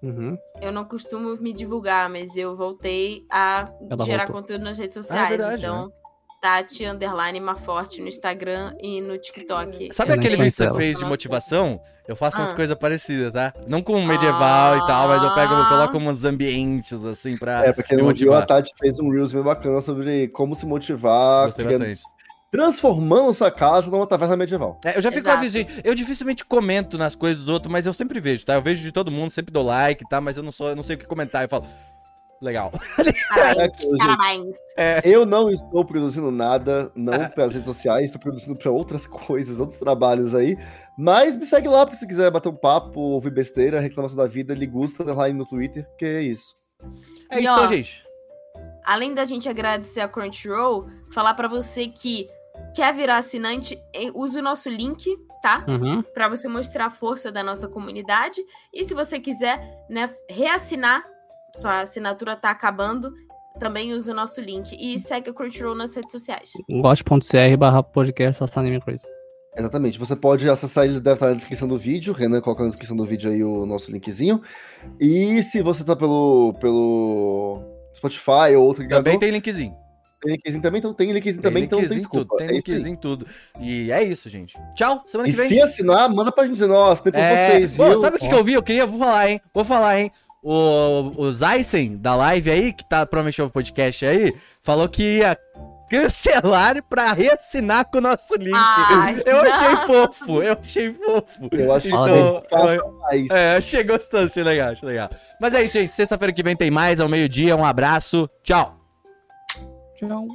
Uhum. Eu não costumo me divulgar, mas eu voltei a Ela gerar voltou. conteúdo nas redes Ah, sociais. verdade, então, Tati Underline Maforte no Instagram e no TikTok. Sabe Eu aquele vídeo que você fez de motivação? Eu faço umas Ah. coisas parecidas, tá? Não com medieval e tal, mas eu pego, eu Ah. coloco uns ambientes, assim, pra É, porque me não viu, a motivar. Tati fez um Reels bem bacana sobre como se motivar, Gostei criando- bastante. transformando sua casa numa taverna medieval. É, eu já fico avisando. Eu dificilmente comento nas coisas dos outros, mas eu sempre vejo, tá? Eu vejo de todo mundo, sempre dou like, tá? Mas eu não, sou, eu não sei o que comentar. Eu falo, legal. Parabéns. (laughs) É. Parabéns. Eu não estou produzindo nada, não Ah. para as redes sociais, estou produzindo para outras (laughs) coisas, outros trabalhos aí. Mas me segue lá se quiser bater um papo, ouvir besteira, reclamação da vida, ligusta, lá no Twitter, que é isso. É E, isso, ó, então, gente. Além da gente agradecer a Crunchyroll, falar pra você que quer virar assinante, use o nosso link, tá? Uhum. Pra você mostrar a força da nossa comunidade. E se você quiser, né, reassinar, sua assinatura tá acabando, também use o nosso link. E segue a Crunchyroll nas redes sociais. Gosto.cr barra podcast Anime Crazy. Exatamente, você pode acessar, ele deve estar na descrição do vídeo, Renan coloca na descrição do vídeo aí o nosso linkzinho. E se você tá pelo, pelo Spotify ou outro Também ligador, tem linkzinho. tem linkzinho também, então tem linkzinho Tem também, então não tem linkzinho desculpa. tudo, tem é linkzinho tudo. E é isso, gente. Tchau, semana E que vem. se assinar, manda pra gente dizer, nossa, tem por É, vocês, pô, viu? sabe o que, que eu vi? Eu queria, vou falar, hein? Vou falar, hein? O, o Zysen, da live aí, que tá prometendo o podcast aí, falou que ia cancelar pra reassinar com o nosso link. Ai, eu não. achei fofo, eu achei fofo. Eu acho que Então, faça mais. É, achei gostoso, achei legal, achei legal. Mas é isso, gente. Sexta-feira que vem tem mais, ao meio-dia. Um abraço. Tchau. Tchau.